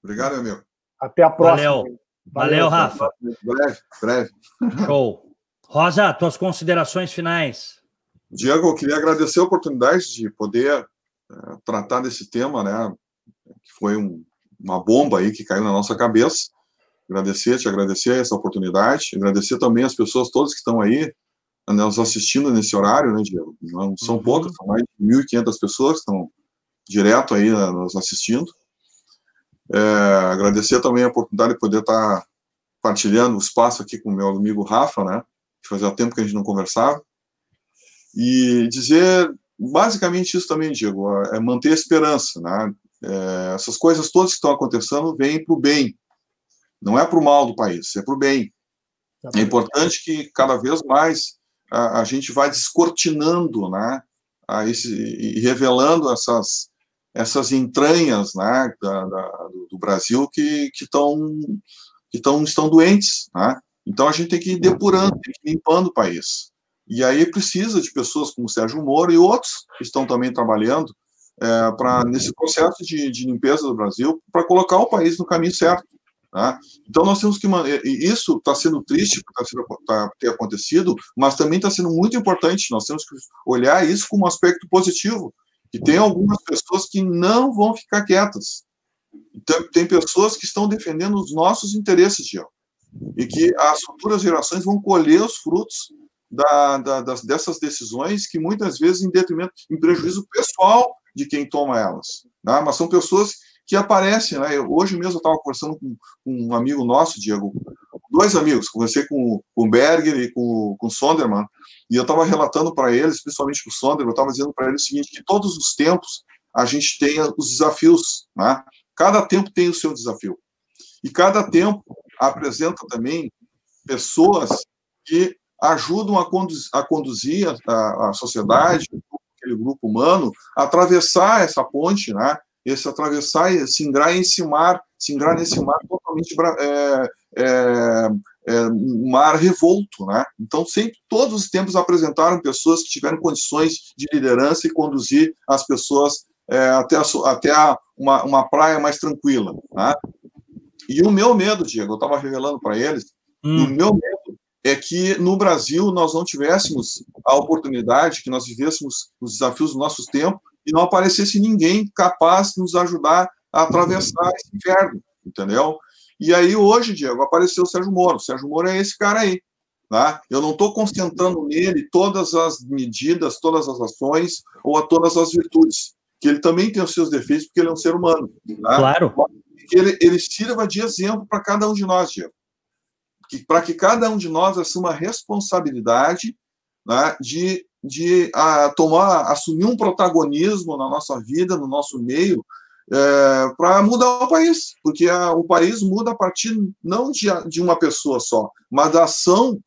Obrigado, amigo. Até a próxima. Valeu, Valeu Rafa. Breve, breve. Show. Rosa, tuas considerações finais. Diego, eu queria agradecer a oportunidade de poder é, tratar desse tema, né, que foi um, uma bomba aí que caiu na nossa cabeça. Agradecer, te agradecer essa oportunidade, agradecer também as pessoas todas que estão aí nos assistindo nesse horário, né, Diego? Não são uhum. poucas, são mais de 1.500 pessoas que estão direto aí né, nos assistindo. É, agradecer também a oportunidade de poder estar partilhando o espaço aqui com meu amigo Rafa, né? Que fazia tempo que a gente não conversava. E dizer basicamente isso também, Diego, é manter a esperança, né? É, essas coisas todas que estão acontecendo vêm para o bem, não é para o mal do país, é para o bem. É importante que cada vez mais a, a gente vá descortinando, né, a esse, e revelando essas essas entranhas, né, da, da, do Brasil que que estão que tão, estão doentes, né? Então a gente tem que ir depurando, tem que ir limpando o país. E aí precisa de pessoas como Sérgio Moro e outros que estão também trabalhando é, para nesse processo de, de, limpeza do Brasil para colocar o país no caminho certo. Tá? Então nós temos que isso está sendo triste por tá, tá, ter acontecido, mas também está sendo muito importante. Nós temos que olhar isso como um aspecto positivo. E tem algumas pessoas que não vão ficar quietas. Então, tem pessoas que estão defendendo os nossos interesses, Gil, e que as futuras gerações vão colher os frutos da, da, das, dessas decisões que muitas vezes em detrimento, em prejuízo pessoal de quem toma elas. Né? Mas são pessoas que aparecem. Né? Eu, hoje mesmo eu estava conversando com, com, um amigo nosso, Diego, dois amigos, conversei com, com o Berger e com, com o Sonderman, e eu estava relatando para eles, principalmente com o Sonderman, eu estava dizendo para eles o seguinte, que todos os tempos a gente tem os desafios, né? cada tempo tem o seu desafio. E cada tempo apresenta também pessoas que ajudam a, conduzir a, conduzir a, a sociedade, aquele grupo humano, atravessar essa ponte, né? Esse atravessar se ingrar nesse mar, se ingrar nesse mar totalmente é, é, é, um mar revolto, né? Então, sempre, todos os tempos apresentaram pessoas que tiveram condições de liderança e conduzir as pessoas é, até, a, até a, uma, uma praia mais tranquila, né? E o meu medo, Diego, eu estava revelando para eles, hum. o meu medo é que no Brasil nós não tivéssemos a oportunidade, que nós vivêssemos os desafios do nosso tempo e não aparecesse ninguém capaz de nos ajudar a atravessar esse inferno, entendeu? E aí hoje, Diego, apareceu o Sérgio Moro. O Sérgio Moro é esse cara aí. Tá? Eu não estou concentrando nele todas as medidas, todas as ações ou a todas as virtudes, que ele também tem os seus defeitos, porque ele é um ser humano. Tá? Claro. Que ele, ele sirva de exemplo para cada um de nós, Diego. Para que cada um de nós assuma a responsabilidade né, de, de a, tomar, assumir um protagonismo na nossa vida, no nosso meio, é, para mudar o país, porque a, o país muda a partir não de, de uma pessoa só, mas da ação,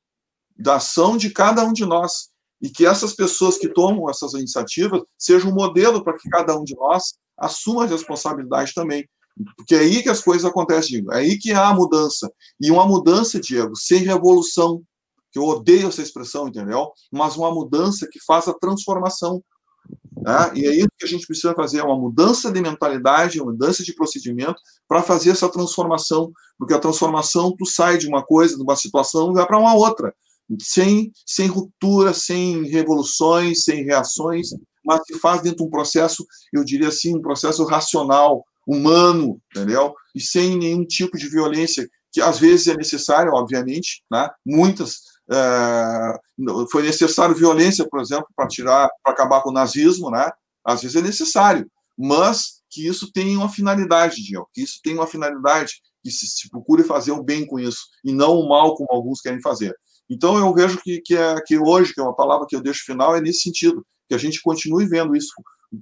da ação de cada um de nós. E que essas pessoas que tomam essas iniciativas sejam um modelo para que cada um de nós assuma a responsabilidade também. Porque é aí que as coisas acontecem, Diego. É aí que há a mudança. E uma mudança, Diego, sem revolução, que eu odeio essa expressão, entendeu? Mas uma mudança que faça transformação. Tá? E é isso que a gente precisa fazer, é uma mudança de mentalidade, uma mudança de procedimento para fazer essa transformação, porque a transformação, tu sai de uma coisa, de uma situação, vai para uma outra, sem, sem ruptura, sem revoluções, sem reações, mas se faz dentro de um processo, eu diria assim, um processo racional, humano, entendeu? E sem nenhum tipo de violência, que às vezes é necessário, obviamente, né? muitas é, foi necessário violência, por exemplo, para tirar, para acabar com o nazismo, né? Às vezes é necessário, mas que isso tem uma finalidade, Diego, que isso tem uma finalidade, que se, se procure fazer o bem com isso e não o mal como alguns querem fazer. Então eu vejo que, que, é, que hoje, que é uma palavra que eu deixo final, é nesse sentido, que a gente continue vendo isso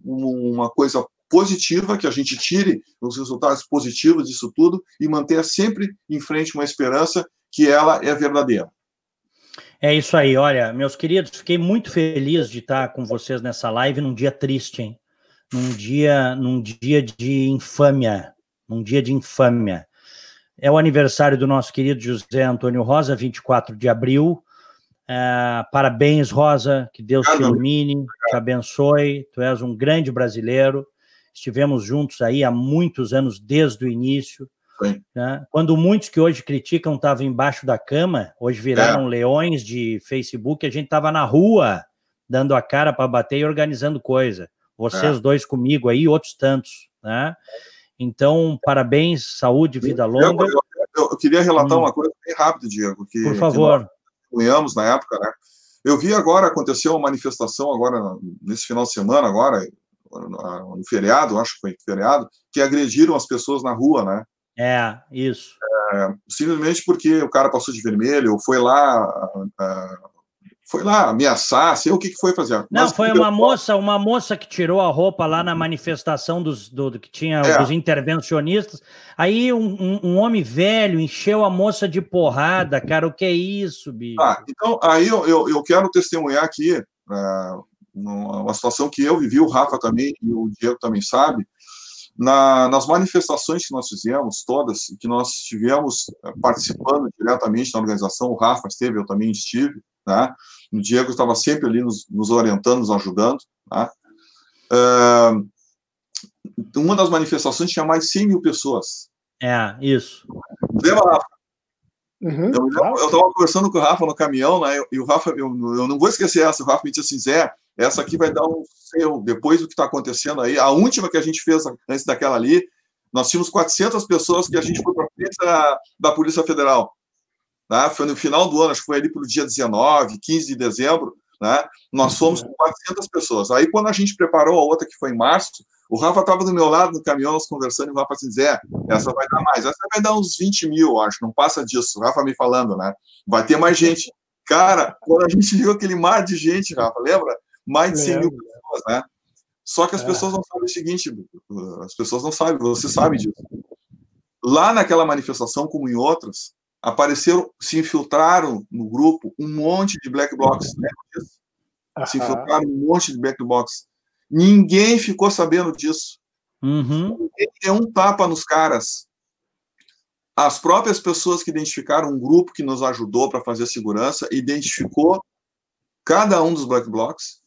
uma coisa positiva, que a gente tire os resultados positivos disso tudo e mantenha sempre em frente uma esperança que ela é verdadeira. É isso aí, olha, meus queridos, fiquei muito feliz de estar com vocês nessa live num dia triste, hein? Num dia, num dia de infâmia, num dia de infâmia. É o aniversário do nosso querido José Antônio Rosa, 24 de abril. Uh, parabéns, Rosa, que Deus te ilumine, te abençoe. Tu és um grande brasileiro. Estivemos juntos aí há muitos anos, desde o início. Né? Quando muitos que hoje criticam estavam embaixo da cama, hoje viraram é. leões de Facebook, a gente estava na rua dando a cara para bater e organizando coisa. Vocês é. dois comigo aí, outros tantos, né? Então, parabéns, saúde, vida longa. Eu, eu, eu queria relatar hum. uma coisa bem rápida, Diego. Que, Por favor. Cunhamos na época, né? Eu vi agora, aconteceu uma manifestação agora, nesse final de semana, agora, no feriado, acho que foi feriado, que agrediram as pessoas na rua, né? É, isso. É, simplesmente porque o cara passou de vermelho, foi lá, uh, foi lá ameaçar, sei o que, que foi fazer. Não, Mas, foi uma moça, uma moça que tirou a roupa lá na manifestação dos, do, do que tinha é. dos intervencionistas. Aí um, um, um, homem velho encheu a moça de porrada, cara. O que é isso, bicho? Ah, então, aí eu, eu, eu quero testemunhar aqui uh, uma situação que eu vivi, o Rafa também e o Diego também sabe. Na, nas manifestações que nós fizemos, todas, que nós estivemos eh, participando diretamente na organização, o Rafa esteve, eu também estive, né? o Diego estava sempre ali nos, nos orientando, nos ajudando. Né? Uh, uma das manifestações tinha mais de 100 mil pessoas. É, isso. Lembra, Rafa? Uhum, eu estava conversando com o Rafa no caminhão, né? E o Rafa, eu, eu não vou esquecer essa. O Rafa me disse assim: Zé, essa aqui vai dar um seu, depois do que está acontecendo aí. A última que a gente fez antes daquela ali, nós tínhamos 400 pessoas que a gente foi para frente da, da Polícia Federal. Né? Foi no final do ano, acho que foi ali para o dia 19, 15 de dezembro. Né? Nós fomos com 400 pessoas. Aí, quando a gente preparou a outra, que foi em março, o Rafa estava do meu lado no caminhão, nós conversando, e o Rafa assim, Zé, essa vai dar mais, essa vai dar uns 20 mil, acho, não passa disso. O Rafa me falando, né? Vai ter mais gente. Cara, quando a gente viu aquele mar de gente, Rafa, lembra? Mais de 100 mil pessoas, né? Só que as é. pessoas não sabem o seguinte, as pessoas não sabem, você sabe disso. Lá naquela manifestação, como em outras, apareceram, se infiltraram no grupo um monte de black blocs, né? Se infiltraram um monte de black blocs. Ninguém ficou sabendo disso. Uhum. Deu um tapa nos caras. As próprias pessoas que identificaram um grupo que nos ajudou para fazer a segurança, identificou cada um dos black blocs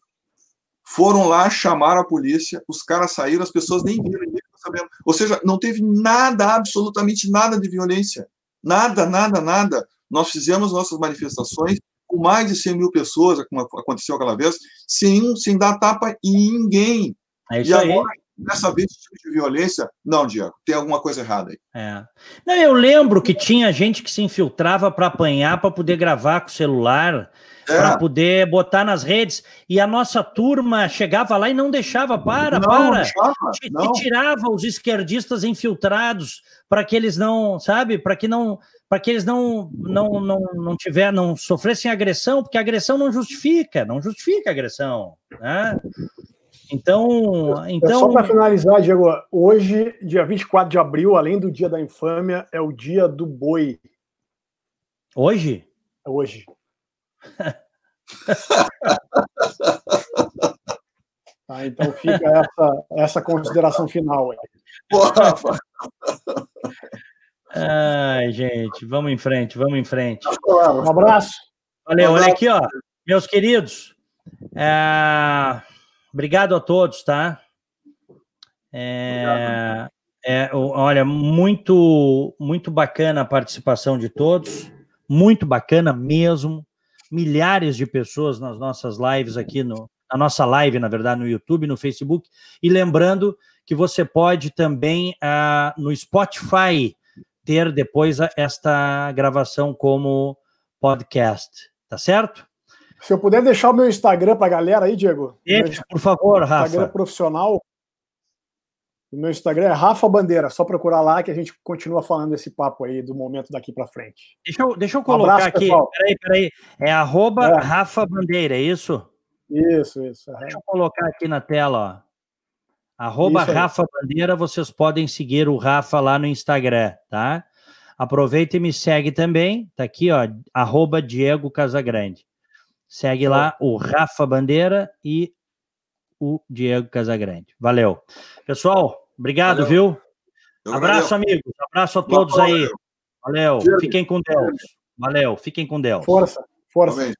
foram lá, chamaram a polícia, os caras saíram, as pessoas nem viram, ninguém ficou sabendo. Ou seja, não teve nada, absolutamente nada de violência. Nada, nada, nada. Nós fizemos nossas manifestações com mais de 100 mil pessoas, como aconteceu aquela vez, sem, sem dar tapa em ninguém. É isso e agora, aí. dessa vez, tipo de violência, não, Diego, tem alguma coisa errada aí. É. Não, eu lembro que tinha gente que se infiltrava para apanhar, para poder gravar com o celular, é. para poder botar nas redes, e a nossa turma chegava lá e não deixava, para, não, para, não. e tirava os esquerdistas infiltrados para que eles não, sabe, para que não para que eles não não não não tiver não sofressem agressão, porque a agressão não justifica, não justifica a agressão, né? Então, então... Só para finalizar, Diego, hoje, dia 24 de abril, além do dia da infâmia, é o dia do boi. Hoje? É hoje. Tá, então fica essa, essa consideração final aí. Porra, [LAUGHS] Ai, gente, vamos em frente, vamos em frente. Um abraço. Valeu, olha aqui, ó. Meus queridos, é... obrigado a todos, tá? É... É, olha, muito, muito bacana a participação de todos, muito bacana mesmo. Milhares de pessoas nas nossas lives aqui no, na nossa live, na verdade, no YouTube, no Facebook. E lembrando que você pode também uh, no Spotify ter depois esta gravação como podcast, tá certo? Se eu puder deixar o meu Instagram para a galera aí, Diego. Deixa, por favor, Rafa. Instagram profissional. O meu Instagram é Rafa Bandeira, só procurar lá que a gente continua falando esse papo aí do momento daqui para frente. Deixa eu, deixa eu colocar um abraço, aqui. Pessoal. Peraí, peraí. É arroba é. Rafa Bandeira, é isso? Isso, isso. Deixa eu colocar aqui na tela, ó. Arroba Rafa Bandeira, vocês podem seguir o Rafa lá no Instagram, tá? Aproveita e me segue também, tá aqui, ó, arroba Diego Casagrande. Segue lá o Rafa Bandeira e o Diego Casagrande. Valeu. Pessoal, obrigado, valeu. viu? Eu Abraço, valeu. amigos. Abraço a todos valeu. aí. Valeu. Fiquem com Deus. Valeu. Fiquem com Deus. Força, força.